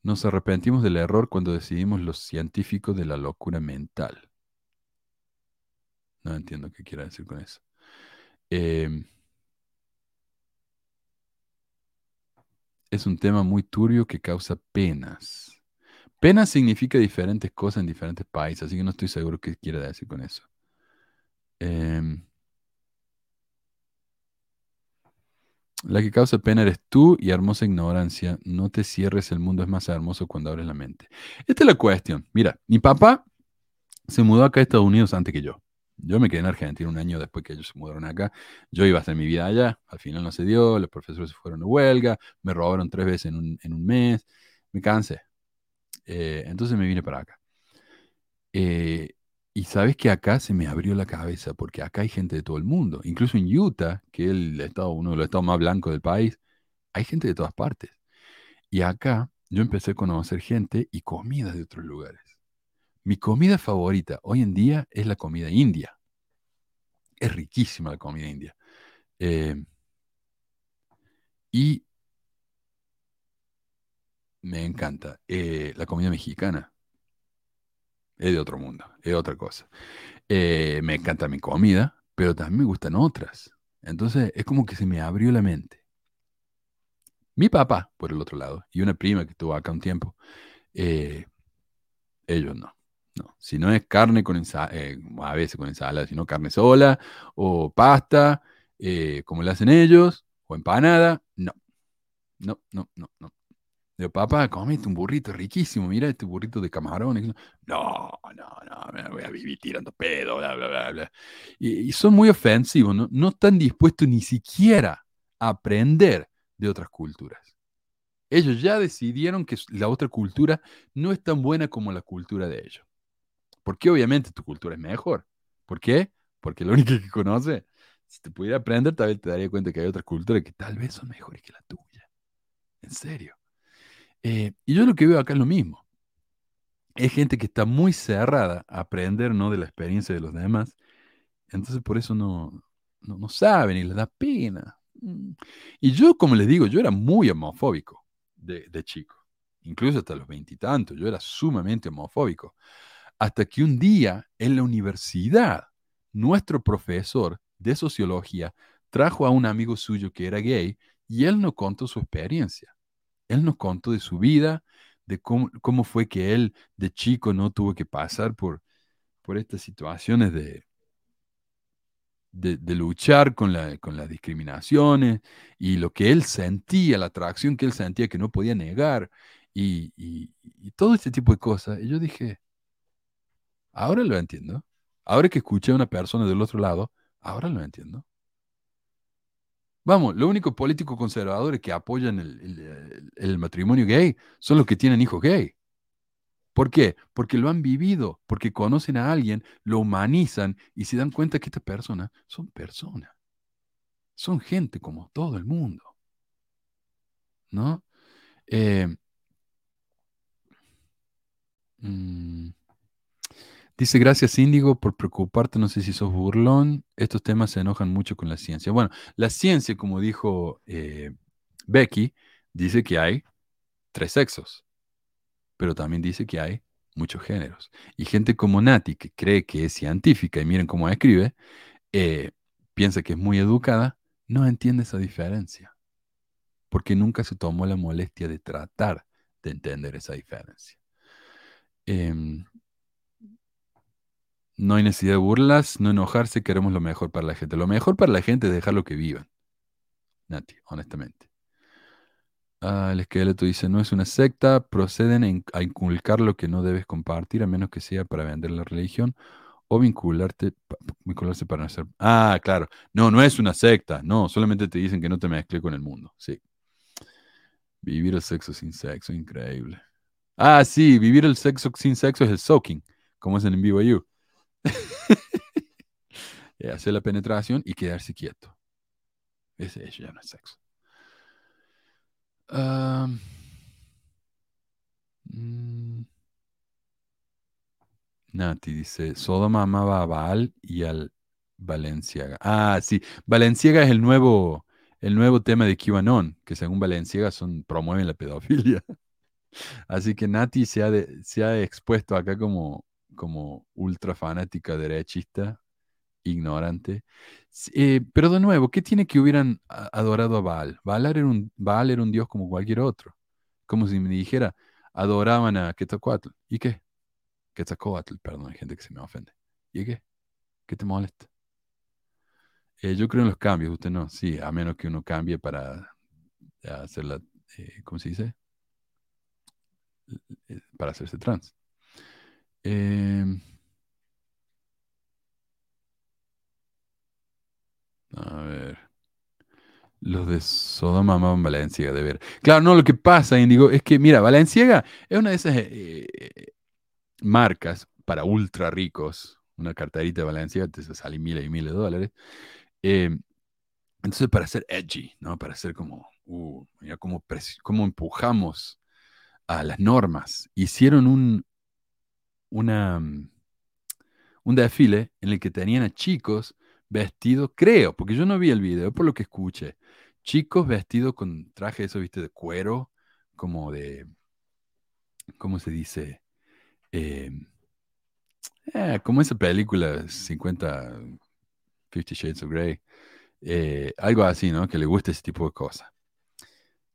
nos arrepentimos del error cuando decidimos los científicos de la locura mental. No entiendo qué quiere decir con eso. Em, es un tema muy turbio que causa penas. Penas significa diferentes cosas en diferentes países, así que no estoy seguro qué quiere decir con eso. Em, la que causa pena eres tú y hermosa ignorancia. No te cierres, el mundo es más hermoso cuando abres la mente. Esta es la cuestión. Mira, mi papá se mudó acá a Estados Unidos antes que yo. Yo me quedé en Argentina un año después que ellos se mudaron acá. Yo iba a hacer mi vida allá. Al final no se dio. Los profesores se fueron de huelga. Me robaron tres veces en un, en un mes. Me cansé. Eh, entonces me vine para acá. Eh, y sabes que acá se me abrió la cabeza porque acá hay gente de todo el mundo. Incluso en Utah, que es el estado, uno de los estados más blancos del país, hay gente de todas partes. Y acá yo empecé a conocer gente y comidas de otros lugares. Mi comida favorita hoy en día es la comida india. Es riquísima la comida india. Eh, y me encanta. Eh, la comida mexicana es de otro mundo, es otra cosa. Eh, me encanta mi comida, pero también me gustan otras. Entonces es como que se me abrió la mente. Mi papá, por el otro lado, y una prima que estuvo acá un tiempo, eh, ellos no. No, si no es carne con ensalada, a veces con ensalada, sino carne sola, o pasta, eh, como le hacen ellos, o empanada, no. No, no, no, no. Digo, papá, comiste un burrito riquísimo, mira este burrito de camarones. No, no, no, me voy a vivir tirando pedo, bla, bla, bla, bla. Y, y son muy ofensivos, ¿no? No están dispuestos ni siquiera a aprender de otras culturas. Ellos ya decidieron que la otra cultura no es tan buena como la cultura de ellos. Porque obviamente tu cultura es mejor. ¿Por qué? Porque la <laughs> única que conoce, si te pudiera aprender, tal vez te daría cuenta que hay otras culturas que tal vez son mejores que la tuya. En serio. Eh, y yo lo que veo acá es lo mismo. Es gente que está muy cerrada a aprender ¿no? de la experiencia de los demás. Entonces por eso no, no, no saben y les da pena. Mm. Y yo, como les digo, yo era muy homofóbico de, de chico. Incluso hasta los veintitantos. Yo era sumamente homofóbico. Hasta que un día en la universidad, nuestro profesor de sociología trajo a un amigo suyo que era gay y él nos contó su experiencia. Él nos contó de su vida, de cómo, cómo fue que él de chico no tuvo que pasar por, por estas situaciones de, de, luchar con, la, con las discriminaciones y lo que él sentía, la atracción que él sentía que no podía negar y, y todo este tipo de cosas. Y yo dije, ahora lo entiendo. Ahora que escuché a una persona del otro lado, Ahora lo entiendo. Vamos, los únicos políticos conservadores que apoyan el, el- matrimonio gay son los que tienen hijos gay. ¿Por qué? Porque lo han vivido, porque conocen a alguien, lo humanizan y se dan cuenta que estas personas son personas. Son gente como todo el mundo. ¿No? Eh, mm, Dice, gracias Índigo por preocuparte, no sé si sos burlón, estos temas se enojan mucho con la ciencia. Bueno, la ciencia, como dijo eh, Becky, dice que hay tres sexos, pero también dice que hay muchos géneros. Y gente como Nati, que cree que es científica, y miren cómo escribe, eh, piensa que es muy educada, no entiende esa diferencia, porque nunca se tomó la molestia de tratar de entender esa diferencia. Em, no hay necesidad de burlas, no enojarse, queremos lo mejor para la gente. Lo mejor para la gente es dejarlo que vivan. Nati, honestamente. Ah, el esqueleto dice, no es una secta, proceden a in- a inculcar lo que no debes compartir, a menos que sea para vender la religión o vincularte, vincularse para no ser... Ah, claro. No, no es una secta, no, solamente te dicen que no te mezcle con el mundo, sí. Vivir el sexo sin sexo, increíble. Ah, sí, vivir el sexo sin sexo es el soaking, como es en BYU. <laughs> Eh, hacer la penetración y quedarse quieto. Ese eso ya no es sexo. Mm, Nati dice, Sodoma amaba a Baal y al Valenciaga. Ah, sí, Valenciaga es el nuevo, el nuevo tema de QAnon, que según Valenciaga son, promueven la pedofilia. <laughs> Así que Nati se ha, se ha expuesto acá como, como ultra fanática derechista, ignorante. Eh, pero de nuevo, ¿qué tiene que hubieran adorado a Baal? Baal era un, era un dios como cualquier otro. Como si me dijera, adoraban a Quetzalcoatl. ¿Y qué? Quetzalcoatl, perdón, hay gente que se me ofende. ¿Y qué? ¿Qué te molesta? Eh, yo creo en los cambios, usted no. Sí, a menos que uno cambie para eh, hacer la, ¿cómo se dice? Para hacerse trans. Em, a ver. Los de Sodoma amaban Valenciaga, de ver. Claro, no, lo que pasa, Indigo, es que, mira, Valenciaga es una de esas eh, eh, marcas para ultra ricos. Una carterita de Valenciaga te sale miles y miles de dólares. Eh, entonces, para ser edgy, ¿no? Para ser como, uh, mira cómo, cómo empujamos a las normas. Hicieron un, una, mm, un desfile en el que tenían a chicos vestidos, creo, porque yo no vi el video, por lo que escuché, chicos vestidos con traje eso, viste, de cuero, como de, ¿cómo se dice? Eh, eh, como esa película 50, Fifty Shades of Grey, eh, algo así, ¿no? Que le guste ese tipo de cosas.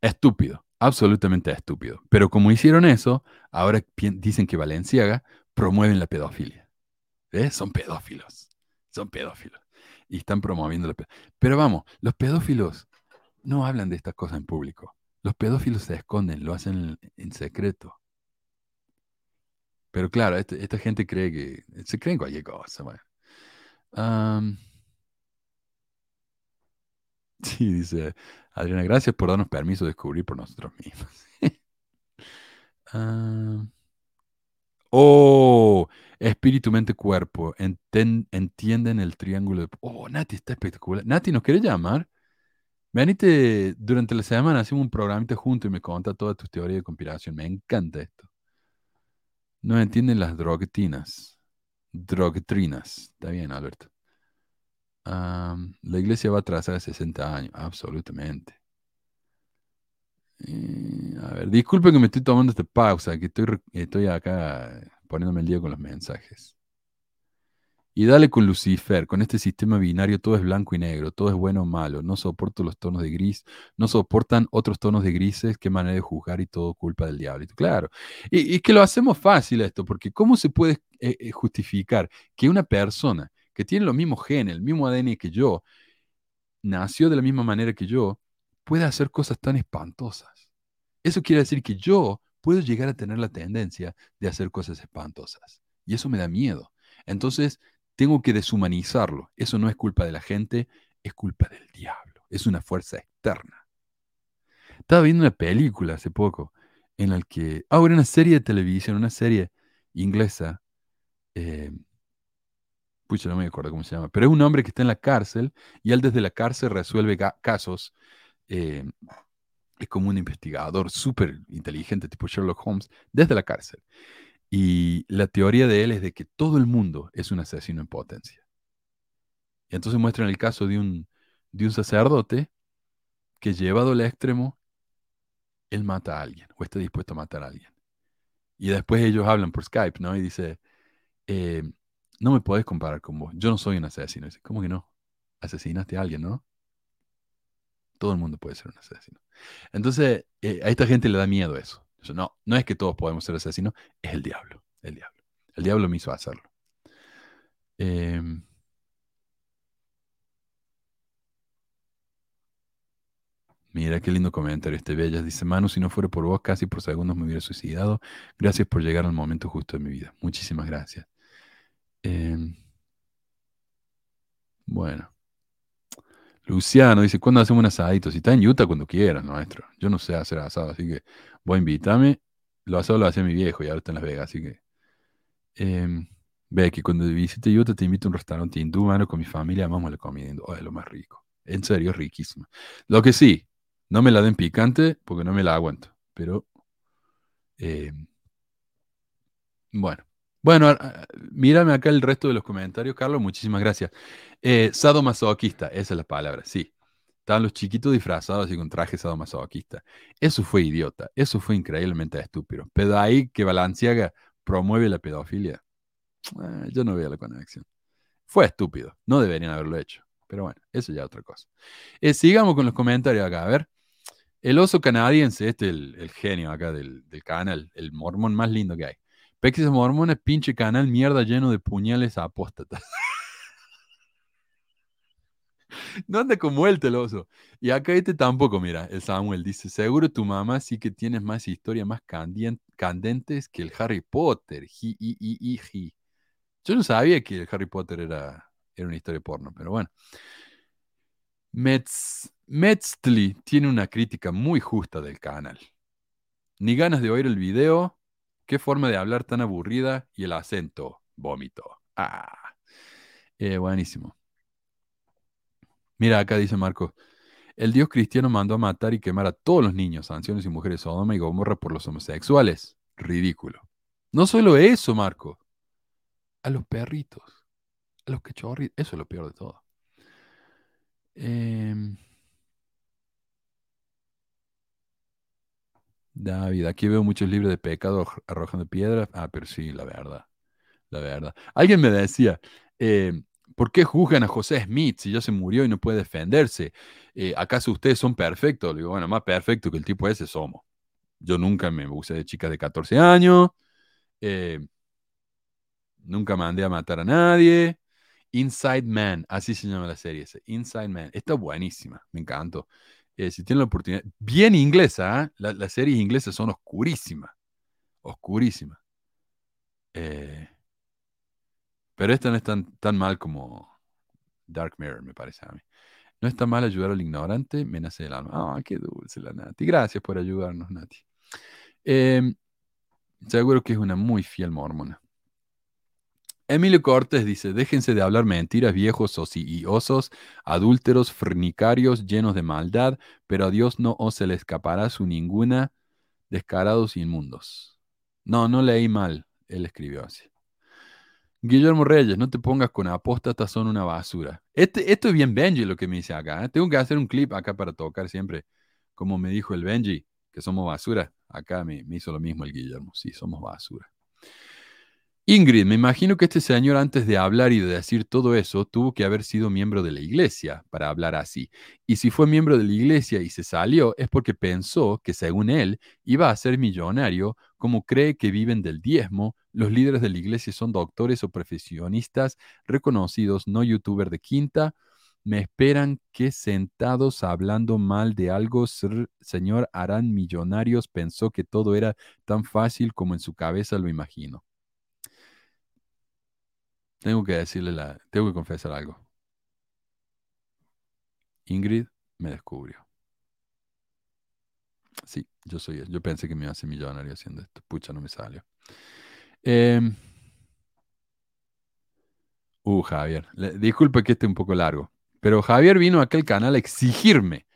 Estúpido, absolutamente estúpido. Pero como hicieron eso, ahora dicen que Valenciaga promueven la pedofilia. ¿Ves? Son pedófilos. Son pedófilos. Y están promoviendo la pedofilia. Pero vamos, los pedófilos no hablan de estas cosas en público. Los pedófilos se esconden, lo hacen en, en secreto. Pero claro, este- esta gente cree que se creen cualquier cosa. Bueno. <laughs> Sí, dice Adriana, gracias por darnos permiso de descubrir por nosotros mismos. Am, <laughs> oh, espíritu, mente, cuerpo. Enten- entienden el triángulo de... Oh, Nati, está espectacular. Nati, ¿nos quieres llamar? Venite durante la semana, hacemos un programita juntos y me cuenta todas tus teorías de conspiración. Me encanta esto. No entienden las drogtinas. Drogtrinas. Está bien, Alberto. La iglesia va atrasada 60 años. Absolutamente. Eh, a ver, disculpe que me estoy tomando esta pausa, que estoy, estoy acá poniéndome el día con los mensajes. Y dale con Lucifer, con este sistema binario todo es blanco y negro, todo es bueno o malo, no soporto los tonos de gris, no soportan otros tonos de grises, qué manera de juzgar y todo culpa del diablo. Claro, y, que lo hacemos fácil esto, porque ¿cómo se puede eh, eh, justificar que una persona que tiene los mismos genes, el mismo ADN que yo, nació de la misma manera que yo, pueda hacer cosas tan espantosas? Eso quiere decir que yo puedo llegar a tener la tendencia de hacer cosas espantosas. Y eso me da miedo. Entonces, tengo que deshumanizarlo. Eso no es culpa de la gente, es culpa del diablo. Es una fuerza externa. Estaba viendo una película hace poco en la que, ahora una serie de televisión, una serie inglesa, eh, pucha, no me acuerdo cómo se llama, pero es un hombre que está en la cárcel y él desde la cárcel resuelve casos. Eh, es como un investigador súper inteligente, tipo Sherlock Holmes, desde la cárcel. Y la teoría de él es de que todo el mundo es un asesino en potencia. Y entonces muestran el caso de un, de un sacerdote que llevado al extremo, él mata a alguien o está dispuesto a matar a alguien. Y después ellos hablan por Skype, ¿no? Y dice, eh, no me podés comparar con vos, yo no soy un asesino. Dice, ¿cómo que no? Asesinaste a alguien, ¿no? Todo el mundo puede ser un asesino. Entonces, eh, a esta gente le da miedo eso. No, no es que todos podemos ser asesinos, es el diablo, el diablo. El diablo me hizo hacerlo. Em, Mira qué lindo comentario este Bellas. Dice, Manu, si no fuera por vos, casi por segundos me hubiera suicidado. Gracias por llegar al momento justo de mi vida. Muchísimas gracias. Em, bueno. Luciano dice, ¿cuándo hacemos un asadito? Si está en Utah, cuando quieras, maestro. Yo no sé hacer asado, así que voy a invitarme. Lo asado lo hacía mi viejo y ahora está en Las Vegas, así que... em, ve que cuando visite Utah te invito a un restaurante hindú, mano, con mi familia, vamos a la comida hindú. Oh, es lo más rico. En serio, es riquísimo. Lo que sí, no me la den picante porque no me la aguanto. Pero, eh, bueno. Bueno, a- a- mírame acá el resto de los comentarios, Carlos. Muchísimas gracias. Eh, sadomasoquista, esa es la palabra, sí. Estaban los chiquitos disfrazados y con traje sadomasoquista. Eso fue idiota. Eso fue increíblemente estúpido. Pero ahí que Balenciaga promueve la pedofilia. eh, yo no veo la conexión. Fue estúpido. No deberían haberlo hecho. Pero bueno, eso ya es otra cosa. Eh, sigamos con los comentarios acá. A ver. El oso canadiense, este el, el genio acá del canal, el mormón más lindo que hay. Pexis Mormón es pinche canal mierda lleno de puñales apóstatas. <laughs> no anda con vuelta el oso. Y acá este tampoco, mira, el Samuel dice, seguro tu mamá sí que tienes más historias más candentes que el Harry Potter. Ji, i, i, i, ji. Yo no sabía que el Harry Potter era, era una historia porno, pero bueno. Metz, Metzli tiene una crítica muy justa del canal. Ni ganas de oír el video, qué forma de hablar tan aburrida y el acento, vómito. Ah, eh, buenísimo. Mira, acá dice Marco, el Dios cristiano mandó a matar y quemar a todos los niños, ancianos y mujeres Sodoma y Gomorra por los homosexuales. Ridículo. No solo eso, Marco, a los perritos, a los cachorritos, eso es lo peor de todo. Em, David, aquí veo muchos libros de pecado arro- arrojando piedras. Ah, pero sí, la verdad, la verdad. Alguien me decía, eh, ¿por qué juzgan a José Smith si ya se murió y no puede defenderse? Eh, ¿acaso ustedes son perfectos? Le digo, bueno, más perfecto que el tipo ese somos. Yo nunca me abusé de chicas de 14 años, eh, nunca mandé a matar a nadie. Inside Man, así se llama la serie Inside Man. Está buenísima, me encantó. Eh, si tienen la oportunidad, bien inglesa. La- las series inglesas son oscurísimas, oscurísimas. Eh, pero esta no es tan, tan mal como Dark Mirror, me parece a mí. No está mal ayudar al ignorante, me nace el alma. Ah, qué dulce la Nati. Gracias por ayudarnos, Nati. Em, seguro que es una muy fiel mormona. Emilio Cortés dice, déjense de hablar mentiras, viejos osos, adúlteros, fornicarios, llenos de maldad, pero a Dios no os se le escapará su ninguna, descarados inmundos. No, no leí mal, él escribió así. Guillermo Reyes, no te pongas con apóstatas, son una basura. Este, esto es bien Benji lo que me dice acá. ¿eh? Tengo que hacer un clip acá para tocar siempre, como me dijo el Benji, que somos basura. Acá me, me hizo lo mismo el Guillermo, sí, somos basura. Ingrid, me imagino que este señor antes de hablar y de decir todo eso tuvo que haber sido miembro de la iglesia para hablar así. Y si fue miembro de la iglesia y se salió es porque pensó que según él iba a ser millonario, como cree que viven del diezmo, los líderes de la iglesia son doctores o profesionistas reconocidos, no youtuber de quinta. Me esperan que sentados hablando mal de algo, señor, harán millonarios. Pensó que todo era tan fácil como en su cabeza lo imagino. Tengo que decirle la, tengo que confesar algo. Ingrid me descubrió. Sí, yo soy. Yo pensé que me iba a hacer millonario haciendo esto. Pucha, no me salió. Em, uh, Javier. le- disculpe que esté un poco largo. Pero Javier vino a aquel canal a exigirme,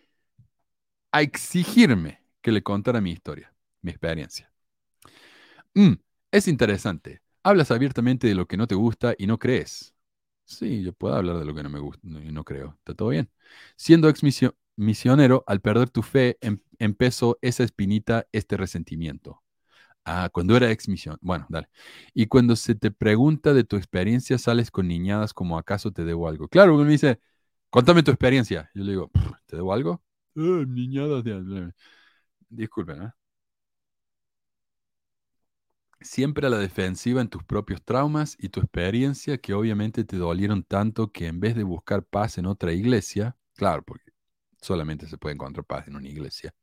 a exigirme que le contara mi historia, mi experiencia. Mm, es interesante. Hablas abiertamente de lo que no te gusta y no crees. Sí, yo puedo hablar de lo que no me gusta y no creo. Está todo bien. Siendo ex misio- misionero, al perder tu fe, em- empezó esa espinita, este resentimiento. Ah, cuando era ex misión. Bueno, dale. Y cuando se te pregunta de tu experiencia, sales con niñadas como acaso te debo algo. Claro, uno me dice, contame tu experiencia. Yo le digo, "Pff, ¿te debo algo? "Ah, niñadas de... Disculpen, ¿eh? Siempre a la defensiva en tus propios traumas y tu experiencia que obviamente te dolieron tanto que en vez de buscar paz en otra iglesia, claro, porque solamente se puede encontrar paz en una iglesia,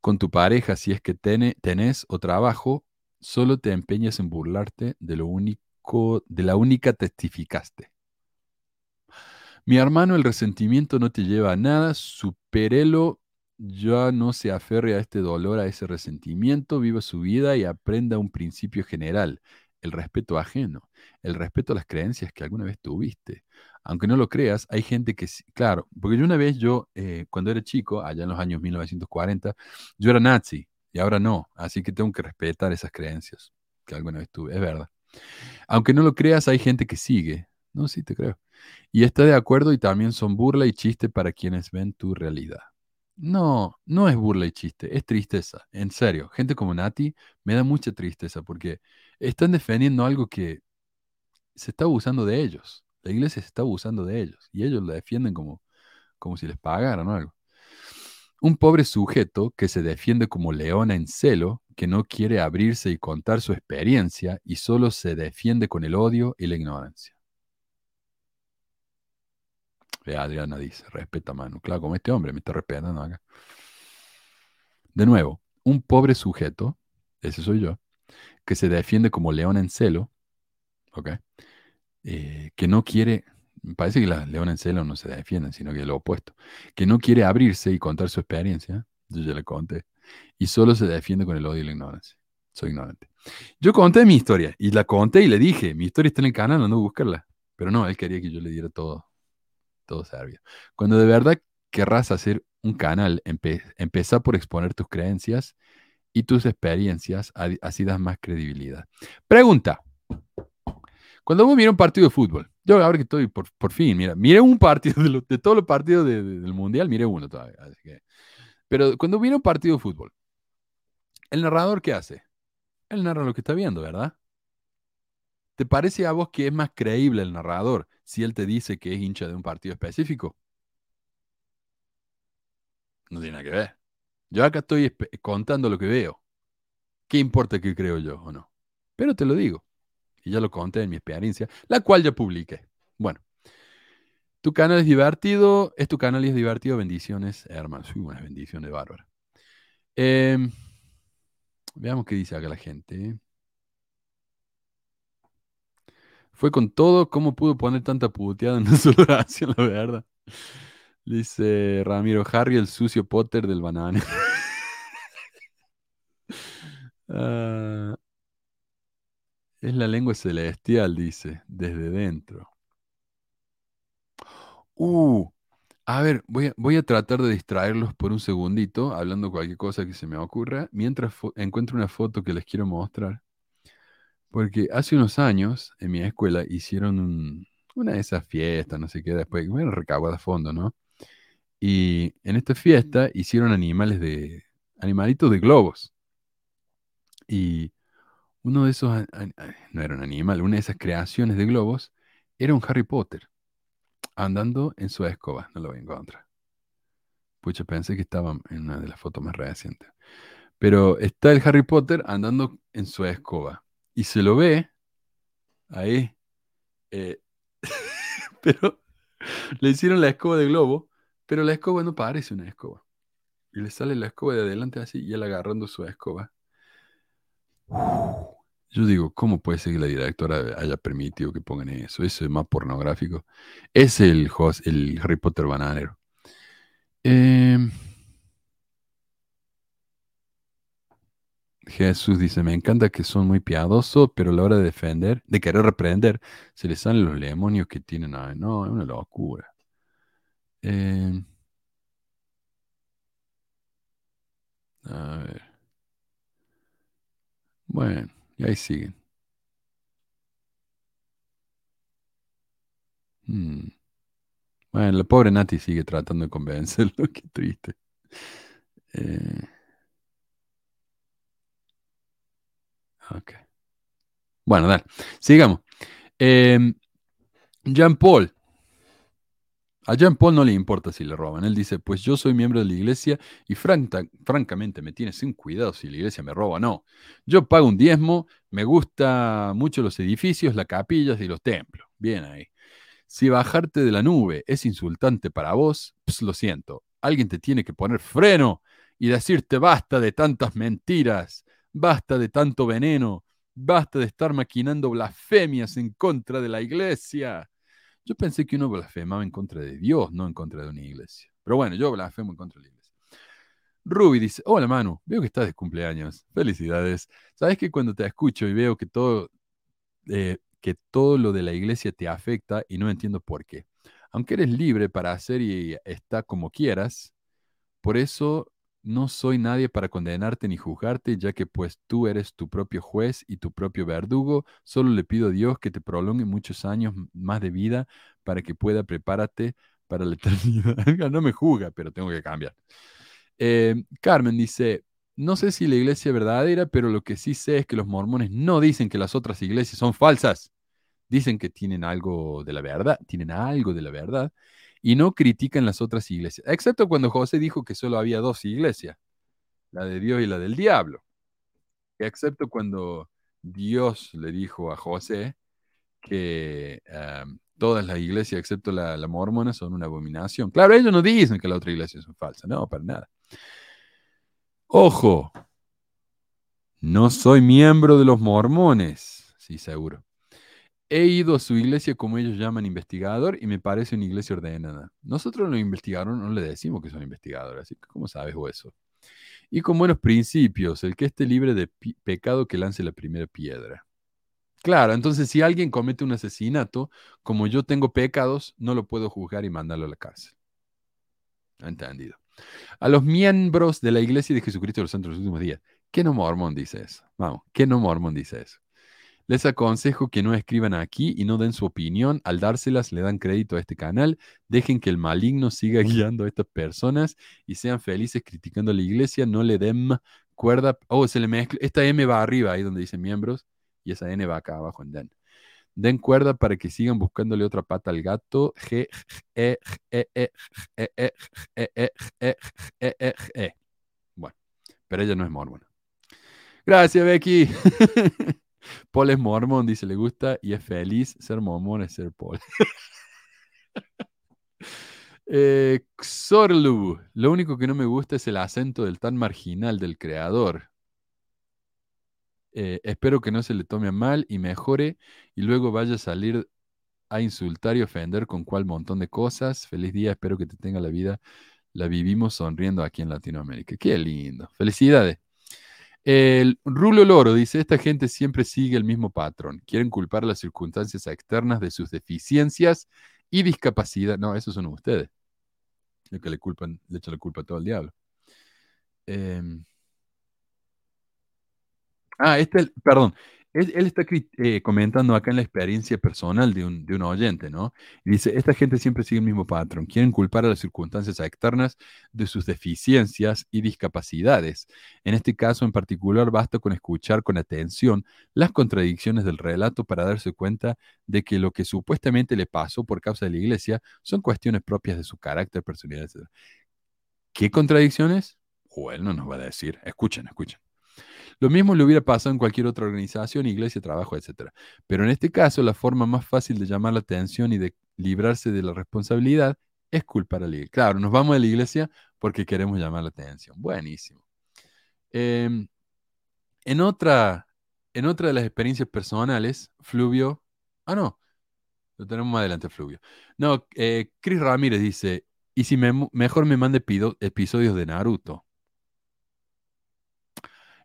con tu pareja si es que tene- tenés o trabajo, solo te empeñas en burlarte de lo único, de la única testificaste. Mi hermano, el resentimiento no te lleva a nada, supérelo, ya no se aferre a este dolor, a ese resentimiento, viva su vida y aprenda un principio general, el respeto ajeno, el respeto a las creencias que alguna vez tuviste. Aunque no lo creas, hay gente que, claro, porque yo una vez, yo, eh, cuando era chico, allá en los años 1940, yo era nazi y ahora no, así que tengo que respetar esas creencias que alguna vez tuve, es verdad. Aunque no lo creas, hay gente que sigue. No, sí, te creo. Y está de acuerdo y también son burla y chiste para quienes ven tu realidad. No, no es burla y chiste, es tristeza, en serio. Gente como Nati me da mucha tristeza porque están defendiendo algo que se está abusando de ellos. La iglesia se está abusando de ellos y ellos la defienden como, como si les pagaran o algo. Un pobre sujeto que se defiende como leona en celo, que no quiere abrirse y contar su experiencia y solo se defiende con el odio y la ignorancia. Adriana dice, respeta mano. Claro, como este hombre me está respetando acá. De nuevo, un pobre sujeto, ese soy yo, que se defiende como león en celo, ¿ok? Eh, que no quiere, parece que las leones en celo no se defienden, sino que lo opuesto, que no quiere abrirse y contar su experiencia, yo ya le conté, y solo se defiende con el odio y la ignorancia. Soy ignorante. Yo conté mi historia, y la conté y le dije, mi historia está en el canal, ando a buscarla. Pero no, él quería que yo le diera todo, todo serbio. Cuando de verdad querrás hacer un canal, empe por exponer tus creencias y tus experiencias, así das más credibilidad. Pregunta. Cuando vos miras un partido de fútbol, yo ahora que estoy por, fin, mira, miré un partido de, lo- todos los partidos de- de- del Mundial, miré uno todavía. así que- pero cuando mira un partido de fútbol, ¿el narrador qué hace? Él narra lo que está viendo, ¿verdad? ¿Te parece a vos que es más creíble el narrador si él te dice que es hincha de un partido específico? No tiene nada que ver. Yo acá estoy contando lo que veo. ¿Qué importa qué creo yo o no? Pero te lo digo. Y ya lo conté en mi experiencia, la cual ya publiqué. Bueno, tu canal es divertido, es tu canal y es divertido. Bendiciones, hermanos. Uy, unas bendiciones bárbaras. Em, veamos qué dice acá la gente. Fue con todo, ¿cómo pudo poner tanta puteada en <laughs> sola oración, la verdad? Dice Ramiro Harry, el sucio Potter del banana. <laughs> Ah, es la lengua celestial, dice, desde dentro. Uh, a ver, voy a, voy a tratar de distraerlos por un segundito, hablando cualquier cosa que se me ocurra, mientras encuentro una foto que les quiero mostrar. Porque hace unos años en mi escuela hicieron un- una de esas fiestas, no sé qué, después, bueno, recaudar fondo, ¿no? Y en esta fiesta hicieron animales de, animalitos de globos. Y uno de esos, no era un animal, una de esas creaciones de globos era un Harry Potter andando en su escoba. No lo voy a encontrar. Pucha, pensé que estaba en una de las fotos más recientes. Pero está el Harry Potter andando en su escoba. Y se lo ve ahí. eh, <laughs> pero le hicieron la escoba de globo, pero la escoba no parece una escoba. Y le sale la escoba de adelante así y él agarrando su escoba. Yo digo, ¿cómo puede ser que la directora haya permitido que pongan eso? Eso es más pornográfico. Es el, el Harry Potter bananero. Em, Jesús dice, me encanta que son muy piadosos, pero a la hora de defender, de querer reprender, se les salen los demonios que tienen. Ay, no, es una locura. Em, a ver. Bueno, y ahí siguen. Hmm. Bueno, la pobre Nati sigue tratando de convencerlo, <laughs> qué triste. Eh, Bueno, dale, sigamos. Em, Jean Paul. A Jean Paul no le importa si le roban. Él dice, pues yo soy miembro de la iglesia y franca- francamente me tiene sin cuidado si la iglesia me roba no. Yo pago un diezmo, me gusta mucho los edificios, las capillas y los templos. Bien ahí. Si bajarte de la nube es insultante para vos, ps, lo siento. Alguien te tiene que poner freno y decirte basta de tantas mentiras, basta de tanto veneno, basta de estar maquinando blasfemias en contra de la iglesia. Yo pensé que uno blasfemaba en contra de Dios, no en contra de una iglesia. Pero bueno, yo blasfemo en contra de la iglesia. Ruby dice, hola Manu, veo que estás de cumpleaños. Felicidades. Sabes que cuando te escucho y veo que todo, eh, que todo lo de la iglesia te afecta y no entiendo por qué. Aunque eres libre para hacer y está como quieras, por eso no soy nadie para condenarte ni juzgarte, ya que pues tú eres tu propio juez y tu propio verdugo. Solo le pido a Dios que te prolongue muchos años más de vida para que pueda prepararte para la <laughs> eternidad. No me juzga, pero tengo que cambiar. Eh, Carmen dice, no sé si la iglesia es verdadera, pero lo que sí sé es que los mormones no dicen que las otras iglesias son falsas. Dicen que tienen algo de la verdad, tienen algo de la verdad, y no critican las otras iglesias, excepto cuando José dijo que solo había dos iglesias, la de Dios y la del diablo. Excepto cuando Dios le dijo a José que eh, todas las iglesias, excepto la, la mormona, son una abominación. Claro, ellos no dicen que las otras iglesias son falsas, no, para nada. Ojo, no soy miembro de los mormones, sí, seguro. He ido a su iglesia, como ellos llaman, investigador, y me parece una iglesia ordenada. Nosotros los investigadores no le decimos que son investigadores, así que ¿cómo sabes eso? Y con buenos principios, el que esté libre de pecado que lance la primera piedra. Claro, entonces si alguien comete un asesinato, como yo tengo pecados, no lo puedo juzgar y mandarlo a la cárcel. Entendido. A los miembros de la Iglesia de Jesucristo de los Santos de los Últimos Días. ¿Qué no mormón dice eso? Vamos, ¿qué no mormón dice eso? Les aconsejo que no escriban aquí y no den su opinión. Al dárselas le dan crédito a este canal. Dejen que el maligno siga <laughs> guiando a estas personas y sean felices criticando a la iglesia. No le den cuerda. Oh, se le mezcla. Esta M va arriba, ahí donde dice miembros, y esa N va acá abajo en den. Den cuerda para que sigan buscándole otra pata al gato. Bueno, pero ella no es mormona. Gracias, Becky. <laughs> Paul es mormón, dice, le gusta y es feliz. Ser mormón es ser Paul. <laughs> eh, Xorlu, lo único que no me gusta es el acento del tan marginal del creador. Eh, espero que no se le tome mal y mejore y luego vaya a salir a insultar y ofender con cual montón de cosas. Feliz día, espero que te tenga la vida. La vivimos sonriendo aquí en Latinoamérica. Qué lindo. Felicidades. El Rulo Loro dice, esta gente siempre sigue el mismo patrón. Quieren culpar las circunstancias externas de sus deficiencias y discapacidad. No, esos son ustedes. Los que le culpan, le echan la culpa a todo el diablo. Em, Ah, este, perdón, él, está eh, comentando acá en la experiencia personal de un, de un oyente, ¿no? Dice, esta gente siempre sigue el mismo patrón, quieren culpar a las circunstancias externas de sus deficiencias y discapacidades. En este caso en particular, basta con escuchar con atención las contradicciones del relato para darse cuenta de que lo que supuestamente le pasó por causa de la iglesia son cuestiones propias de su carácter, personalidad, etc. ¿Qué contradicciones? O él no nos va a decir. Escuchen, escuchen. Lo mismo le hubiera pasado en cualquier otra organización, iglesia, trabajo, etc. Pero en este caso, la forma más fácil de llamar la atención y de librarse de la responsabilidad es culpar a la iglesia. Claro, nos vamos a la iglesia porque queremos llamar la atención. Buenísimo. Em, en otra en otra de las experiencias personales, Fluvio. Ah, no. Lo tenemos más adelante, Fluvio. No, eh, Chris Ramírez dice: ¿Y si me- mejor me mande episodios de Naruto?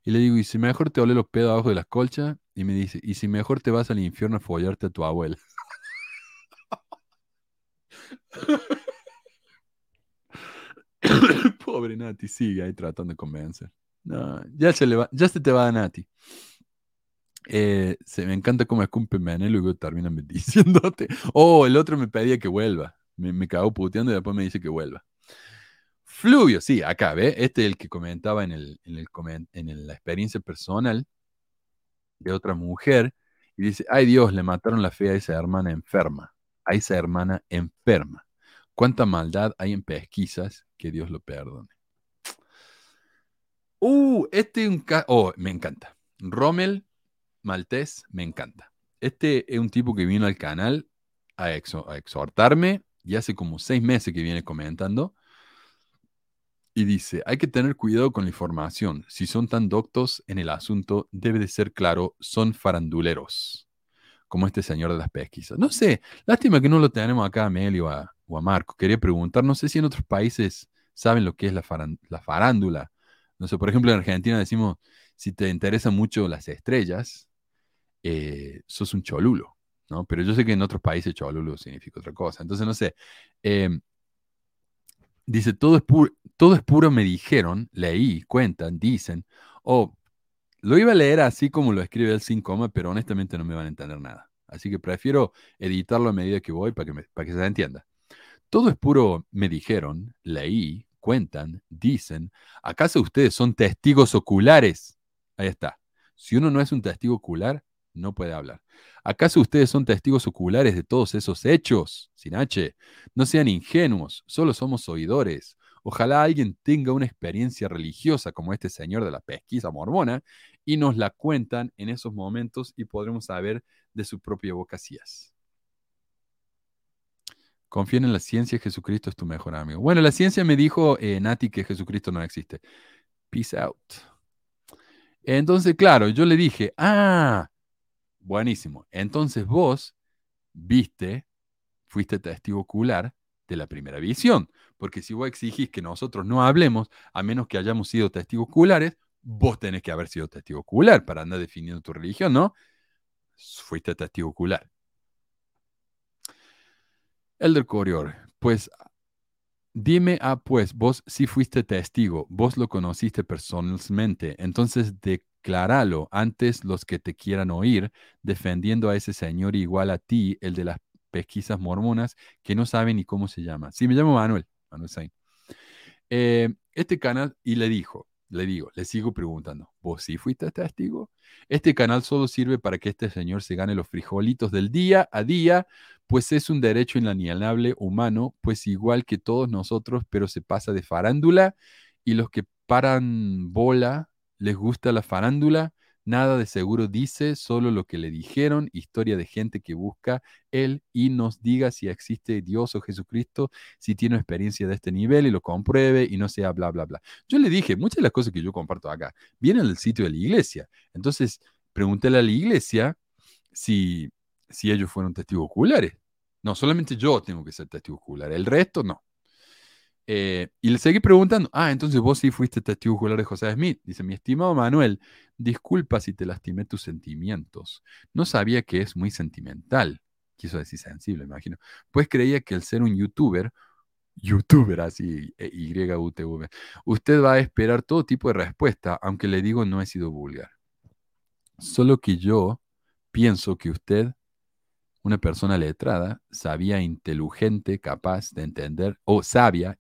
Y le digo: ¿Y si mejor te ole los pedos abajo de las colchas? Y me dice: ¿Y si mejor te vas al infierno a follarte a tu abuela? <laughs> Pobre Nati, sigue ahí tratando de convencer. No, ya se, le va, ya se te va a Nati. Eh, se me encanta cómo escupe Menelo y luego terminan <laughs> diciéndote. Oh, el otro me pedía que vuelva. Me, me cagó puteando y después me dice que vuelva. Fluvio, sí, acá, ¿ve? Este es el que comentaba en, la experiencia personal de otra mujer y dice, ay Dios, le mataron la fe a esa hermana enferma, a esa hermana enferma. Cuánta maldad hay en pesquisas, que Dios lo perdone. Uh, este es un caso, oh, me encanta. Rommel Maltés, me encanta. Este es un tipo que vino al canal a exhortarme y hace como seis meses que viene comentando. Y dice, hay que tener cuidado con la información. Si son tan doctos en el asunto, debe de ser claro, son faranduleros, como este señor de las pesquisas. No sé, lástima que no lo tenemos acá a Melio o a, Marco. Quería preguntar, no sé si en otros países saben lo que es la, faran- la farándula. No sé, por ejemplo, en Argentina decimos, si te interesan mucho las estrellas, eh, sos un cholulo, ¿no? Pero yo sé que en otros países cholulo significa otra cosa. Entonces, no sé. em, Dice, todo es, puro, todo es puro, me dijeron, leí, cuentan, dicen. O lo iba a leer así como lo escribe él sin coma, pero honestamente no me van a entender nada. Así que prefiero editarlo a medida que voy para que, para que se entienda. Todo es puro, me dijeron, leí, cuentan, dicen. ¿Acaso ustedes son testigos oculares? Ahí está. Si uno no es un testigo ocular, no puede hablar. ¿Acaso ustedes son testigos oculares de todos esos hechos? Sin. No sean ingenuos, solo somos oidores. Ojalá alguien tenga una experiencia religiosa como este señor de la pesquisa mormona y nos la cuentan en esos momentos y podremos saber de su propia boca si. Confíen en la ciencia, Jesucristo es tu mejor amigo. Bueno, la ciencia me dijo, eh, Nati, que Jesucristo no existe. Peace out. Entonces, claro, yo le dije, ah, buenísimo. Entonces vos viste, fuiste testigo ocular de la primera visión. Porque si vos exigís que nosotros no hablemos, a menos que hayamos sido testigos oculares, vos tenés que haber sido testigo ocular para andar definiendo tu religión, ¿no? Fuiste testigo ocular. Elder Corior, pues dime, ah, pues vos sí fuiste testigo, vos lo conociste personalmente, entonces decláralo antes los que te quieran oír, defendiendo a ese señor igual a ti, el de las pesquisas mormonas, que no sabe ni cómo se llama. Sí, me llamo Manuel, Manuel Sain. Eh, este canal, y le dijo, le digo, le sigo preguntando, ¿vos sí fuiste testigo? Este canal solo sirve para que este señor se gane los frijolitos del día a día, pues es un derecho inalienable humano, pues igual que todos nosotros, pero se pasa de farándula y los que paran bola les gusta la farándula, nada de seguro dice, solo lo que le dijeron, historia de gente que busca él y nos diga si existe Dios o Jesucristo, si tiene experiencia de este nivel y lo compruebe y no sea bla, bla, bla. Yo le dije, muchas de las cosas que yo comparto acá vienen del sitio de la iglesia. Entonces, pregúntale a la iglesia si, si ellos fueron testigos oculares. No, solamente yo tengo que ser testigo ocular, el resto no. Eh, y le seguí preguntando, ah, entonces vos sí fuiste testigo ocular de José Smith. Dice, mi estimado Manuel, disculpa si te lastimé tus sentimientos. No sabía que es muy sentimental. Quiso decir sensible, imagino. Pues creía que el ser un youtuber, youtuber así, e- Y-U-T-V, usted va a esperar todo tipo de respuesta, aunque le digo no he sido vulgar. Solo que yo pienso que usted, una persona letrada, sabia, inteligente, capaz de entender, o sabia,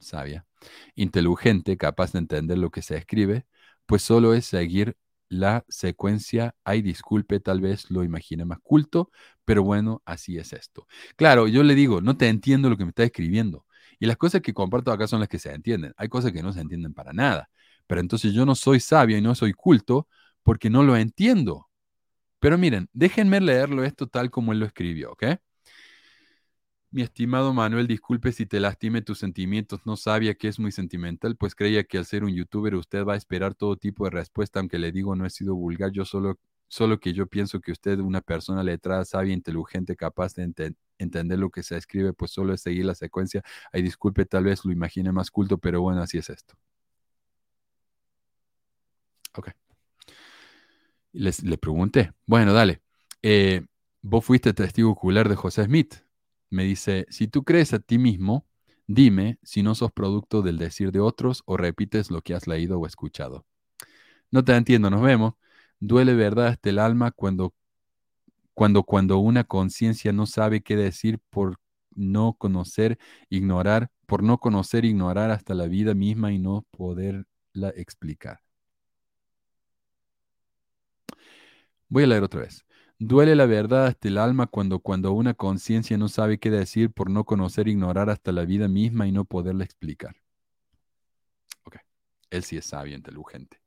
sabia, inteligente, capaz de entender lo que se escribe, pues solo es seguir la secuencia. Ay, disculpe, tal vez lo imagine más culto, pero bueno, así es esto. Claro, yo le digo, no te entiendo lo que me está escribiendo. Y las cosas que comparto acá son las que se entienden. Hay cosas que no se entienden para nada. Pero entonces yo no soy sabio y no soy culto porque no lo entiendo. Pero miren, déjenme leerlo esto tal como él lo escribió, ¿ok? Mi estimado Manuel, disculpe si te lastime tus sentimientos. No sabía que es muy sentimental, pues creía que al ser un youtuber usted va a esperar todo tipo de respuesta, aunque le digo no he sido vulgar, yo solo, solo que yo pienso que usted, una persona letrada, sabia, inteligente, capaz de enten- entender lo que se escribe, pues solo es seguir la secuencia. Ay, disculpe, tal vez lo imagine más culto, pero bueno, así es esto. Ok. Les, le pregunté, bueno, dale, eh, vos fuiste testigo ocular de José Smith. Me dice, si tú crees a ti mismo, dime si no sos producto del decir de otros o repites lo que has leído o escuchado. No te entiendo, nos vemos. Duele verdad hasta el alma cuando, cuando, cuando una conciencia no sabe qué decir por no conocer, ignorar, por no conocer, ignorar hasta la vida misma y no poderla explicar. Voy a leer otra vez. Duele la verdad hasta el alma cuando, cuando una conciencia no sabe qué decir por no conocer, ignorar hasta la vida misma y no poderla explicar. Ok, él sí es sabio, inteligente.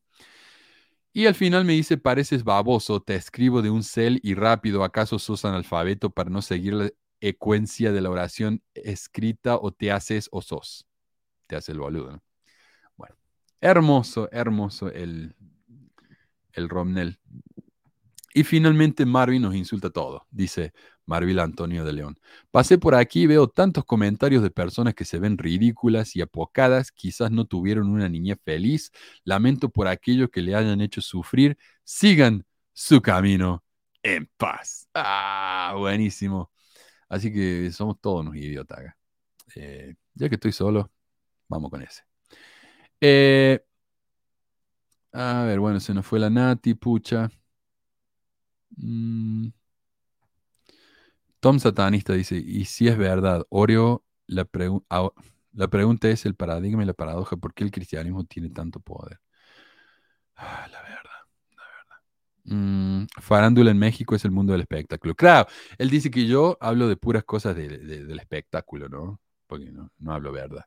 Y al final me dice, pareces baboso, te escribo de un cel y rápido, ¿acaso sos analfabeto para no seguir la ecuencia de la oración escrita o te haces o sos? Te hace el boludo, ¿no? Bueno, hermoso, hermoso el, el Romnel. Y finalmente Marvin nos insulta todo, dice Marvin Antonio de León. Pasé por aquí y veo tantos comentarios de personas que se ven ridículas y apocadas, quizás no tuvieron una niñez feliz. Lamento por aquellos que le hayan hecho sufrir. Sigan su camino en paz. Ah, buenísimo. Así que somos todos unos idiotas. Eh, ya que estoy solo, vamos con ese. Eh, a ver, bueno, se nos fue la Nati, pucha. Mm. Tom Satanista dice, y si es verdad, Oreo, la, la pregunta es el paradigma y la paradoja, ¿por qué el cristianismo tiene tanto poder? Ah, la verdad, la verdad. Mm, farándula en México es el mundo del espectáculo. Claro, él dice que yo hablo de puras cosas de- de- del espectáculo, ¿no? Porque no, no hablo verdad.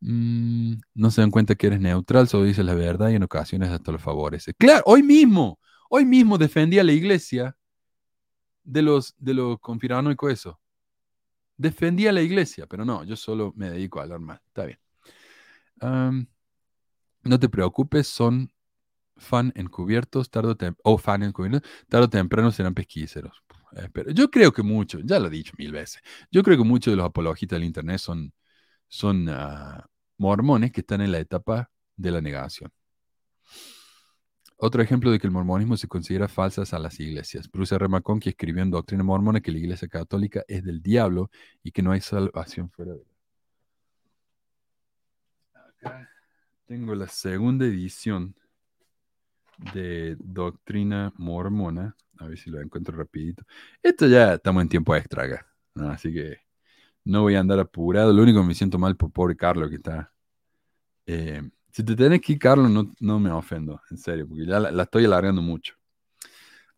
Mm, no se dan cuenta que eres neutral, solo dices la verdad y en ocasiones hasta lo favorece. Claro, hoy mismo, hoy mismo defendí a la iglesia de los, de los conspiranoicos eso. Defendí a la iglesia, pero no, yo solo me dedico a hablar mal. Está bien. No te preocupes, son fan encubiertos, tarde o tem- o fan encubiertos, tarde o temprano serán pesquiseros. Eh, pero yo creo que muchos, ya lo he dicho mil veces, yo creo que muchos de los apologistas del Internet son, son ah, mormones que están en la etapa de la negación. Otro ejemplo de que el mormonismo se considera falsas a las iglesias. Bruce R. McConkie escribió en Doctrina Mormona que la iglesia católica es del diablo y que no hay salvación fuera de ella. Acá tengo la segunda edición de Doctrina Mormona. A ver si lo encuentro rapidito. Esto ya estamos en tiempo extra acá. Así que no voy a andar apurado. Lo único que me siento mal por pobre Carlos que está... eh, si te tenés que Carlos, no, no me ofendo, en serio, porque ya la, estoy alargando mucho.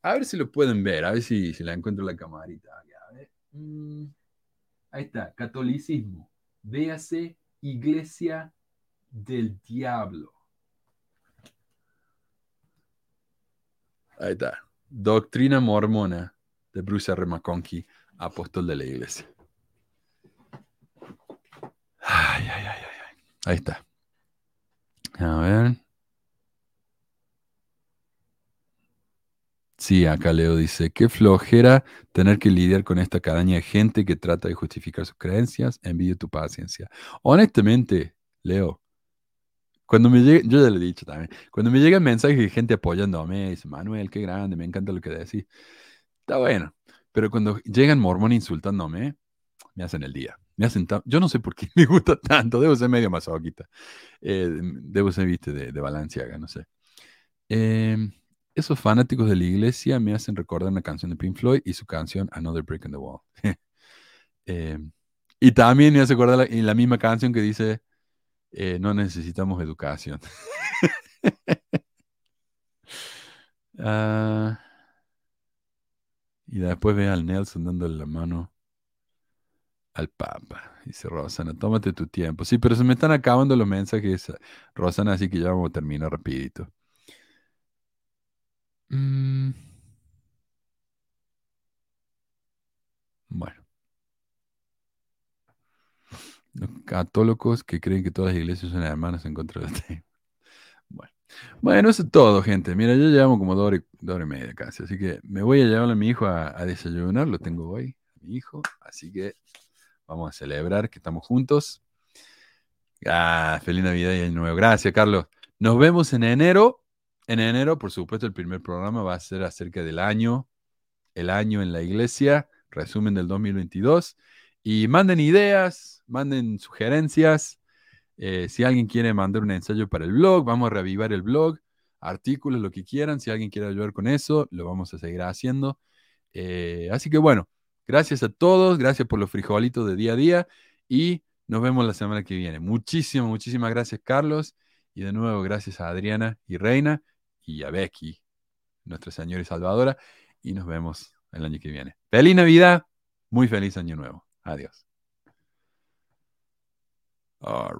A ver si lo pueden ver, a ver si, si la encuentro en la camarita. Mm, ahí está, catolicismo. Véase Iglesia del Diablo. Ahí está. Doctrina mormona de Bruce R. McConkie, apóstol de la iglesia. Ay, ay, ay, ay. Ahí está. A ver. Sí, acá Leo dice, qué flojera tener que lidiar con esta cadaña de gente que trata de justificar sus creencias, envidio tu paciencia. Honestamente, Leo, cuando me llegue, yo ya le he dicho también, cuando me llegan mensajes de gente apoyándome, dice, Manuel, qué grande, me encanta lo que decís, está bueno, pero cuando llegan mormones insultándome, me hacen el día. Me hacen Yo no sé por qué <laughs> me gusta tanto, debo ser medio masoquita. Eh, debo ser, viste, de, de Balenciaga, no sé. Em, esos fanáticos de la iglesia me hacen recordar una canción de Pink Floyd y su canción Another Brick in the Wall. <laughs> Em, y también me hace en la misma canción que dice, eh, no necesitamos educación. <laughs> Ah, y después ve al Nelson dándole la mano al Papa. Dice Rosana, tómate tu tiempo. Sí, pero se me están acabando los mensajes, Rosana, así que ya vamos a terminar rapidito. Mm. Bueno. Los católicos que creen que todas las iglesias son hermanas en contra del tema. <laughs> Bueno. bueno, eso es todo, gente. Mira, yo llevamos como dos horas, dos horas y media casi, así que me voy a llevar a mi hijo a, a desayunar, lo tengo hoy, mi hijo, así que vamos a celebrar que estamos juntos. Ah, feliz Navidad y Año Nuevo. Gracias, Carlos. Nos vemos en enero. En enero, por supuesto, el primer programa va a ser acerca del año, el año en la iglesia, resumen del 2022. Y manden ideas, manden sugerencias. Eh, si alguien quiere mandar un ensayo para el blog, vamos a reavivar el blog, artículos, lo que quieran. Si alguien quiere ayudar con eso, lo vamos a seguir haciendo. Eh, así que bueno, gracias a todos, gracias por los frijolitos de día a día y nos vemos la semana que viene. Muchísimas, muchísimas gracias, Carlos. Y de nuevo, gracias a Adriana y Reina y a Becky, nuestra Señora y Salvadora. Y nos vemos el año que viene. Feliz Navidad, muy feliz año nuevo. Adiós. All.